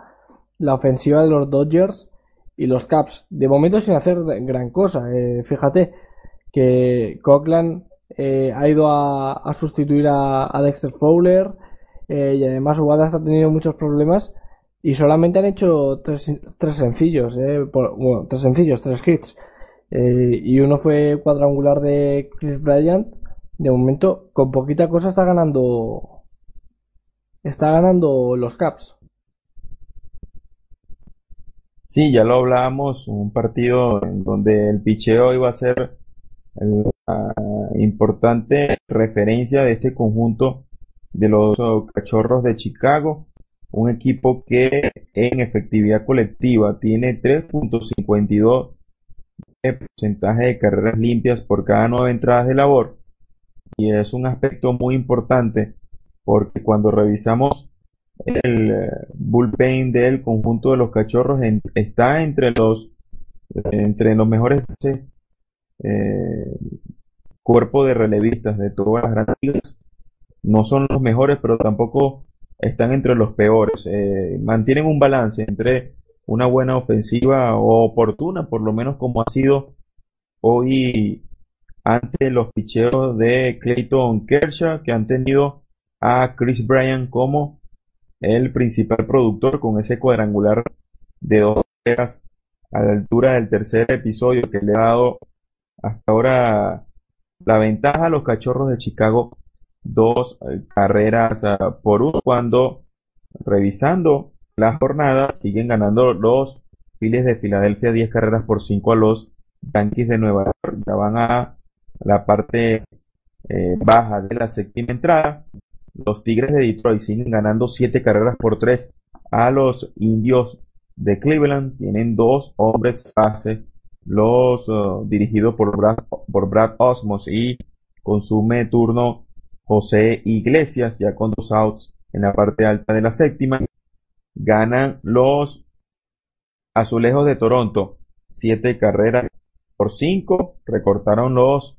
S1: la ofensiva de los Dodgers y los Caps. De momento sin hacer gran cosa. fíjate que Coughlin eh, ha ido a, sustituir a, Dexter Fowler eh, y además Wallace ha tenido muchos problemas y solamente han hecho tres, sencillos, eh, bueno, tres sencillos, tres hits y uno fue cuadrangular de Chris Bryant. De momento, con poquita cosa está ganando está ganando los Caps.
S2: Sí, ya lo hablábamos, un partido en donde el picheo iba a ser la importante referencia de este conjunto de los Cachorros de Chicago, un equipo que en efectividad colectiva tiene 3.52 de porcentaje de carreras limpias por cada nueve entradas de labor. Y es un aspecto muy importante porque cuando revisamos el eh, bullpen del conjunto de los cachorros está entre los entre los mejores eh, cuerpo de relevistas de todas las grandes ligas. No son los mejores, pero tampoco están entre los peores. Eh, mantienen un balance entre una buena ofensiva o oportuna, por lo menos como ha sido hoy ante los picheos de Clayton Kershaw, que han tenido a Chris Bryan como el principal productor con ese cuadrangular de dos horas a la altura del tercer episodio que le ha dado hasta ahora la ventaja a los Cachorros de Chicago, dos eh, carreras ah, por uno, cuando revisando las jornadas siguen ganando los Phillies de Filadelfia 10 carreras por 5 a los Yankees de Nueva York. Ya van a la parte eh, baja de la séptima entrada. Los Tigres de Detroit siguen ganando 7 carreras por 3 a los Indios de Cleveland. Tienen dos hombres base los uh, dirigidos por Brad, por Brad Osmos y consume turno José Iglesias, ya con dos outs en la parte alta de la séptima. Ganan los Azulejos de Toronto, siete carreras por cinco. Recortaron los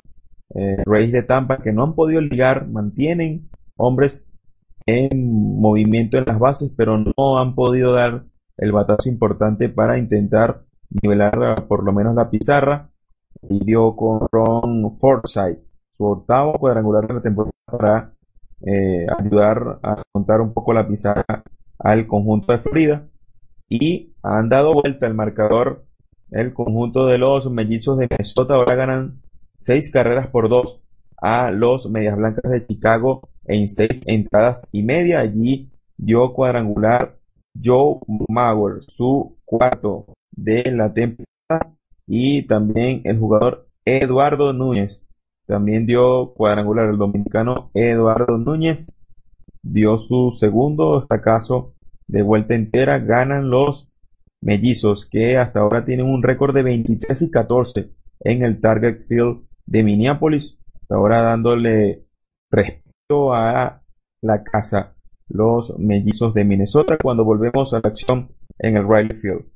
S2: eh, Rays de Tampa que no han podido ligar, mantienen hombres en movimiento en las bases, pero no han podido dar el batazo importante para intentar nivelar por lo menos la pizarra. Y dio con Ron Forsythe su octavo cuadrangular de la temporada para eh, ayudar a contar un poco la pizarra al conjunto de Florida. Y han dado vuelta el marcador el conjunto de los mellizos de Minnesota. Ahora ganan seis carreras por dos a los Medias Blancas de Chicago en seis entradas y media. Allí dio cuadrangular Joe Mauer, su cuarto de la temporada. Y también el jugador Eduardo Núñez también dio cuadrangular el dominicano Eduardo Núñez. Dio su segundo caso de vuelta entera. Ganan los mellizos que hasta ahora tienen un récord de 23 y 14 en el Target Field de Minneapolis. Ahora dándole respeto a la casa los mellizos de Minnesota cuando volvemos a la acción en el Riley Field.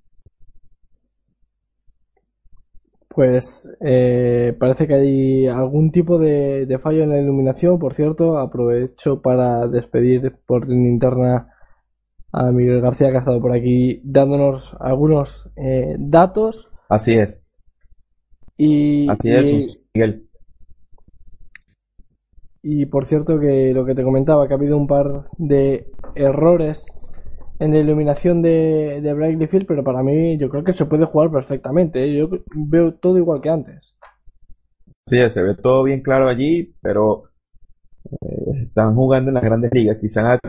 S1: Pues eh, parece que hay algún tipo de, fallo en la iluminación. Por cierto, aprovecho para despedir por interna a Miguel García que ha estado por aquí dándonos algunos eh, datos.
S2: Así es.
S1: Y,
S2: Así es, Miguel.
S1: Y por cierto que lo que te comentaba, que ha habido un par de errores en la iluminación de, de Field, pero para mí yo creo que se puede jugar perfectamente. ¿eh? Yo veo todo igual que antes.
S2: Sí, se ve todo bien claro allí, pero eh, están jugando en las grandes ligas. Quizás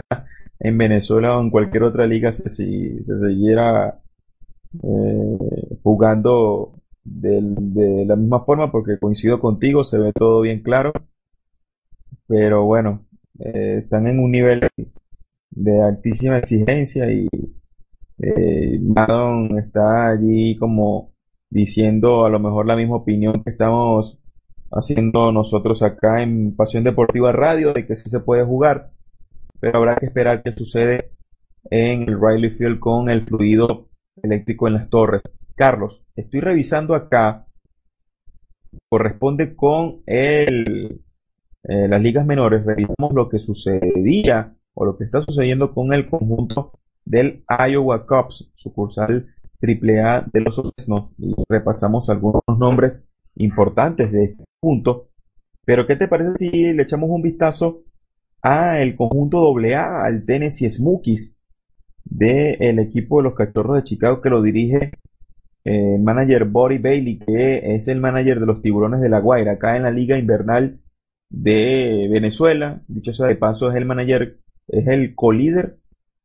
S2: en Venezuela o en cualquier otra liga si se siguiera eh, jugando de la misma forma, porque coincido contigo, se ve todo bien claro. Pero bueno, están en un nivel de altísima exigencia y eh, Madon está allí como diciendo a lo mejor la misma opinión que estamos haciendo nosotros acá en Pasión Deportiva Radio de que sí se puede jugar, pero habrá que esperar qué sucede en el Riley Field con el fluido eléctrico en las torres. Carlos, estoy revisando acá, corresponde con el, eh, las ligas menores, revisamos lo que sucedía o lo que está sucediendo con el conjunto del Iowa Cubs, sucursal AAA de los Fresnos, repasamos algunos nombres importantes de este punto. Pero ¿qué te parece si le echamos un vistazo a el conjunto AA, al Tennessee Smokies del equipo de los Cachorros de Chicago que lo dirige el manager Bobby Bailey, que es el manager de los Tiburones de la Guaira, acá en la Liga Invernal de Venezuela. Dicho sea de paso, es el manager es el colíder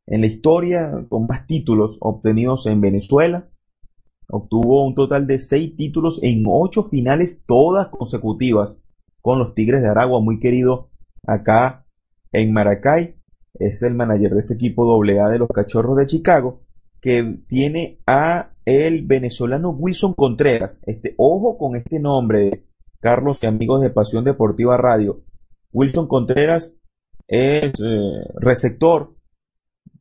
S2: en la historia con más títulos obtenidos en Venezuela. Obtuvo un total de seis títulos en ocho finales, todas consecutivas, con los Tigres de Aragua, muy querido acá en Maracay. Es el manager de este equipo AA de los Cachorros de Chicago, que tiene a el venezolano Wilson Contreras. Este, ojo con este nombre, Carlos y amigos de Pasión Deportiva Radio. Wilson Contreras es eh, receptor,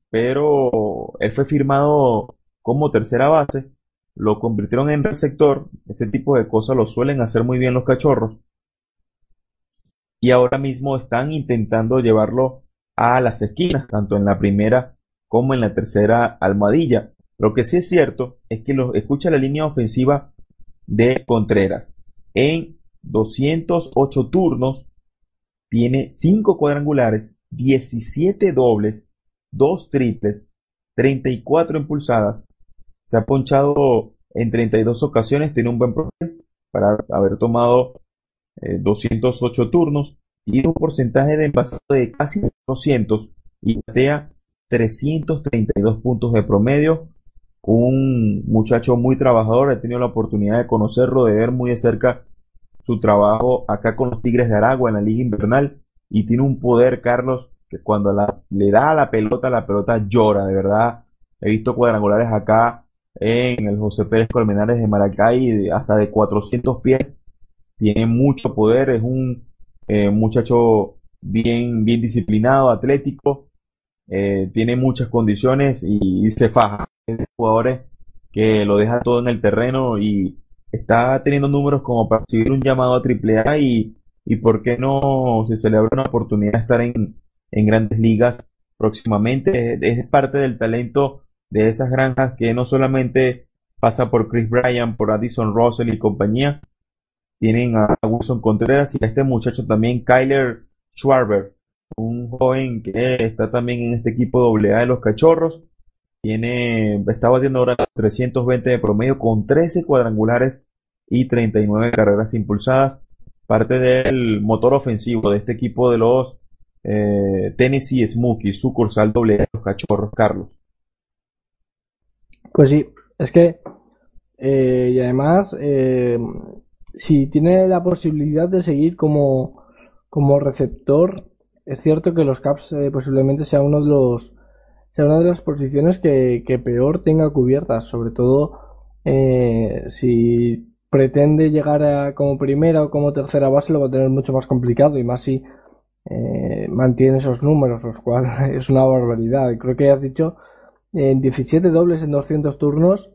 S2: pero él fue firmado como tercera base, lo convirtieron en receptor, este tipo de cosas lo suelen hacer muy bien los cachorros, y ahora mismo están intentando llevarlo a las esquinas, tanto en la primera como en la tercera almohadilla. Lo que sí es cierto es que lo, escucha la línea ofensiva de Contreras. En 208 turnos tiene 5 cuadrangulares, 17 dobles, 2 triples, 34 impulsadas. Se ha ponchado en 32 ocasiones, tiene un buen promedio para haber tomado 208 eh, turnos y un porcentaje de envasado de casi 200 y batea 332 puntos de promedio. Un muchacho muy trabajador, he tenido la oportunidad de conocerlo, de ver muy de cerca su trabajo acá con los Tigres de Aragua en la Liga Invernal y tiene un poder, Carlos, que cuando la, le da a la pelota, la pelota llora, de verdad. He visto cuadrangulares acá en el José Pérez Colmenares de Maracay, hasta de 400 pies. Tiene mucho poder, es un eh, muchacho bien, bien disciplinado, atlético, eh, tiene muchas condiciones y, se faja. Es de jugadores que lo deja todo en el terreno y está teniendo números como para recibir un llamado a AAA y, y por qué no, si se le abre una oportunidad de estar en, en grandes ligas próximamente, es parte del talento de esas granjas que no solamente pasa por Chris Bryan, por Addison Russell y compañía, tienen a Wilson Contreras y a este muchacho también, Kyler Schwarber, un joven que está también en este equipo AA de los cachorros. Tiene, está batiendo ahora 320 de promedio con 13 cuadrangulares y 39 carreras impulsadas. Parte del motor ofensivo de este equipo de los eh, Tennessee Smokies, sucursal AA de los cachorros, Carlos.
S1: Pues sí, es que, eh, y además, eh, si tiene la posibilidad de seguir como, como receptor, es cierto que los Caps posiblemente sea uno de los sea una de las posiciones que, peor tenga cubiertas, sobre todo si pretende llegar a, como primera o como tercera base lo va a tener mucho más complicado y más si mantiene esos números, los cuales <laughs> es una barbaridad. Creo que has dicho en 17 dobles en 200 turnos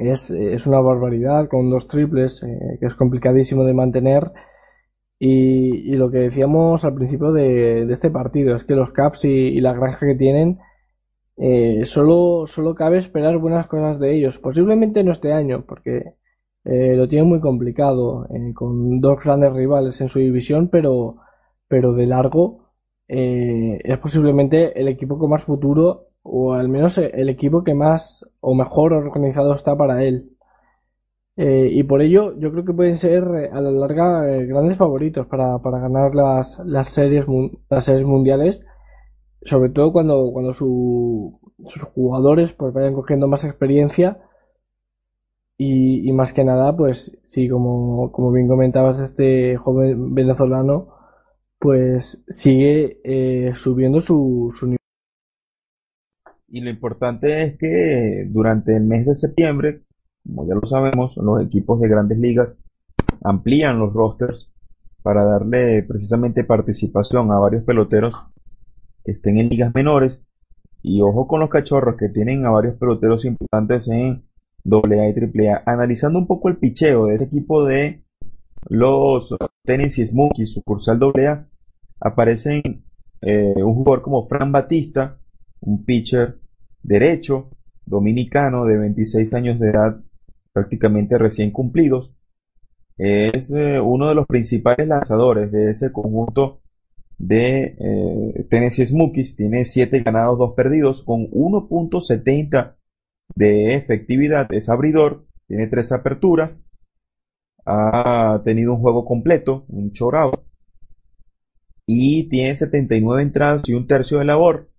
S1: es, una barbaridad con dos triples eh, que es complicadísimo de mantener y, lo que decíamos al principio de, este partido es que los Caps y, la granja que tienen eh, solo, solo cabe esperar buenas cosas de ellos posiblemente no este año porque eh, lo tienen muy complicado con dos grandes rivales en su división pero, pero de largo es posiblemente el equipo con más futuro o al menos el equipo que más o mejor organizado está para él. Eh, y por ello yo creo que pueden ser eh, a la larga eh, grandes favoritos para, ganar las, las, series, las series mundiales, sobre todo cuando, cuando sus jugadores pues vayan cogiendo más experiencia. Y, más que nada pues sí como, como bien comentabas este joven venezolano pues sigue subiendo su, su nivel.
S2: Y lo importante es que durante el mes de septiembre, como ya lo sabemos, los equipos de grandes ligas amplían los rosters para darle precisamente participación a varios peloteros que estén en ligas menores. Y ojo con los cachorros que tienen a varios peloteros importantes en AA y AAA. Analizando un poco el picheo de ese equipo de los Tennessee Smokies, sucursal AA, aparecen eh, un jugador como Fran Batista, un pitcher derecho dominicano de 26 años de edad, prácticamente recién cumplidos. Es eh, uno de los principales lanzadores de ese conjunto de eh, Tennessee Smokies. Tiene 7 ganados, 2 perdidos, con 1.70 de efectividad. Es abridor, tiene 3 aperturas. Ha tenido un juego completo, un chorado. Y tiene 79 entradas y un tercio de labor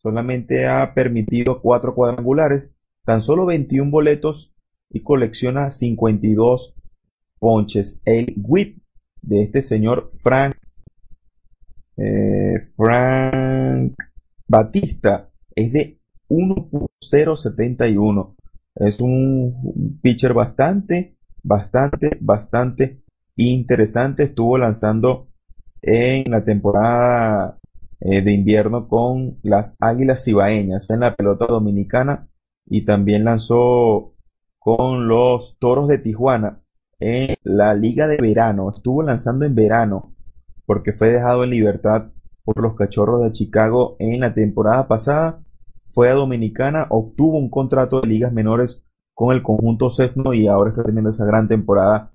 S2: solamente ha permitido cuatro cuadrangulares, tan solo 21 boletos y colecciona 52 ponches. El whip de este señor Frank, eh, Frank Batista es de 1.071. Es un pitcher bastante, bastante, bastante interesante. Estuvo lanzando en la temporada eh, de invierno con las Águilas Cibaeñas en la pelota dominicana y también lanzó con los Toros de Tijuana en la Liga de Verano. Estuvo lanzando en verano porque fue dejado en libertad por los Cachorros de Chicago en la temporada pasada. Fue a Dominicana, obtuvo un contrato de ligas menores con el conjunto Cesno y ahora está teniendo esa gran temporada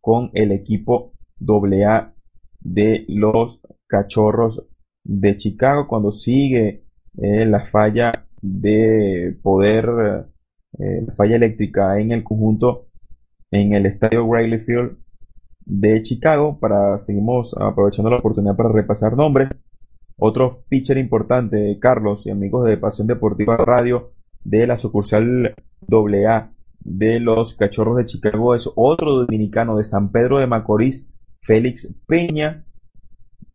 S2: con el equipo AA de los Cachorros de Chicago cuando sigue eh, la falla de poder, eh, la falla eléctrica en el conjunto, en el estadio Wrigley Field de Chicago. Para seguimos aprovechando la oportunidad para repasar nombres. Otro pitcher importante, Carlos y amigos de Pasión Deportiva Radio de la sucursal AA de los Cachorros de Chicago es otro dominicano de San Pedro de Macorís, Félix Peña,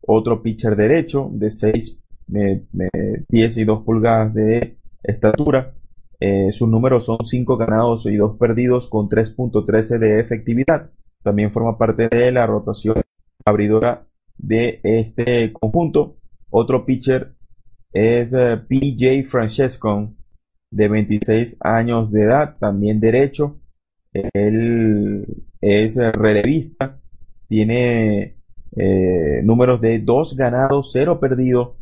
S2: otro pitcher derecho de 6 pies y 2 pulgadas de estatura. Eh, sus números son 5 ganados y 2 perdidos con 3.13 de efectividad. También forma parte de la rotación abridora de este conjunto. Otro pitcher es eh, PJ Francesco, de 26 años de edad, también derecho. Él es relevista, tiene eh, números de 2 ganados, 0 perdidos,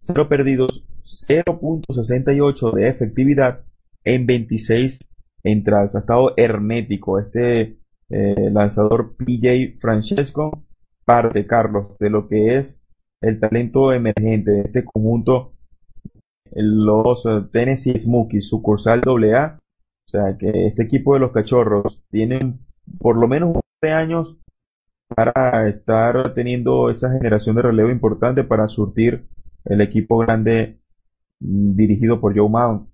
S2: 0 perdidos, 0.68 de efectividad en 26 entradas. Ha estado hermético este eh, lanzador PJ Francesco, parte, Carlos, de lo que es el talento emergente de este conjunto, los eh, Tennessee Smokies, sucursal AA. O sea que este equipo de los cachorros tienen por lo menos 11 años para estar teniendo esa generación de relevo importante para surtir el equipo grande dirigido por Joe Maddon.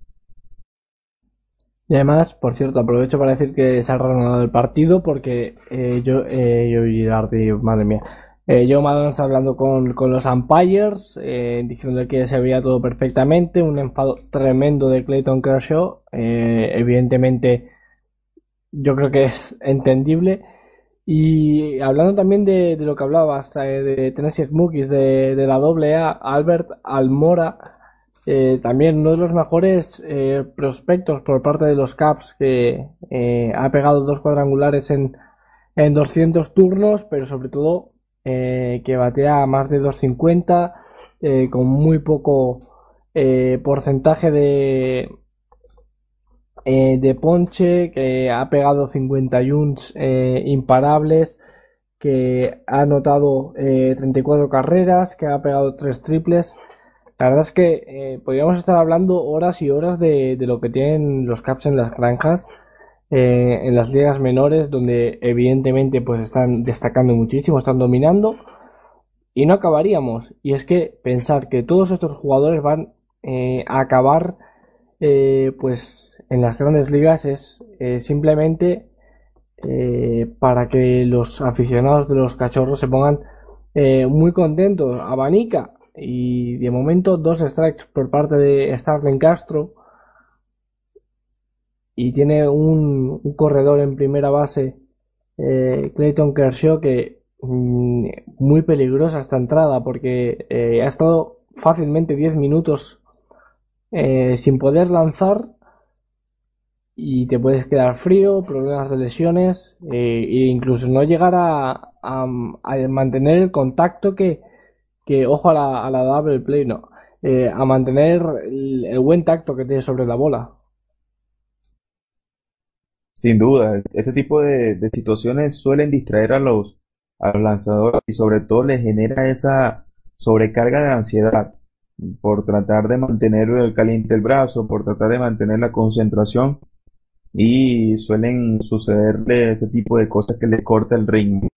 S1: Y además, por cierto, aprovecho para decir que se ha reanudado el partido porque eh, yo, eh, yo Girardi, madre mía, eh, Joe Maddon está hablando con, los umpires, eh, diciendo que se veía todo perfectamente, un enfado tremendo de Clayton Kershaw, eh, evidentemente yo creo que es entendible. Y hablando también de, de lo que hablabas, eh, de Tennessee Smokies, de, de la AA, Albert Almora, eh, también uno de los mejores eh, prospectos por parte de los Caps, que eh, ha pegado dos cuadrangulares en, en 200 turnos, pero sobre todo que batea más de 250, eh, con muy poco porcentaje de, de ponche, que ha pegado 51 eh, imparables, que ha anotado eh, 34 carreras, que ha pegado 3 triples. La verdad es que eh, podríamos estar hablando horas y horas de, lo que tienen los Caps en las granjas, eh, en las ligas menores, donde evidentemente pues están destacando muchísimo, están dominando, y no acabaríamos. Y es que pensar que todos estos jugadores van eh, a acabar pues en las grandes ligas es simplemente para que los aficionados de los cachorros se pongan muy contentos. Abanica y de momento dos strikes por parte de Starling Castro. Y tiene un, corredor en primera base eh, Clayton Kershaw que mm, muy peligrosa esta entrada porque eh, ha estado fácilmente 10 minutos eh, sin poder lanzar. Y te puedes quedar frío, problemas de lesiones e incluso no llegar a, a, a mantener el contacto que, que ojo a la, a la double play, no, eh, a mantener el, buen tacto que tiene sobre la bola.
S2: Sin duda, este tipo de, situaciones suelen distraer a los, a los lanzadores y sobre todo les genera esa sobrecarga de ansiedad por tratar de mantener el caliente el brazo, por tratar de mantener la concentración y suelen sucederle este tipo de cosas que le corta el ritmo.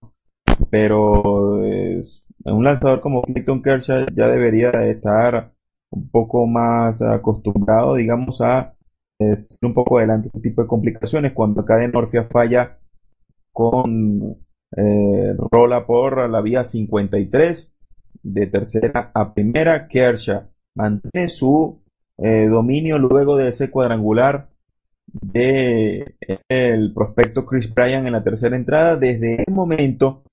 S2: Pero eh, un lanzador como Clayton Kershaw ya debería estar un poco más acostumbrado, digamos, a eh, un poco adelante este tipo de complicaciones. Cuando acá de Norfia falla con eh, rola por la vía 53 de tercera a primera, Kershaw mantiene su eh, dominio luego de ese cuadrangular de el prospecto Chris Bryan en la tercera entrada. Desde ese momento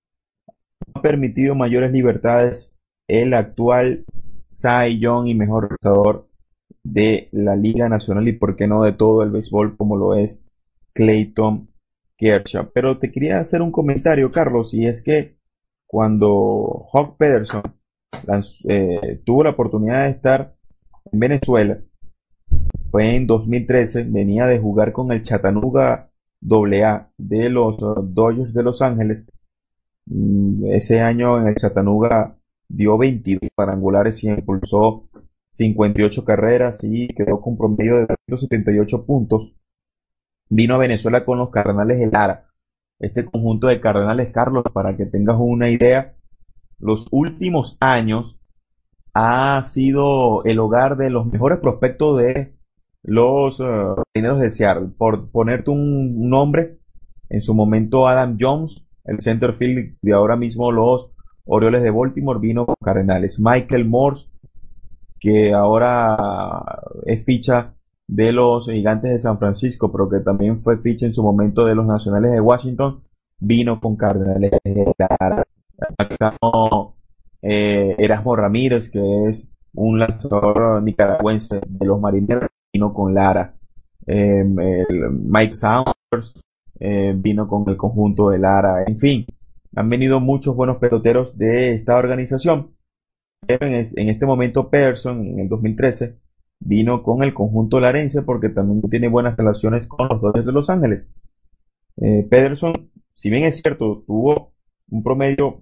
S2: ha permitido mayores libertades el actual Cy Young y mejor lanzador de la Liga Nacional y por qué no de todo el béisbol como lo es Clayton Kershaw. Pero te quería hacer un comentario, Carlos, y es que cuando Hawk Pederson eh, tuvo la oportunidad de estar en Venezuela, fue en 2013, venía de jugar con el Chattanooga AA de los uh, Dodgers de Los Ángeles. Mm, Ese año en el Chattanooga dio 22 cuadrangulares y impulsó 58 carreras y quedó con promedio de 278 puntos. Vino a Venezuela con los Cardenales de Lara. Este conjunto de Cardenales, Carlos, para que tengas una idea, los últimos años ha sido el hogar de los mejores prospectos de los Marineros de Seattle. Por ponerte un nombre, en su momento Adam Jones, el center field de ahora mismo los Orioles de Baltimore, vino con Cardenales. Michael Morse, que ahora es ficha de los Gigantes de San Francisco, pero que también fue ficha en su momento de los Nacionales de Washington, vino con Cardenales de Lara. Acá eh, Erasmo Ramírez, que es un lanzador nicaragüense de los Marineros, vino con Lara. Eh, Mike Saunders eh, vino con el conjunto de Lara. En fin, han venido muchos buenos peloteros de esta organización. En, este momento Pearson, en el 2013, vino con el conjunto larense porque también tiene buenas relaciones con los Dodgers de Los Ángeles. Eh, Pederson, si bien es cierto, tuvo un promedio,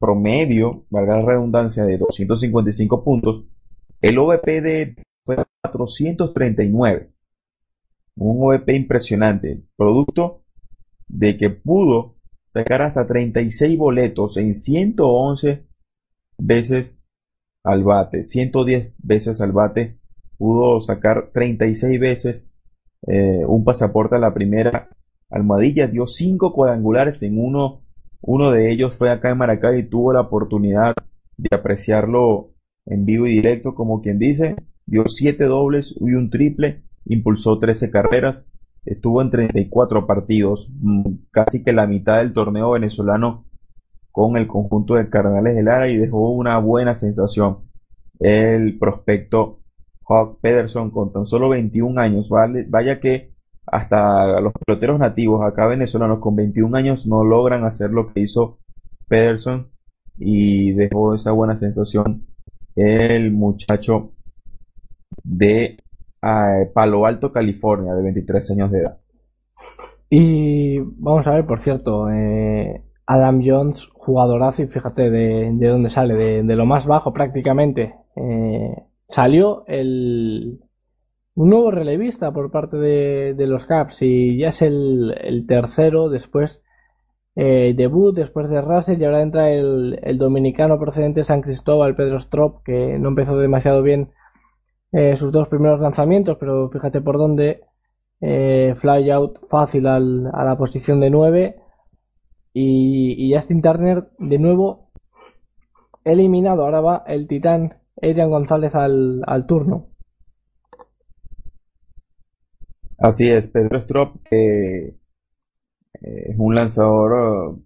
S2: promedio, valga la redundancia, de 255 puntos, el OVP de fue 439. Un OVP impresionante, producto de que pudo sacar hasta 36 boletos en 111 veces al bate, 110 veces al bate, pudo sacar 36 veces eh, un pasaporte a la primera almohadilla, dio 5 cuadrangulares en uno, uno de ellos fue acá en Maracay y tuvo la oportunidad de apreciarlo en vivo y directo, como quien dice, dio 7 dobles y un triple, impulsó 13 carreras, estuvo en 34 partidos, mm, casi que la mitad del torneo venezolano con el conjunto de Cardenales de Lara y dejó una buena sensación. El prospecto Hawk Pederson con tan solo 21 años, vaya que hasta los peloteros nativos acá venezolanos con 21 años no logran hacer lo que hizo Pederson y dejó esa buena sensación el muchacho de Palo Alto, California, de 23 años de edad.
S1: Y vamos a ver, por cierto, eh, Adam Jones, jugadorazo, y fíjate de, dónde sale, de, lo más bajo prácticamente. Eh, salió el, un nuevo relevista por parte de, los Caps y ya es el, tercero después. Eh, debut después de Russell y ahora entra el, el dominicano procedente de San Cristóbal, Pedro Strop, que no empezó demasiado bien eh, sus dos primeros lanzamientos, pero fíjate por dónde. Eh, fly out fácil a la posición de 9. Y, Justin Turner de nuevo eliminado. Ahora va el titán Adrian González al, turno.
S2: Así es, Pedro Strop eh, es un lanzador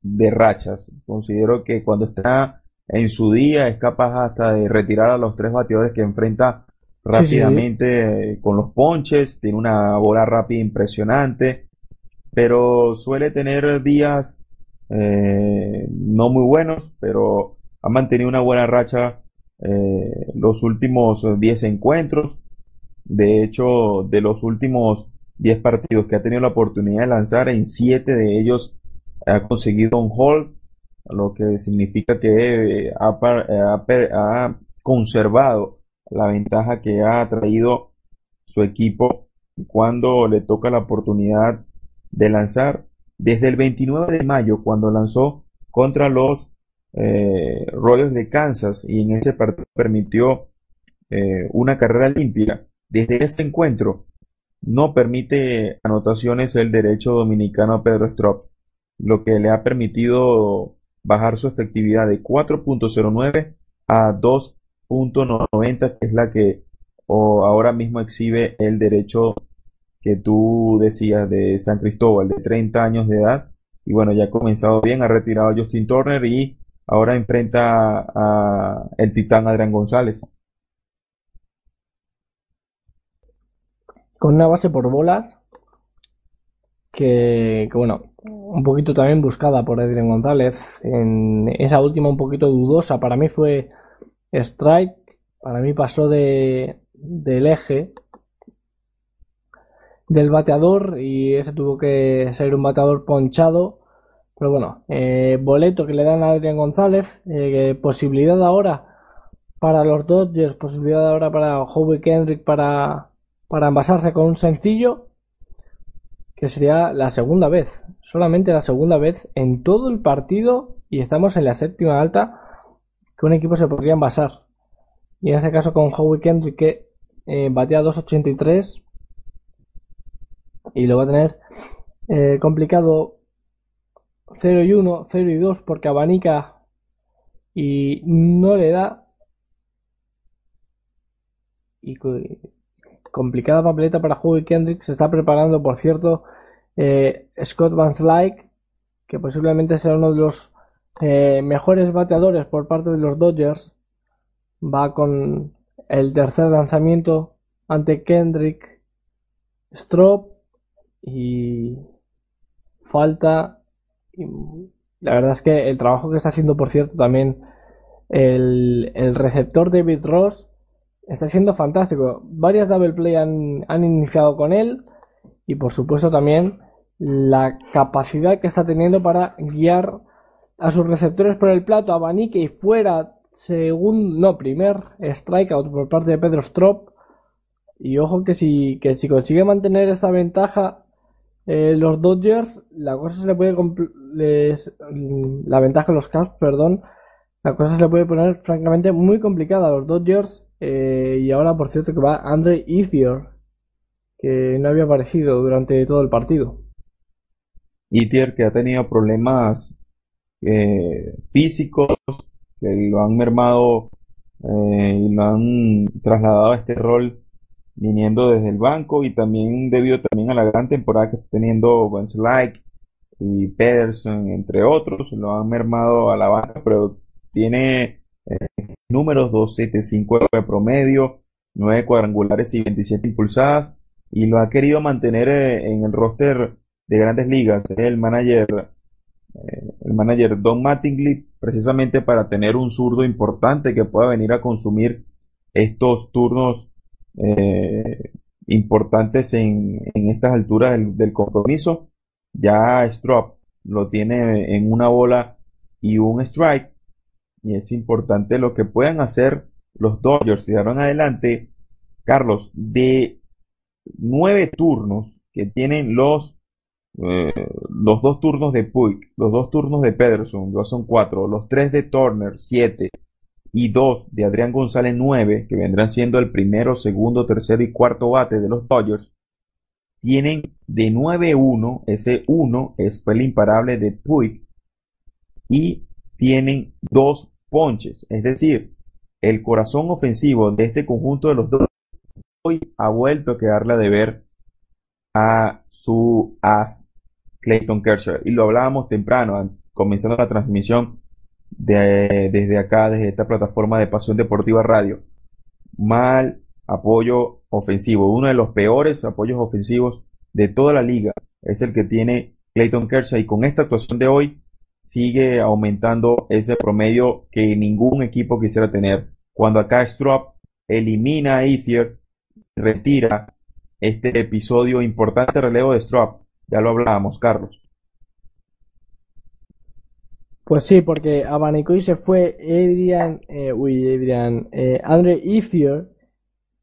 S2: de rachas. Considero que cuando está en su día, es capaz hasta de retirar a los tres bateadores que enfrenta rápidamente eh, con los ponches, tiene una bola rápida impresionante, pero suele tener días eh, no muy buenos, pero ha mantenido una buena racha eh, los últimos 10 encuentros. De hecho, de los últimos 10 partidos que ha tenido la oportunidad de lanzar, en 7 de ellos ha conseguido un hold lo que significa que eh, ha, conservado la ventaja que ha traído su equipo cuando le toca la oportunidad de lanzar. Desde el 29 de mayo, cuando lanzó contra los eh, Royals de Kansas y en ese partido permitió eh, una carrera limpia, desde ese encuentro no permite anotaciones el derecho dominicano Pedro Strop, lo que le ha permitido bajar su efectividad de 4.09 a 2.90, que es la que ahora mismo exhibe el derecho que tú decías de San Cristóbal, de 30 años de edad. Y bueno, ya ha comenzado bien, ha retirado a Justin Turner y ahora enfrenta a el titán Adrián González.
S1: Con una base por bolas que, bueno, un poquito también buscada por Edwin González. En esa última un poquito dudosa, para mí fue strike, para mí pasó de, del eje del bateador y ese tuvo que ser un bateador ponchado. Pero bueno, eh, boleto que le dan a Adrián González, eh, posibilidad ahora para los Dodgers, posibilidad ahora para Howie Kendrick para, para envasarse con un sencillo que sería la segunda vez, solamente la segunda vez en todo el partido y estamos en la séptima alta que un equipo se podría envasar. Y en ese caso con Howie Kendrick que eh, batea 2.83 y lo va a tener eh, complicado 0 y 1, 0 y 2 porque abanica y no le da y complicada papeleta para Hugo Kendrick. Se está preparando, por cierto, Scott Van Slyke, que posiblemente sea uno de los eh, mejores bateadores por parte de los Dodgers. Va con el tercer lanzamiento ante Kendrick, Strop y falta. la verdad es que el trabajo que está haciendo, por cierto, también el, el receptor David Ross está siendo fantástico. Varias double play han, han iniciado con él y por supuesto también la capacidad que está teniendo para guiar a sus receptores por el plato, abanique y fuera segundo, no, primer strikeout por parte de Pedro Strop. Y ojo que si, que si consigue mantener esa ventaja eh, los Dodgers, la cosa se le puede les, la ventaja de los Cavs, perdón, la cosa se le puede poner francamente muy complicada a los Dodgers eh, y ahora por cierto que va Andre Ethier que no había aparecido durante todo el partido.
S2: Ethier que ha tenido problemas eh, físicos que lo han mermado eh, y lo han trasladado a este rol viniendo desde el banco y también debido también a la gran temporada que está teniendo Like y Pederson, entre otros, lo han mermado a la banca, pero tiene eh, números 275 de promedio, 9 cuadrangulares y 27 impulsadas, y lo ha querido mantener eh, en el roster de grandes ligas. El manager, eh, el manager Don Mattingly, precisamente para tener un zurdo importante que pueda venir a consumir estos turnos importantes en, en, estas alturas del, compromiso. Ya Strop lo tiene en una bola y un strike y es importante lo que puedan hacer los Dodgers. Si ahora adelante, Carlos, de nueve turnos que tienen los eh, los dos turnos de Puig, los dos turnos de Pederson, dos son cuatro, los tres de Turner, siete, y dos de Adrián González, nueve, que vendrán siendo el primero, segundo, tercero y cuarto bate de los Dodgers, tienen de 9-1, ese 1 es, el imparable de Puig, y tienen dos ponches. Es decir, el corazón ofensivo de este conjunto de los dos hoy ha vuelto a quedarle de ver a su as Clayton Kershaw. Y lo hablábamos temprano, comenzando la transmisión de, desde acá, desde esta plataforma de Pasión Deportiva Radio. Mal apoyo ofensivo. Uno de los peores apoyos ofensivos de toda la liga es el que tiene Clayton Kershaw. Y con esta actuación de hoy, sigue aumentando ese promedio que ningún equipo quisiera tener. Cuando acá Strop elimina a Ethier, retira este episodio importante relevo de Strop. Ya lo hablábamos, Carlos.
S1: Pues sí, porque abanicó y se fue Adrian, eh, uy, Adrian, eh, Andre Ethier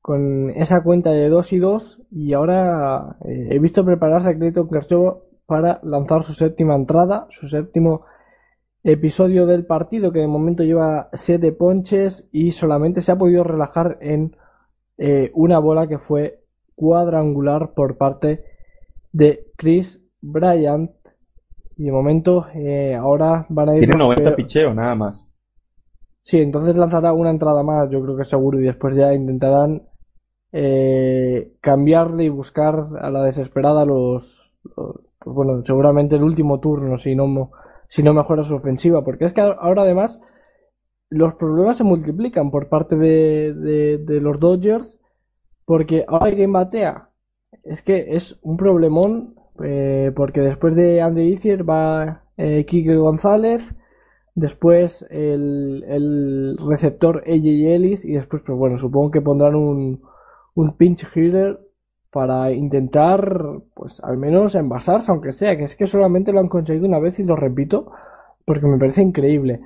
S1: con esa cuenta de 2 y 2 y ahora eh, he visto prepararse a Clayton Kershaw para lanzar su séptima entrada, su séptimo episodio del partido que de momento lleva 7 ponches y solamente se ha podido relajar en eh, una bola que fue cuadrangular por parte de Chris Bryant. Y de momento eh, ahora van a ir...
S2: Tiene 90 picheo nada más.
S1: Sí, entonces lanzará una entrada más, yo creo que seguro, y después ya intentarán eh, cambiarle y buscar a la desesperada los, los pues bueno, seguramente el último turno, si no, si no mejora su ofensiva, porque es que ahora además los problemas se multiplican por parte de, de, los Dodgers, porque ahora hay quien batea. Es que es un problemón, eh, porque después de Andy Ethier va eh, Kike González, después el, el receptor AJ Ellis, y después, pues bueno, supongo que pondrán un, un pinch hitter para intentar, pues al menos envasarse, aunque sea, que es que solamente lo han conseguido una vez y lo repito, porque me parece increíble.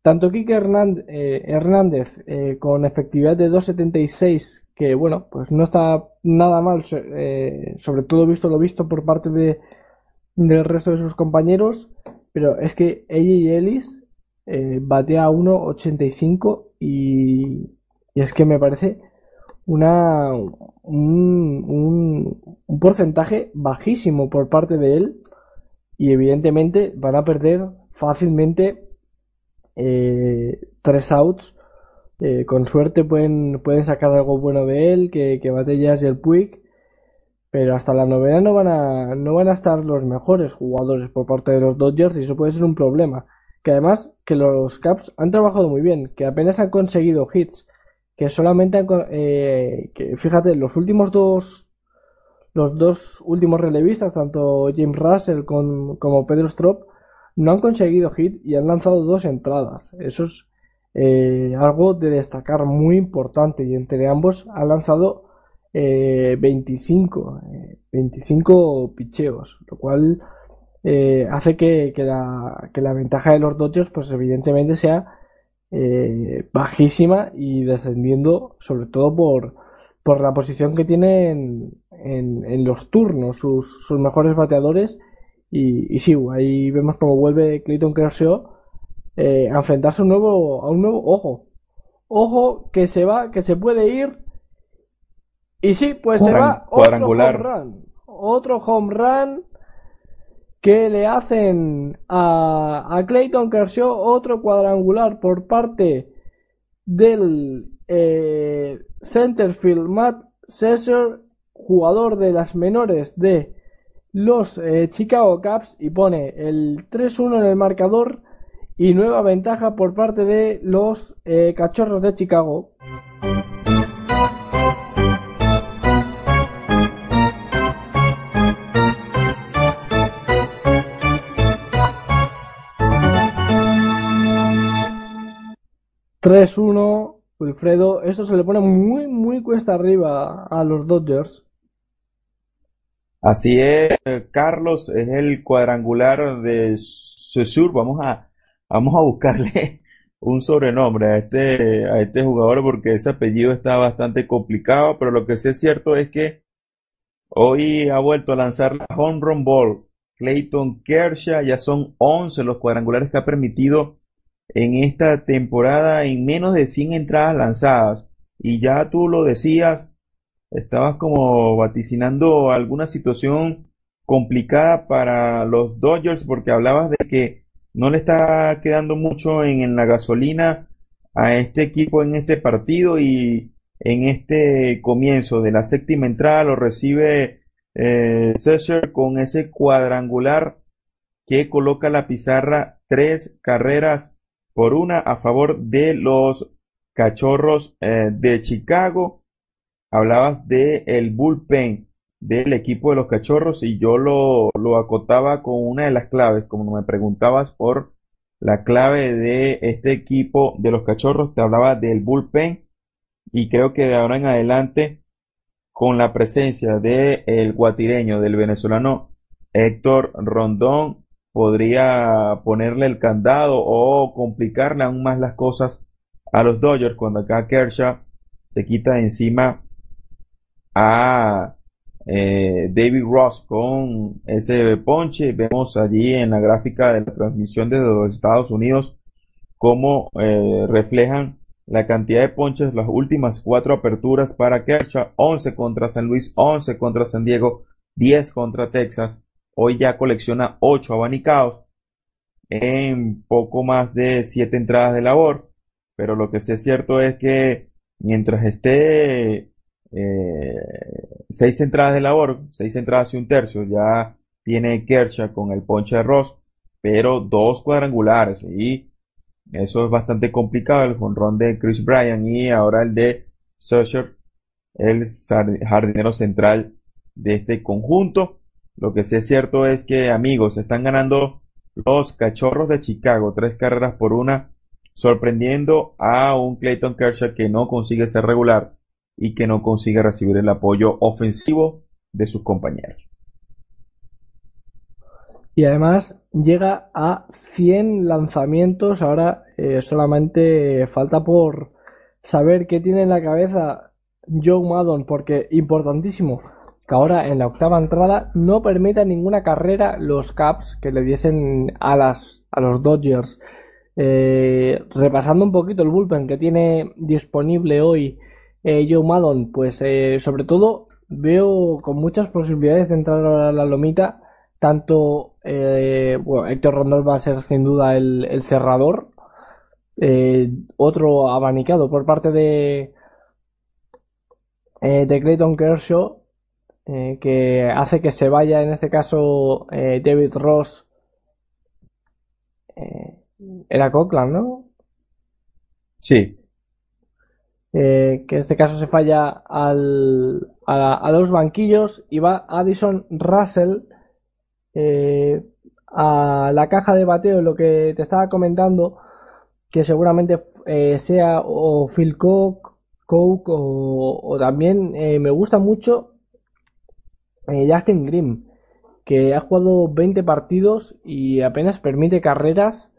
S1: Tanto Kike eh, Hernández, eh, con efectividad de 2.76, que bueno, pues no está nada mal, eh, sobre todo visto lo visto por parte de, del resto de sus compañeros, pero es que ella y Ellis batea a 1.85 y, y es que me parece una, un, un, porcentaje bajísimo por parte de él y evidentemente van a perder fácilmente eh, tres outs Eh, con suerte pueden, pueden sacar algo bueno de él, que, que Batallas y el Puig, pero hasta la novena no van a, no van a estar los mejores jugadores por parte de los Dodgers y eso puede ser un problema. Que además que los Caps han trabajado muy bien, que apenas han conseguido hits, que solamente han, eh, que fíjate, los últimos dos los dos últimos relevistas, tanto James Russell como Pedro Strop, no han conseguido hit y han lanzado dos entradas. Eso es eh, algo de destacar muy importante y entre ambos han lanzado 25, eh, 25 eh, picheos, lo cual hace que, la, que, la, ventaja de los Dodgers pues evidentemente sea bajísima y descendiendo sobre todo por, por la posición que tienen en, en los turnos sus, sus mejores bateadores. Y, y, sí, ahí vemos cómo vuelve Clayton Kershaw eh, a enfrentarse a un nuevo, a un nuevo, ojo, ojo que se va, que se puede ir. Y sí, pues se va otro home run, otro home run que le hacen a, a Clayton Kershaw otro cuadrangular por parte del eh, centerfield Matt Cesar, jugador de las menores de los eh, Chicago Cubs y pone el 3-1 en el marcador y nueva ventaja por parte de los eh, Cachorros de Chicago. ...3-1... Wilfredo, esto se le pone muy, muy cuesta arriba a los Dodgers.
S2: Así es, Carlos, es el cuadrangular de Susur. Vamos a, vamos a buscarle <laughs> un sobrenombre a este, a este jugador porque ese apellido está bastante complicado, pero lo que sí es cierto es que hoy ha vuelto a lanzar la home run ball. Clayton Kershaw, ya son 11 los cuadrangulares que ha permitido en esta temporada en menos de 100 entradas lanzadas. Y ya tú lo decías, estabas como vaticinando alguna situación complicada para los Dodgers porque hablabas de que no le está quedando mucho en, la gasolina a este equipo en este partido y en este comienzo de la séptima entrada lo recibe eh, con ese cuadrangular que coloca la pizarra tres carreras por una a favor de los cachorros eh, de Chicago. Hablabas de el bullpen del equipo de los cachorros y yo lo, lo acotaba con una de las claves, como me preguntabas por la clave de este equipo de los cachorros, te hablaba del bullpen y creo que de ahora en adelante con la presencia del el guatireño, del venezolano Héctor Rondón, podría ponerle el candado o complicarle aún más las cosas a los Dodgers cuando acá Kershaw se quita de encima a eh, David Ross con ese ponche. Vemos allí en la gráfica de la transmisión desde los Estados Unidos cómo eh, reflejan la cantidad de ponches, las últimas cuatro aperturas para Kershaw, 11 contra San Luis, 11 contra San Diego, 10 contra Texas. Hoy ya colecciona 8 abanicados en poco más de 7 entradas de labor. Pero lo que sí es cierto es que mientras esté eh, seis entradas de labor, seis entradas y un tercio, ya tiene Kershaw con el ponche de Ross, pero dos cuadrangulares. Y eso es bastante complicado, el jonrón de Chris Bryan y ahora el de Susher, el jardinero central de este conjunto. Lo que sí es cierto es que, amigos, están ganando los cachorros de Chicago, tres carreras por una, sorprendiendo a un Clayton Kershaw que no consigue ser regular y que no consigue recibir el apoyo ofensivo de sus compañeros.
S1: Y además llega a 100 lanzamientos. Ahora eh, solamente falta por saber qué tiene en la cabeza Joe Maddon, porque importantísimo que ahora en la octava entrada no permita ninguna carrera los Caps que le diesen alas a los Dodgers. Eh, repasando un poquito el bullpen que tiene disponible hoy eh, Joe pues eh, sobre todo veo con muchas posibilidades de entrar a la lomita. Tanto, eh, bueno, Héctor Rondón va a ser sin duda el, cerrador, eh, otro abanicado por parte de, de Clayton Kershaw que hace que se vaya en este caso David Ross era Cochran, ¿no?
S2: Sí.
S1: Que en este caso se falla al, a, los banquillos y va Addison Russell a la caja de bateo, lo que te estaba comentando, que seguramente eh, sea o Phil Cook, Coke o, también eh, me gusta mucho eh, Justin Grimm, que ha jugado 20 partidos y apenas permite carreras,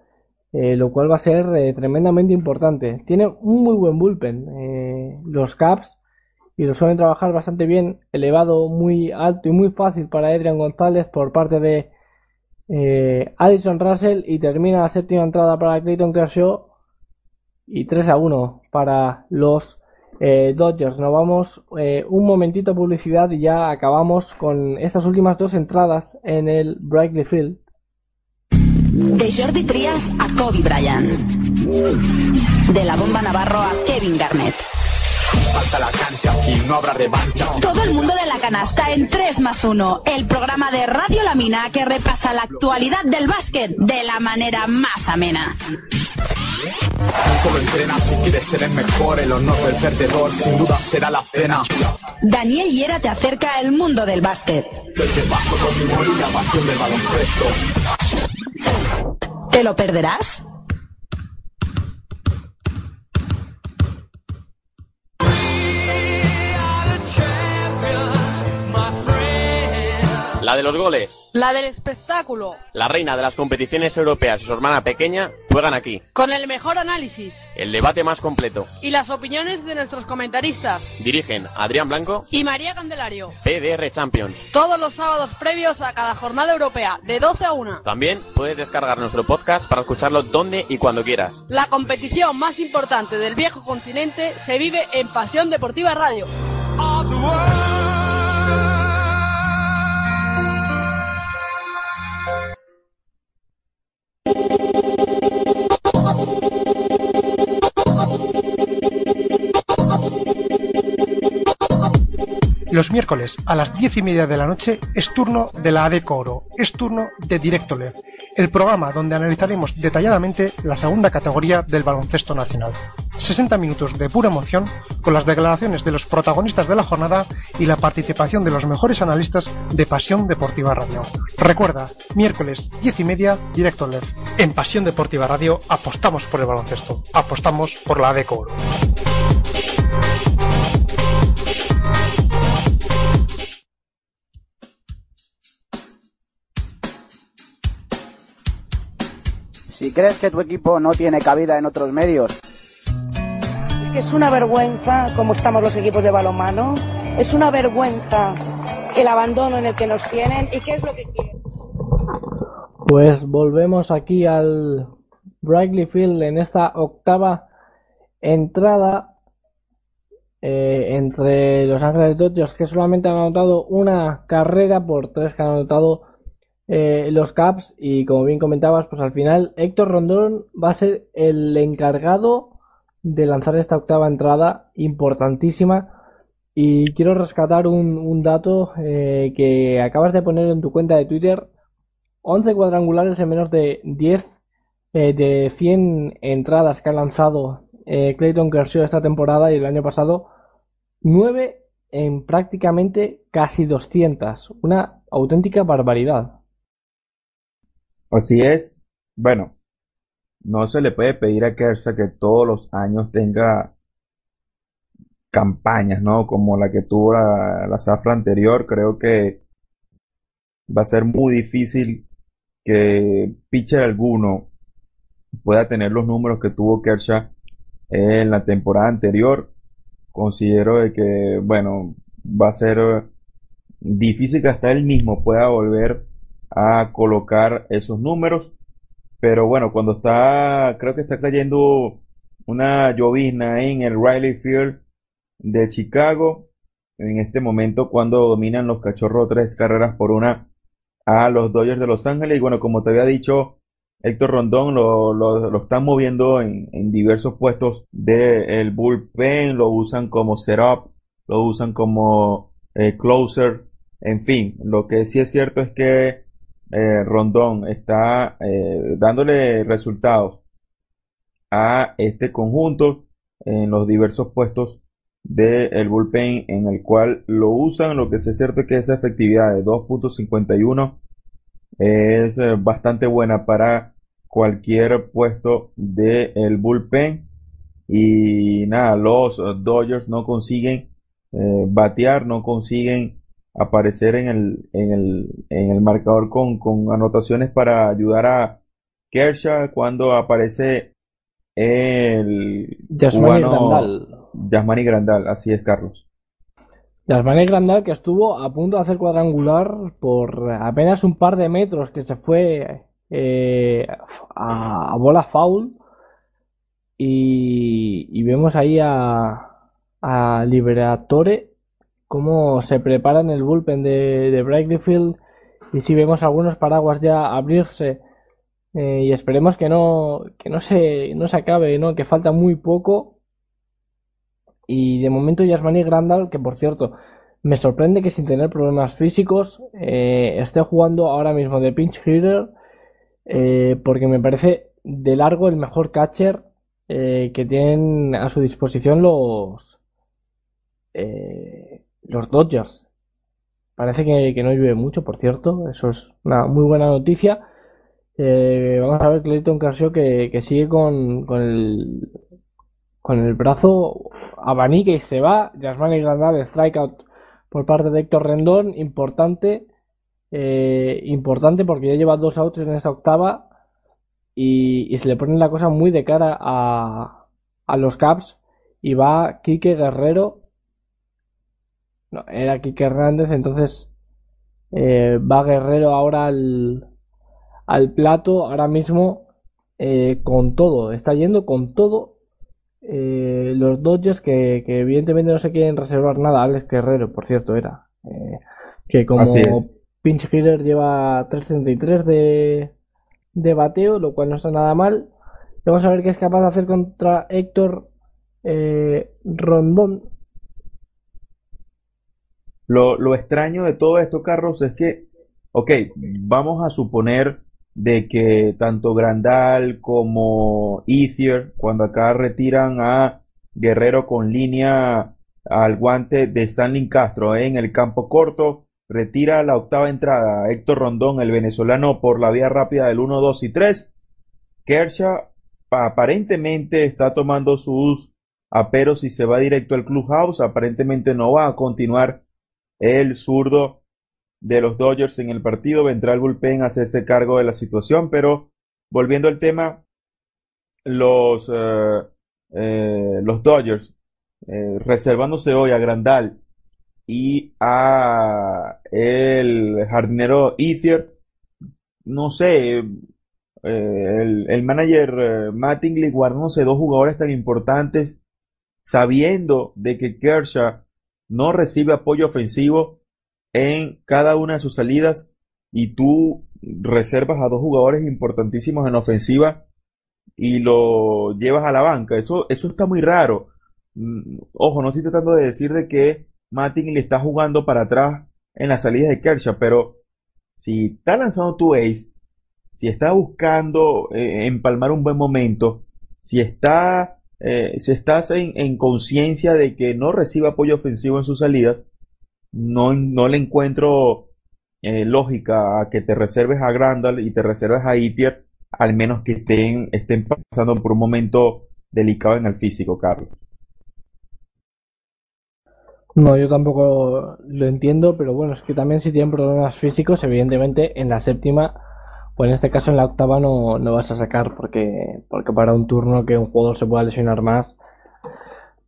S1: lo cual va a ser tremendamente importante. Tiene un muy buen bullpen, los Caps, y lo suelen trabajar bastante bien, elevado muy alto y muy fácil para Adrian González por parte de Addison Russell y termina la séptima entrada para Clayton Kershaw y 3 a 1 para los eh, Dodgers. Nos vamos eh, un momentito publicidad y ya acabamos con estas últimas dos entradas en el Brightly Field.
S3: De Jordi Trias a Kobe Bryant. De la bomba Navarro a Kevin Garnett.
S4: Falta la cancha y no habrá revancha.
S3: Todo el mundo de la canasta en 3 más 1. El programa de Radio La Mina que repasa la actualidad del básquet de la manera más amena.
S4: Solo entrena si quieres ser el mejor, el honor del perdedor sin duda será la cena.
S3: Daniel Hiera te acerca al mundo del básquet.
S4: Del paso con mi pasión del baloncesto.
S3: ¿Te lo perderás?
S5: La de los goles.
S6: La del espectáculo.
S5: La reina de las competiciones europeas y su hermana pequeña juegan aquí.
S6: Con el mejor análisis.
S5: El debate más completo.
S6: Y las opiniones de nuestros comentaristas.
S5: Dirigen Adrián Blanco
S6: y María Candelario.
S5: PDR Champions.
S6: Todos los sábados previos a cada jornada europea, de 12 a 1.
S5: También puedes descargar nuestro podcast para escucharlo donde y cuando quieras.
S6: La competición más importante del viejo continente se vive en Pasión Deportiva Radio.
S9: Los miércoles a las diez y media de la noche es turno de la ADECO Oro, es turno de Directo LED, el programa donde analizaremos detalladamente la segunda categoría del baloncesto nacional. 60 minutos de pura emoción con las declaraciones de los protagonistas de la jornada y la participación de los mejores analistas de Pasión Deportiva Radio. Recuerda, miércoles 10 y media, Directo LED. En Pasión Deportiva Radio apostamos por el baloncesto, apostamos por la ADECO Oro.
S10: Si crees que tu equipo no tiene cabida en otros medios.
S11: Es que es una vergüenza cómo estamos los equipos de balonmano, es una vergüenza el abandono en el que nos tienen y qué es lo que quieren.
S1: Pues volvemos aquí al Brightly Field en esta octava entrada eh, entre los Ángeles Dodgers que solamente han anotado una carrera por tres que han anotado eh, los Caps y como bien comentabas, pues al final Héctor Rondón va a ser el encargado de lanzar esta octava entrada importantísima. Y quiero rescatar un, dato eh, que acabas de poner en tu cuenta de Twitter. 11 cuadrangulares en menos de 10 eh, de 100 entradas que ha lanzado Clayton Kershaw esta temporada y el año pasado. 9 en prácticamente casi 200 una auténtica barbaridad
S2: Así es. Bueno, no se le puede pedir a Kershaw que todos los años tenga campañas, ¿no? Como la que tuvo la, la zafra anterior. Creo que va a ser muy difícil que pitcher alguno pueda tener los números que tuvo Kershaw en la temporada anterior. Considero de que, bueno, va a ser difícil que hasta él mismo pueda volver a colocar esos números. Pero bueno, cuando está, creo que está cayendo una llovizna en el Riley Field de Chicago. En este momento, cuando dominan los cachorros tres carreras por una a los Dodgers de Los Ángeles. Y bueno, como te había dicho Héctor Rondón lo, lo, lo están moviendo en, en diversos puestos del bullpen, lo usan como setup, lo usan como eh, closer, en fin, lo que sí es cierto es que eh, Rondón está eh, dándole resultados a este conjunto en los diversos puestos del bullpen en el cual lo usan, lo que sí es cierto es que esa efectividad de 2.51 es eh, bastante buena para cualquier puesto del bullpen. Y nada, los Dodgers no consiguen batear, no consiguen aparecer en el, en el, en el marcador con, con anotaciones para ayudar a Kershaw cuando aparece el
S1: Yasmani Grandal.
S2: Yasmani Grandal, así es, Carlos.
S1: Yasmani Grandal que estuvo a punto de hacer cuadrangular por apenas un par de metros que se fue eh, a, a, bola foul y, y vemos ahí a, a Liberatore cómo se prepara en el bullpen de, de Brightfield. Y si vemos algunos paraguas ya abrirse eh, y esperemos que no que no se no se acabe no que falta muy poco. Y de momento Yasmani Grandal que por cierto me sorprende que sin tener problemas físicos eh, esté jugando ahora mismo de pinch hitter eh, porque me parece de largo el mejor catcher que tienen a su disposición los eh, los Dodgers parece que, no llueve mucho por cierto eso es una muy buena noticia eh, vamos a ver Clayton Kershaw que, que sigue con, el con el brazo abanica y se va. Yasmani Grandal, strikeout por parte de Héctor Rendón, importante, eh, importante porque ya lleva dos outs en esa octava y, y, se le pone la cosa muy de cara a, a los Caps y va Quique Guerrero. No, era Quique Hernández, entonces eh, va Guerrero ahora al, al plato, ahora mismo eh, con todo, está yendo con todo eh, los Dodgers que, que, evidentemente no se quieren reservar nada. Alex Guerrero, por cierto, era. Que como pinch hitter lleva 3.33 de, de bateo, lo cual no está nada mal. Vamos a ver qué es capaz de hacer contra Héctor eh, Rondón.
S2: Lo, lo extraño de todo esto, Carlos, es que, ok, vamos a suponer de que tanto Grandal como Ethier, cuando acá retiran a Guerrero con línea al guante de Stanley Castro en el campo corto, retira la octava entrada Héctor Rondón, el venezolano, por la vía rápida del 1, 2 y 3. Kershaw aparentemente está tomando sus aperos y se va directo al clubhouse. Aparentemente no va a continuar el zurdo de los Dodgers en el partido. Vendrá el bullpen a hacerse cargo de la situación, pero volviendo al tema, los, eh, eh, los Dodgers eh, reservándose hoy a Grandal y a el jardinero Ethier, no sé, el, el, manager Mattingly guardándose dos jugadores tan importantes, sabiendo de que Kershaw no recibe apoyo ofensivo en cada una de sus salidas y tú reservas a dos jugadores importantísimos en ofensiva y lo llevas a la banca. Eso, eso está muy raro. Mm, ojo, no estoy tratando de decir de que Matting le está jugando para atrás en las salidas de Kershaw, pero si está lanzando tu ace, si está buscando eh, empalmar un buen momento, si está eh, si estás en, en conciencia de que no recibe apoyo ofensivo en sus salidas, no, no le encuentro eh, lógica a que te reserves a Grandal y te reserves a Itier, al menos que estén, estén pasando por un momento delicado en el físico, Carlos.
S1: No, yo tampoco lo entiendo, pero bueno, es que también si tienen problemas físicos, evidentemente en la séptima, o en este caso en la octava no, no vas a sacar, porque, porque para un turno que un jugador se pueda lesionar más,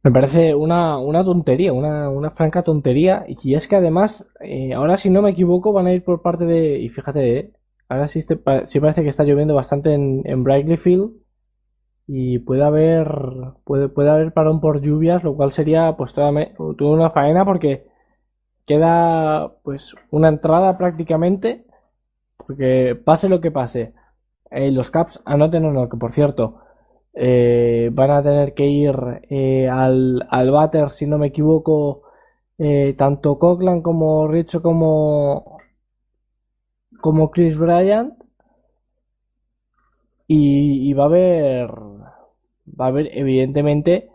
S1: me parece una, una tontería, una, una, franca tontería. Y es que además, eh, ahora si no me equivoco, van a ir por parte de. Y fíjate, eh, ahora sí, este, sí, parece que está lloviendo bastante en, en Brightly Field. Y puede haber. Puede, puede haber parón por lluvias, lo cual sería pues toda, toda una faena porque queda pues una entrada prácticamente. Porque pase lo que pase. eh, los Caps anoten o no, que por cierto, eh, van a tener que ir eh, al, al batter, si no me equivoco, tanto Coughlin como Richo como, como Chris Bryant. Y, va a haber, va a haber evidentemente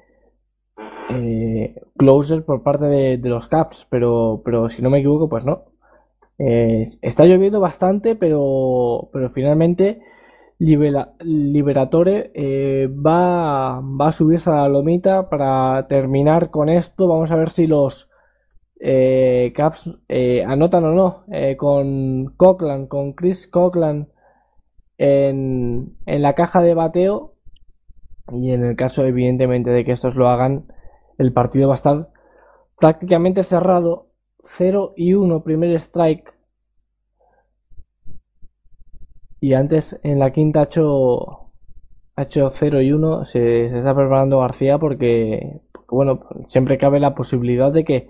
S1: closer por parte de, de los Caps, pero, pero si no me equivoco, pues no. Eh, está lloviendo bastante, pero, pero finalmente Libera- Liberatore eh, va, va a subirse a la lomita para terminar con esto. Vamos a ver si los eh, Caps eh, anotan o no. con Coughlin, con Chris Coughlin en, en la caja de bateo. Y en el caso, evidentemente, de que estos lo hagan, el partido va a estar prácticamente cerrado. 0 y 1, primer strike. Y antes en la quinta ha hecho, ha hecho 0 y 1. Se, se está preparando García porque, porque, bueno, siempre cabe la posibilidad de que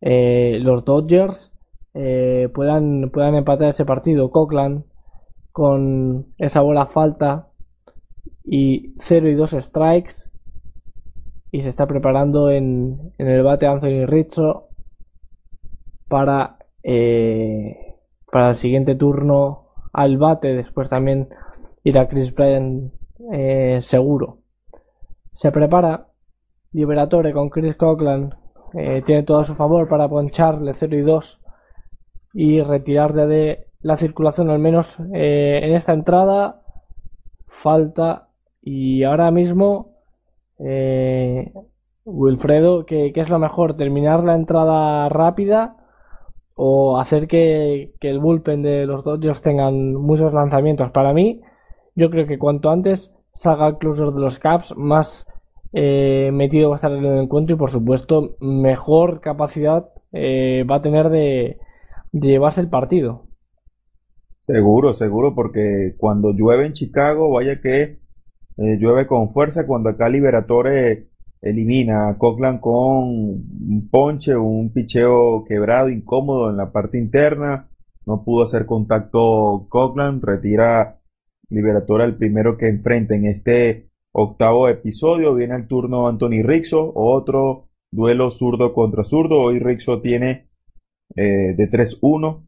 S1: eh, los Dodgers eh, puedan, puedan empatar ese partido. Coughlin con esa bola falta y 0 y 2 strikes. Y se está preparando en, en el bate Anthony Rizzo para, eh, para el siguiente turno al bate. Después también irá Chris Bryant eh, seguro. Se prepara Liberatore con Chris Coughlin. eh, tiene todo a su favor para poncharle 0 y 2 y retirarle de la circulación al menos eh, en esta entrada. Falta y ahora mismo Wilfredo, ¿qué, qué es lo mejor? ¿Terminar la entrada rápida o hacer que, que el bullpen de los Dodgers tengan muchos lanzamientos? Para mí, yo creo que cuanto antes salga el closer de los Caps, más eh, metido va a estar en el encuentro y por supuesto mejor capacidad eh, va a tener de, llevarse el partido.
S2: Seguro, seguro, porque cuando llueve en Chicago, vaya que eh, llueve con fuerza. Cuando acá Liberatore elimina a Coughlin con un ponche, un picheo quebrado, incómodo en la parte interna, no pudo hacer contacto Coughlin, retira Liberatore el primero que enfrenta en este octavo episodio. Viene el turno Anthony Rizzo, otro duelo zurdo contra zurdo. Hoy Rizzo tiene eh, de 3-1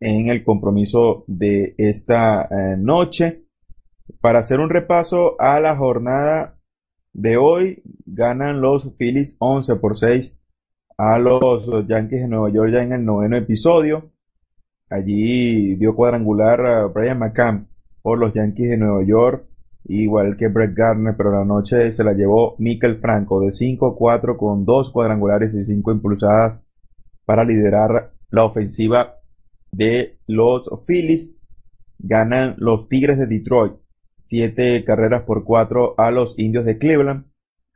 S2: en el compromiso de esta eh, noche. Para hacer un repaso a la jornada de hoy, ganan los Phillies 11 por 6 a los Yankees de Nueva York ya en el noveno episodio. Allí dio cuadrangular a Brian McCann por los Yankees de Nueva York, igual que Brett Gardner, pero la noche se la llevó Mikel Franco de 5-4 con dos cuadrangulares y cinco impulsadas para liderar la ofensiva de los Phillies. Ganan los Tigres de Detroit, siete carreras por cuatro a los Indios de Cleveland.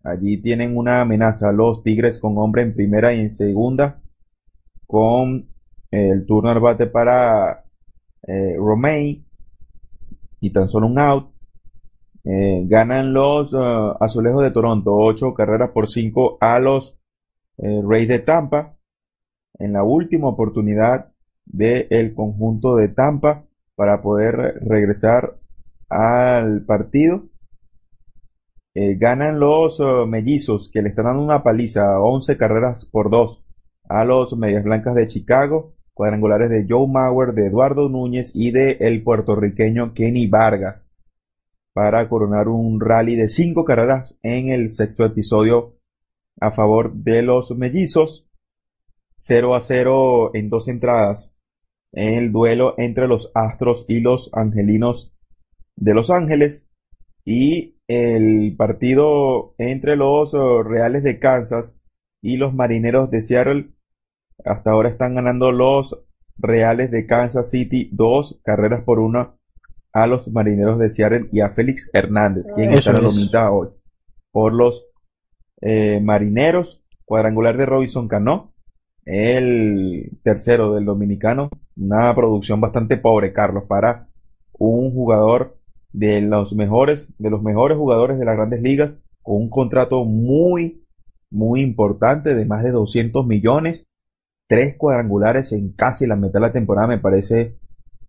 S2: Allí tienen una amenaza los Tigres con hombre en primera y en segunda, con el turno al bate para eh, Romain y tan solo un out. Eh, ganan los uh, Azulejos de Toronto, ocho carreras por cinco a los eh, Rays de Tampa. En la última oportunidad del conjunto de Tampa para poder regresar al partido. Eh, ganan los uh, mellizos que le están dando una paliza, 11 carreras por 2 a los Medias Blancas de Chicago, cuadrangulares de Joe Mauer, de Eduardo Núñez y de el puertorriqueño Kenny Vargas para coronar un rally de 5 carreras en el sexto episodio a favor de los mellizos. 0 a 0 en dos entradas en el duelo entre los Astros y los Angelinos de Los Ángeles y el partido entre los uh, Reales de Kansas y los Marineros de Seattle. Hasta ahora están ganando los Reales de Kansas City dos carreras por una a los Marineros de Seattle y a Félix Hernández, quien
S1: Eso
S2: está en la
S1: es.
S2: lomita hoy por los eh, Marineros. Cuadrangular de Robinson Cano, el tercero del dominicano. Una producción bastante pobre, Carlos, para un jugador de los mejores, de los mejores jugadores de las grandes ligas, con un contrato muy, muy importante de más de 200 millones, tres cuadrangulares en casi la mitad de la temporada, me parece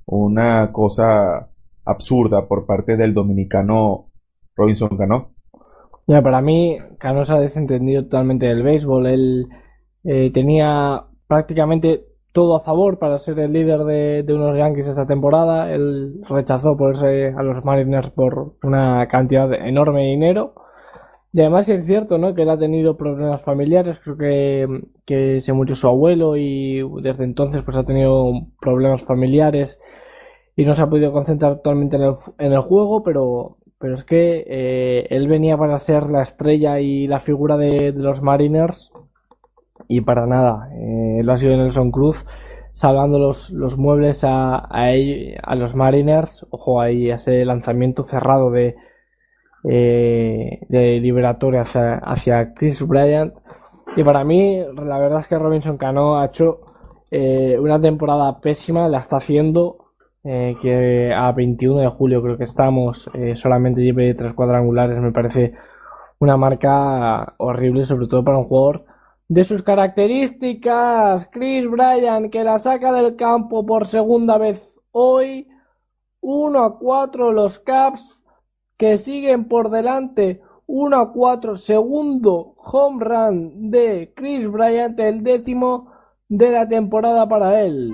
S2: una cosa absurda por parte del dominicano Robinson Cano.
S1: Ya, para mí, Cano se ha desentendido totalmente del béisbol. Él eh, tenía prácticamente todo a favor para ser el líder de, unos Yankees esta temporada. Él rechazó ponerse a los Mariners por una cantidad enorme de dinero. Y además es cierto, ¿no? Que él ha tenido problemas familiares. Creo que, que se murió su abuelo y desde entonces pues ha tenido problemas familiares y no se ha podido concentrar totalmente en el, en el juego, pero, pero es que eh, él venía para ser la estrella y la figura de los Mariners y para nada. Eh, él ha sido Nelson Cruz salvando los, los muebles a, a, a los Mariners. Ojo ahí, ese lanzamiento cerrado de, eh, de liberatorio hacia, hacia Chris Bryant. Y para mí, la verdad es que Robinson Cano ha hecho eh, una temporada pésima, la está haciendo. Eh, que a 21 de julio creo que estamos, solamente lleve tres cuadrangulares, me parece una marca horrible, sobre todo para un jugador de sus características. Chris Bryant que la saca del campo por segunda vez hoy. 1 a 4 los Caps que siguen por delante 1 a 4 segundo home run de Chris Bryant el décimo de la temporada para él.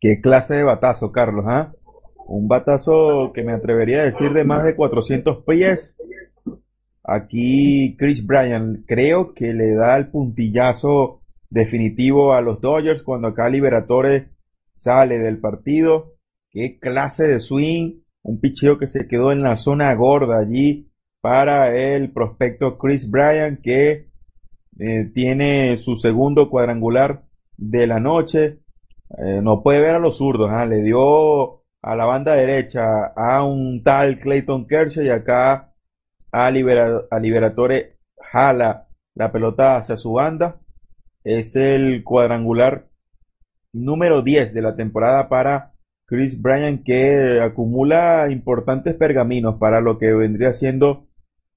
S2: Qué clase de batazo, Carlos, ¿ah? Un batazo que me atrevería a decir de más de 400 pies. Aquí Chris Bryan creo que le da el puntillazo definitivo a los Dodgers cuando acá Liberatore sale del partido. Qué clase de swing. Un picheo que se quedó en la zona gorda allí para el prospecto Chris Bryan que eh, tiene su segundo cuadrangular de la noche. Eh, no puede ver a los zurdos, ¿eh? le dio a la banda derecha a un tal Clayton Kershaw y acá a, Libera, a Liberatore jala la pelota hacia su banda. Es el cuadrangular número 10 de la temporada para Chris Bryan que acumula importantes pergaminos para lo que vendría siendo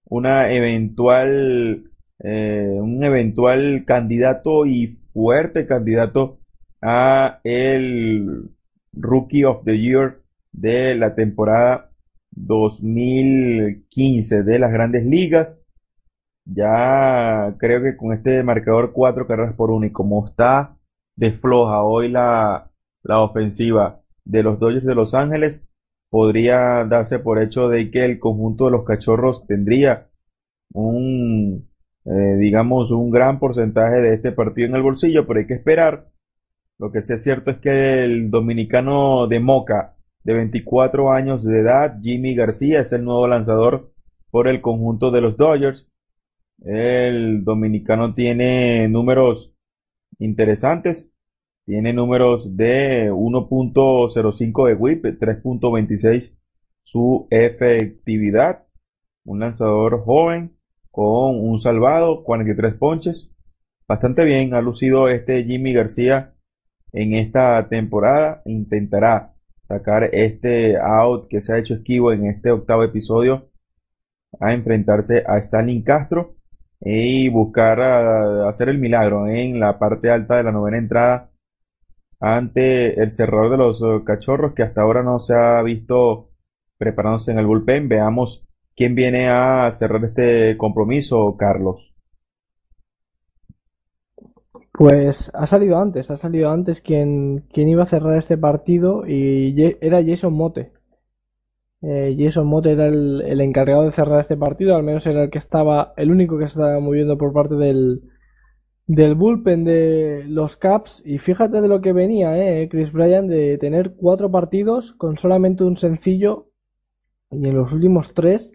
S2: una eventual eh, un eventual candidato y fuerte candidato a el Rookie of the Year de la temporada 2015 de las grandes ligas. Ya creo que con este marcador 4 carreras por uno y como está desfloja hoy la, la ofensiva de los Dodgers de Los Ángeles, podría darse por hecho de que el conjunto de los cachorros tendría un, eh, digamos, un gran porcentaje de este partido en el bolsillo, pero hay que esperar lo que sí es cierto es que el dominicano de Moca, de 24 años de edad, Jimmy García, es el nuevo lanzador por el conjunto de los Dodgers. El dominicano tiene números interesantes. Tiene números de 1.05 de whip, 3.26 su efectividad. Un lanzador joven con un salvado, 43 ponches. Bastante bien ha lucido este Jimmy García en esta temporada. Intentará sacar este out que se ha hecho esquivo en este octavo episodio a enfrentarse a Stalin Castro y buscar uh, hacer el milagro en la parte alta de la novena entrada ante el cerrador de los uh, cachorros que hasta ahora no se ha visto preparándose en el bullpen. Veamos quién viene a cerrar este compromiso, Carlos.
S1: Pues ha salido antes, ha salido antes quien, quien iba a cerrar este partido y era Jason Mote. Eh, Jason Mote era el, encargado de cerrar este partido, al menos era el que estaba, el único que estaba moviendo por parte del, del bullpen de los Caps. Y fíjate de lo que venía, eh, Chris Bryan, de tener cuatro partidos con solamente un sencillo y en los últimos tres,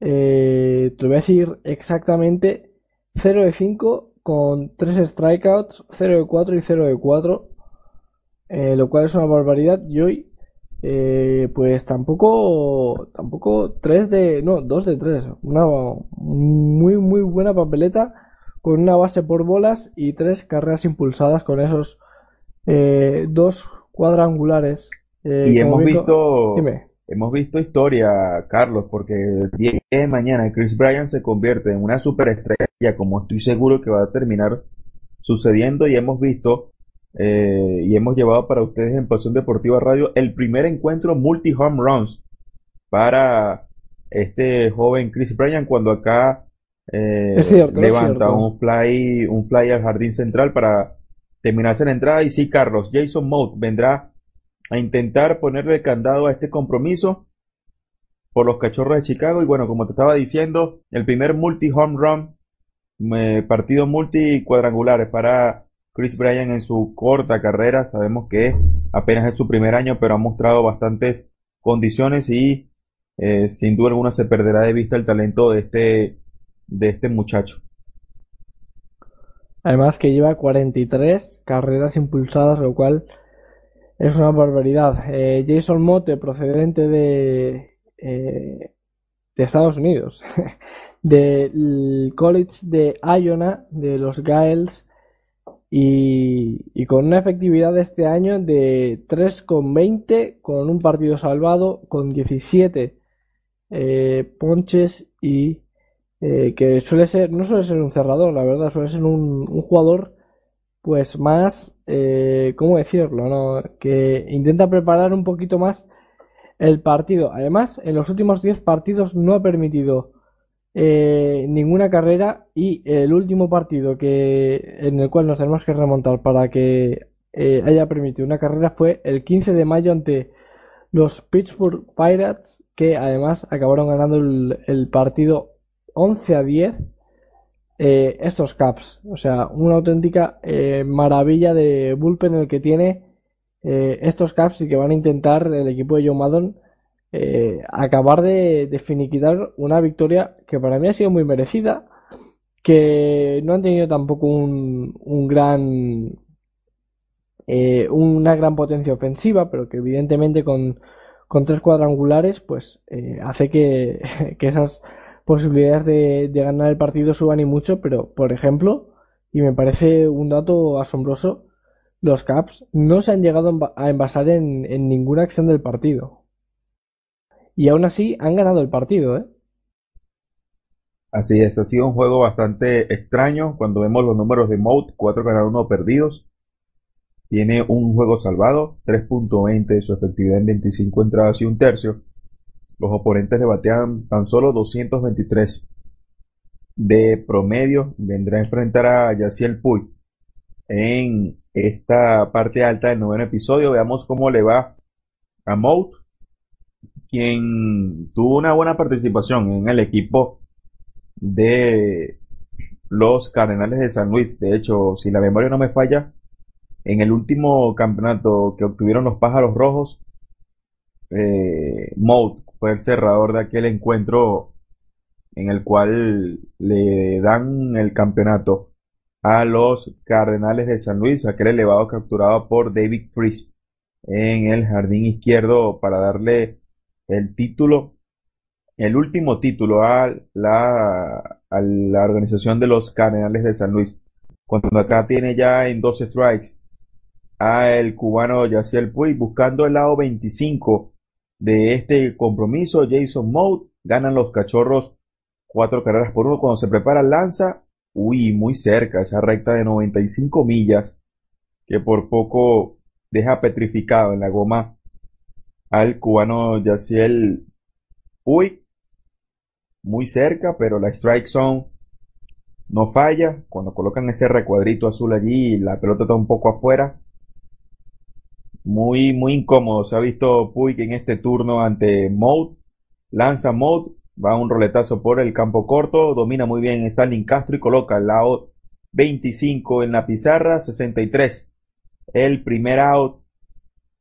S1: eh, te voy a decir exactamente 0 de 5 con 3 strikeouts, 0 de 4 y 0 de 4, eh, lo cual es una barbaridad. Y hoy, eh, pues tampoco, tampoco 3 de, no, 2 de 3, una muy, muy buena papeleta con una base por bolas y 3 carreras impulsadas con esos eh, dos cuadrangulares.
S2: y hemos visto, Dime. hemos visto historia, Carlos, porque el día de mañana Chris Bryant se convierte en una superestrella, como estoy seguro que va a terminar sucediendo, y hemos visto eh, y hemos llevado para ustedes en Pasión Deportiva Radio el primer encuentro multi-home runs para este joven Chris Bryant cuando acá eh, levanta un fly un fly al jardín central para terminarse la entrada. Y sí Carlos Jason Mote vendrá a intentar ponerle candado a este compromiso por los cachorros de Chicago. Y bueno como te estaba diciendo el primer multi home run eh, partido multi cuadrangulares para Chris Bryan en su corta carrera, sabemos que apenas es su primer año, pero ha mostrado bastantes condiciones y eh, sin duda alguna se perderá de vista el talento de este, de este muchacho.
S1: Además que lleva 43 carreras impulsadas, lo cual es una barbaridad. Eh, Jason Motte, procedente de, eh, de Estados Unidos, <laughs> del College de Iona, de los Gaels, y, con una efectividad de este año de 3,20 con un partido salvado, con 17 eh, ponches y eh, que suele ser, no suele ser un cerrador, la verdad, suele ser un, jugador pues más, eh, ¿cómo decirlo? No? Que intenta preparar un poquito más el partido. Además, en los últimos 10 partidos no ha permitido eh, ninguna carrera y el último partido que en el cual nos tenemos que remontar para que eh, haya permitido una carrera fue el 15 de mayo ante los Pittsburgh Pirates que además acabaron ganando el, partido 11 a 10 eh, estos Caps. O sea una auténtica maravilla de bullpen el que tiene estos Caps y que van a intentar el equipo de Joe Maddon eh, acabar de, finiquitar una victoria que para mí ha sido muy merecida, que no han tenido tampoco un, gran eh, una gran potencia ofensiva, pero que evidentemente con, tres cuadrangulares pues eh, hace <laughs> que, esas posibilidades de, de, ganar el partido suban y mucho, pero por ejemplo, y me parece un dato asombroso, los Caps no se han llegado a envasar en ninguna acción del partido y aún así han ganado el partido, ¿eh?
S2: Así es, ha sido un juego bastante extraño cuando vemos los números de Moat, 4 ganados, 1 perdidos. Tiene un juego salvado, 3.20 su efectividad en 25 entradas y un tercio. Los oponentes le batean tan solo 223 de promedio. Vendrá a enfrentar a Yaciel Puy en esta parte alta del noveno episodio. Veamos cómo le va a Moat quien tuvo una buena participación en el equipo de los Cardenales de San Luis. De hecho, si la memoria no me falla, en el último campeonato que obtuvieron los Pájaros Rojos, eh, fue el cerrador de aquel encuentro en el cual le dan el campeonato a los Cardenales de San Luis, aquel elevado capturado por David Freeze en el jardín izquierdo para darle el título, el último título a la, a la organización de los Cardenales de San Luis. Cuando acá tiene ya en 12 strikes a el cubano Yaciel Puy buscando el lado 25 de este compromiso. Jason Mode ganan los cachorros cuatro carreras por uno. Cuando se prepara lanza, uy, muy cerca, esa recta de 95 millas que por poco deja petrificado en la goma al cubano Yaciel Uy, muy cerca, pero la strike zone no falla. Cuando colocan ese recuadrito azul allí, la pelota está un poco afuera. Muy, muy incómodo. Se ha visto Puig en este turno ante Mode. Lanza Mode, va un roletazo por el campo corto, domina muy bien Stalin Castro y coloca el lado 25 en la pizarra, 63. El primer out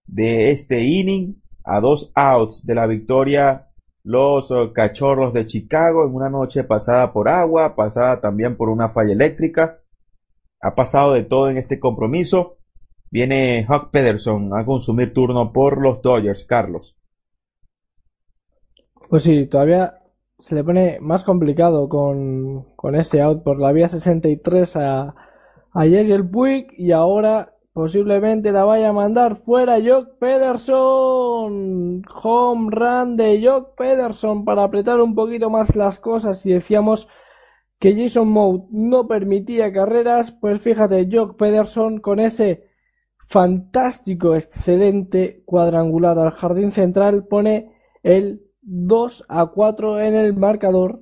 S2: de este inning a dos outs de la victoria los eh, cachorros de Chicago en una noche pasada por agua, pasada también por una falla eléctrica. Ha pasado de todo en este compromiso. Viene Huck Pederson a consumir turno por los Dodgers, Carlos.
S1: Pues sí, todavía se le pone más complicado con, con ese out por la vía 63 a, a Jesse el Puig y ahora posiblemente la vaya a mandar fuera Jock Pederson. Home run de Jock Pederson para apretar un poquito más las cosas. Y decíamos que Jason Mout no permitía carreras, pues fíjate, Jock Pederson con ese fantástico, excelente cuadrangular al jardín central pone el 2 a 4 en el marcador.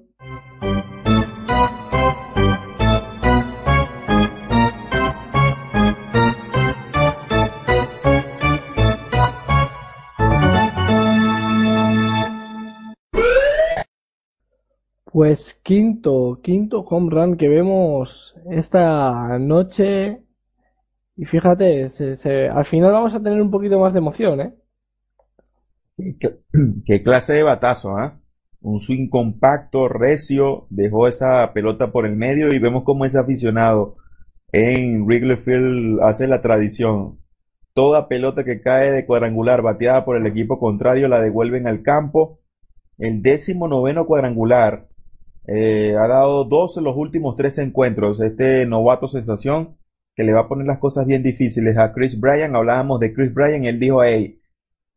S1: Pues quinto, quinto home run que vemos esta noche. Y fíjate, al final vamos a tener un poquito más de emoción, ¿eh? <clears throat>
S2: ¿Qué, clase de batazo, ¿ah? Un swing compacto, recio, dejó esa pelota por el medio y vemos cómo ese aficionado en Wrigley Field hace la tradición. Toda pelota que cae de cuadrangular bateada por el equipo contrario la devuelven al campo. El décimo noveno cuadrangular eh, ha dado dos en los últimos tres encuentros. Este novato sensación que le va a poner las cosas bien difíciles a Chris Bryan. Hablábamos de Chris Bryan, él dijo, hey,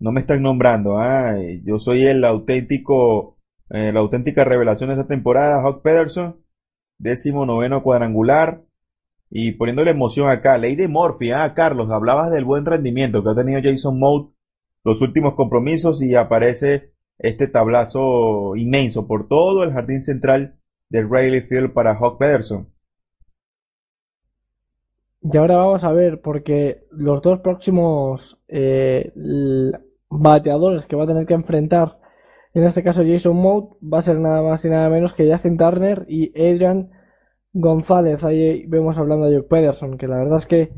S2: no me están nombrando, ah, yo soy el auténtico, eh, la auténtica revelación de esta temporada, Hawk Pederson, décimo noveno cuadrangular, y poniéndole emoción acá, de Murphy, ah, Carlos, hablabas del buen rendimiento que ha tenido Jason Mote los últimos compromisos y aparece este tablazo inmenso por todo el jardín central del Rayleigh Field para Hawk Pederson.
S1: Y ahora vamos a ver, porque los dos próximos eh, bateadores que va a tener que enfrentar, en este caso Jason Mote, va a ser nada más y nada menos que Justin Turner y Adrian González. Ahí vemos hablando de Jock Pederson, que la verdad es que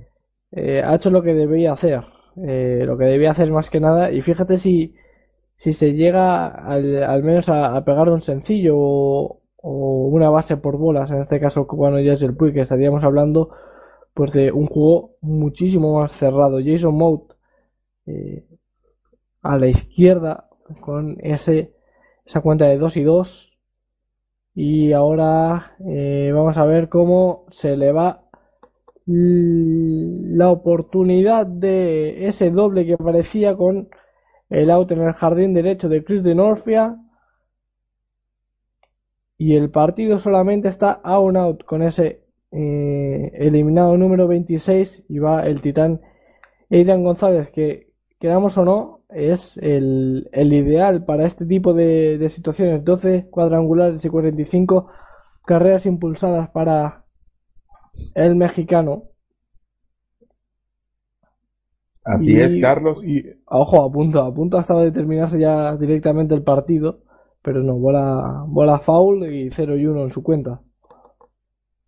S1: eh, ha hecho lo que debía hacer, eh, lo que debía hacer más que nada. Y fíjate si si se llega al, menos a, pegar un sencillo o, una base por bolas, en este caso cuando ya es el Puy que estaríamos hablando, pues de un juego muchísimo más cerrado. Jason Mout eh, a la izquierda con ese esa cuenta de 2 y 2 y ahora eh, vamos a ver cómo se le va la oportunidad de ese doble que aparecía con el out en el jardín derecho de Chris de Norfia. Y el partido solamente está a un out con ese eh, eliminado número 26. Y va el titán Aidan González, que queramos o no, es el, ideal para este tipo de, de, situaciones. 12 cuadrangulares y 45 carreras impulsadas para el mexicano.
S2: Así es, Carlos.
S1: Y, ojo, a punto, a punto ha estado de terminarse ya directamente el partido, pero no, bola, bola foul y 0 y 1 en su cuenta.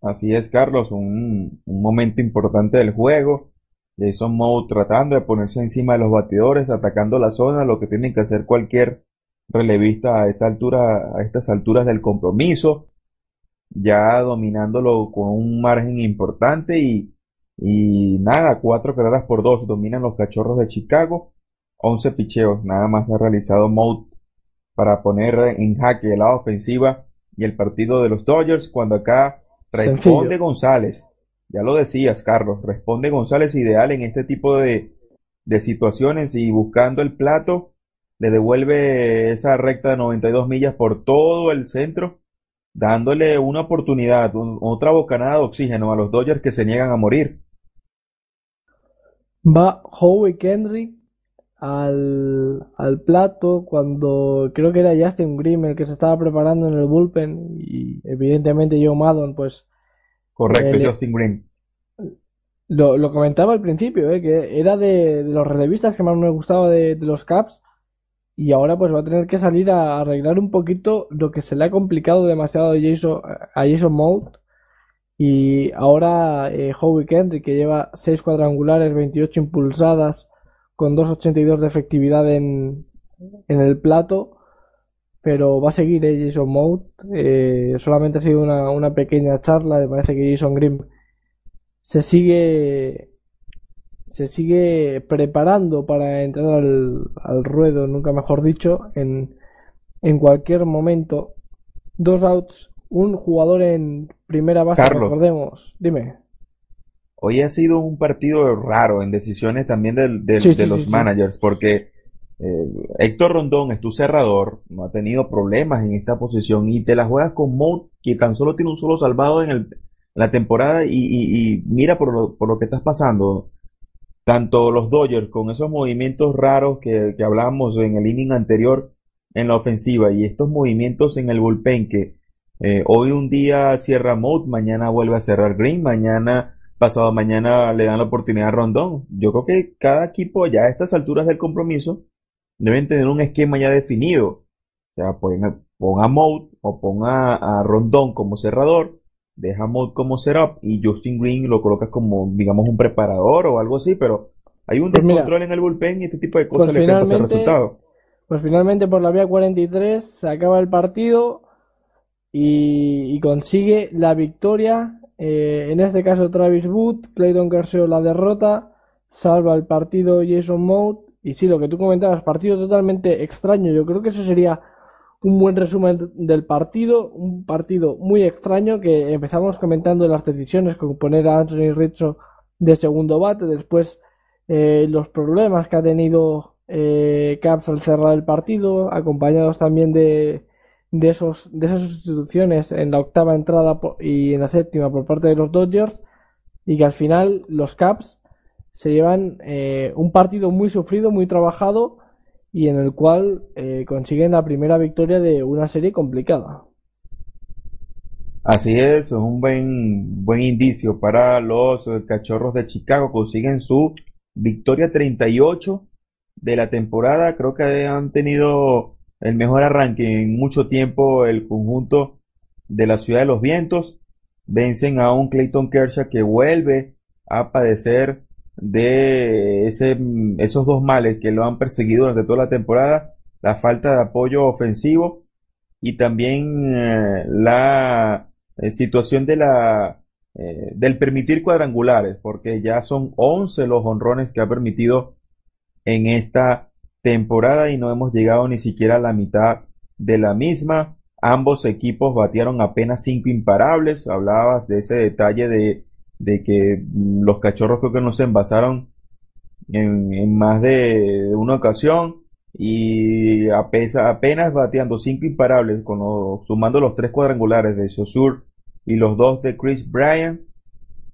S2: Así es, Carlos, un, un momento importante del juego. Jason Moe tratando de ponerse encima de los batidores, atacando la zona, lo que tiene que hacer cualquier relevista a esta altura, a estas alturas del compromiso, ya dominándolo con un margen importante y y nada, cuatro carreras por dos dominan los cachorros de Chicago. 11 picheos, nada más ha realizado Mout para poner en jaque la ofensiva y el partido de los Dodgers cuando acá responde González. Ya lo decías, Carlos, responde González ideal en este tipo de, de situaciones y buscando el plato le devuelve esa recta de 92 millas por todo el centro, dándole una oportunidad, otra bocanada de oxígeno a los Dodgers que se niegan a morir.
S1: Va Howie Kendrick al, al plato cuando creo que era Justin Grimm el que se estaba preparando en el bullpen y evidentemente Joe Maddon pues
S2: correcto eh, Justin Grimm.
S1: lo, lo, comentaba al principio eh, que era de, los relevistas que más me gustaba de, los Caps y ahora pues va a tener que salir a arreglar un poquito lo que se le ha complicado demasiado a Jason, a Jason Moult y ahora eh, Howie Kendrick, que lleva 6 cuadrangulares, 28 impulsadas, con 2.82 de efectividad en, en el plato. Pero va a seguir eh, Jason Mout. Eh, solamente ha sido una, una, pequeña charla. Me parece que Jason Grimm se sigue se sigue preparando para entrar al, al ruedo, nunca mejor dicho, en, en cualquier momento. Dos outs un jugador en primera base, recordemos. Dime.
S2: hoy ha sido un partido raro en decisiones también del- del-
S1: Sí,
S2: de
S1: sí,
S2: los
S1: sí,
S2: managers, porque eh, Héctor Rondón es tu cerrador, no ha tenido problemas en esta posición y te la juegas con Mout, que tan solo tiene un solo salvado en el, la temporada y, y- y mira por lo, por lo que estás pasando. Tanto los Dodgers con esos movimientos raros que, que hablábamos en el inning anterior en la ofensiva y estos movimientos en el bullpen que eh, hoy un día cierra Mout, mañana vuelve a cerrar Green, mañana, pasado mañana le dan la oportunidad a Rondón. Yo creo que cada equipo ya a estas alturas del compromiso deben tener un esquema ya definido. O sea, pon, pon a Mout o pon a, Rondón como cerrador, deja Mout como setup y Justin Green lo colocas como, digamos, un preparador o algo así, pero hay un
S1: Pues
S2: descontrol en el bullpen y este tipo de cosas
S1: Pues
S2: le pueden pasar resultados.
S1: pues finalmente por la vía 43 se acaba el partido y, consigue la victoria. eh, en este caso Travis Wood, Clayton Kershaw la derrota, salva el partido Jason Mout. Y sí, lo que tú comentabas, partido totalmente extraño. Yo creo que eso sería un buen resumen del partido, un partido muy extraño que empezamos comentando las decisiones con poner a Anthony Rizzo de segundo bate, después eh, los problemas que ha tenido eh, Caps al cerrar el partido, acompañados también de, de esos de esas sustituciones en la octava entrada y en la séptima por parte de los Dodgers y que al final los Caps se llevan eh, un partido muy sufrido, muy trabajado y en el cual eh, consiguen la primera victoria de una serie complicada.
S2: Así es, es un buen, buen indicio para los Cachorros de Chicago. Consiguen su victoria 38 de la temporada. Creo que han tenido el mejor arranque en mucho tiempo el conjunto de la Ciudad de los Vientos. Vencen a un Clayton Kershaw que vuelve a padecer de ese, esos dos males que lo han perseguido durante toda la temporada. La falta de apoyo ofensivo y también eh, la eh, situación de la eh, del permitir cuadrangulares, porque ya son 11 los honrones que ha permitido en esta temporada y no hemos llegado ni siquiera a la mitad de la misma. Ambos equipos batearon apenas cinco imparables. Hablabas de ese detalle de, de que mm, los cachorros creo que no se envasaron en, más de una ocasión y apenas bateando cinco imparables, con sumando los tres cuadrangulares de Saussure y los dos de Chris Bryant,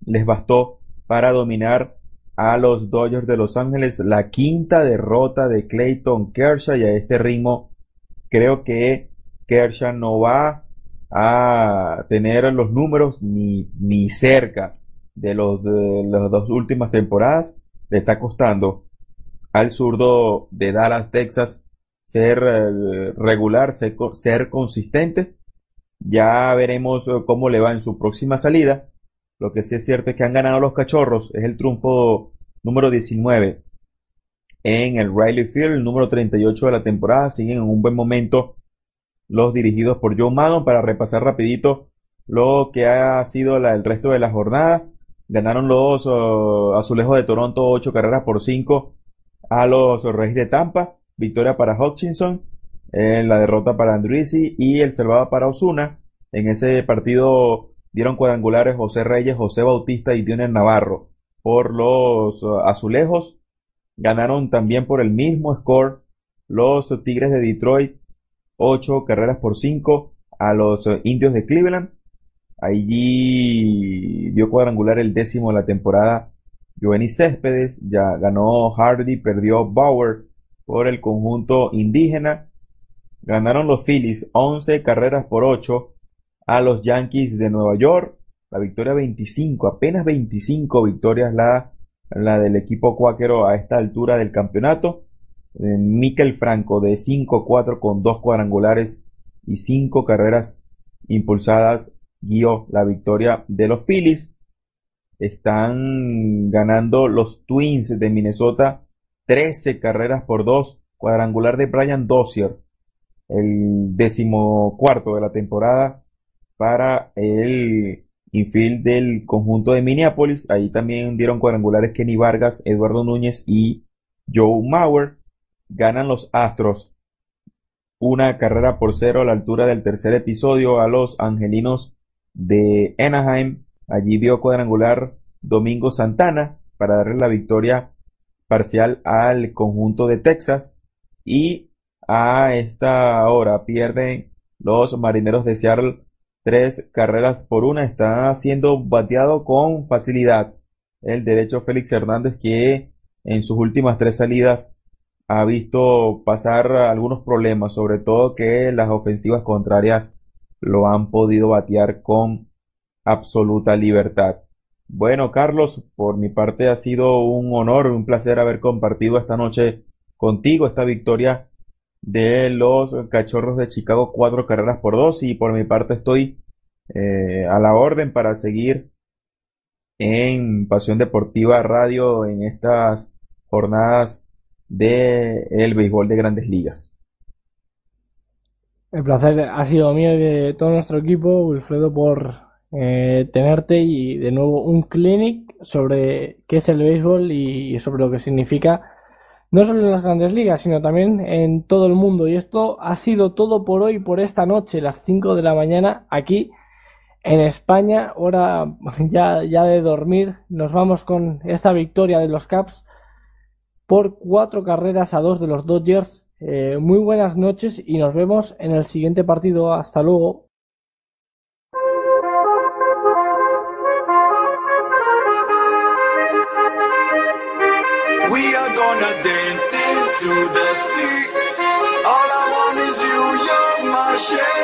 S2: les bastó para dominar a los Dodgers de Los Ángeles. La quinta derrota de Clayton Kershaw y a este ritmo creo que Kershaw no va a tener los números ni, ni cerca de los de las dos últimas temporadas. Le está costando al zurdo de Dallas, Texas, ser eh, regular, ser, ser consistente. Ya veremos eh, cómo le va en su próxima salida. Lo que sí es cierto es que han ganado los cachorros. Es el triunfo número 19 en el Riley Field, el número 38 de la temporada. Siguen en un buen momento los dirigidos por Joe Maddon para repasar rapidito lo que ha sido el resto de la jornada. Ganaron los uh, Azulejos de Toronto 8 carreras por 5 a los Reyes de Tampa. Victoria para Hutchinson. eh, la derrota para Andrisi y el salvado para Osuna. En ese partido dieron cuadrangulares José Reyes, José Bautista y Dioner Navarro por los uh, Azulejos. Ganaron también por el mismo score los Tigres de Detroit, 8 carreras por 5 a los eh, Indios de Cleveland. Allí dio cuadrangular el décimo de la temporada Giovanni Céspedes, ya ganó Hardy, perdió Bauer por el conjunto indígena. Ganaron los Phillies 11 carreras por 8 a los Yankees de Nueva York. La victoria 25, apenas 25 victorias la, la del equipo cuáquero a esta altura del campeonato. Eh, Franco de 5-4 con dos cuadrangulares y cinco carreras impulsadas guió la victoria de los Phillies. Están ganando los Twins de Minnesota 13 carreras por 2, cuadrangular de Brian Dozier, el decimocuarto de la temporada para el infield del conjunto de Minneapolis. Ahí también dieron cuadrangulares Kenny Vargas, Eduardo Núñez y Joe Mauer. Ganan los Astros una carrera por cero a la altura del tercer episodio a los Angelinos de Anaheim. Allí dio cuadrangular Domingo Santana para darle la victoria parcial al conjunto de Texas y a esta hora pierden los marineros de Seattle tres carreras por una. Está siendo bateado con facilidad el derecho Félix Hernández que en sus últimas tres salidas ha visto pasar algunos problemas, sobre todo que las ofensivas contrarias lo han podido batear con absoluta libertad. Bueno, Carlos, por mi parte ha sido un honor, un placer haber compartido esta noche contigo esta victoria de los Cachorros de Chicago, cuatro carreras por dos, y por mi parte estoy eh, a la orden para seguir en Pasión Deportiva Radio en estas jornadas de el béisbol de grandes ligas.
S1: El placer ha sido mío y de todo nuestro equipo, Wilfredo, por eh, tenerte y de nuevo un clinic sobre qué es el béisbol y sobre lo que significa no solo en las grandes ligas, sino también en todo el mundo. Y esto ha sido todo por hoy, por esta noche, las 5 de la mañana, aquí en España. Hora <laughs> ya, ya de dormir. Nos vamos con esta victoria de los Caps por cuatro carreras a dos de los Dodgers. Eh, muy buenas noches y nos vemos en el siguiente partido. Hasta luego.
S12: Gonna dance into the sea. All I want is you, you're my shady.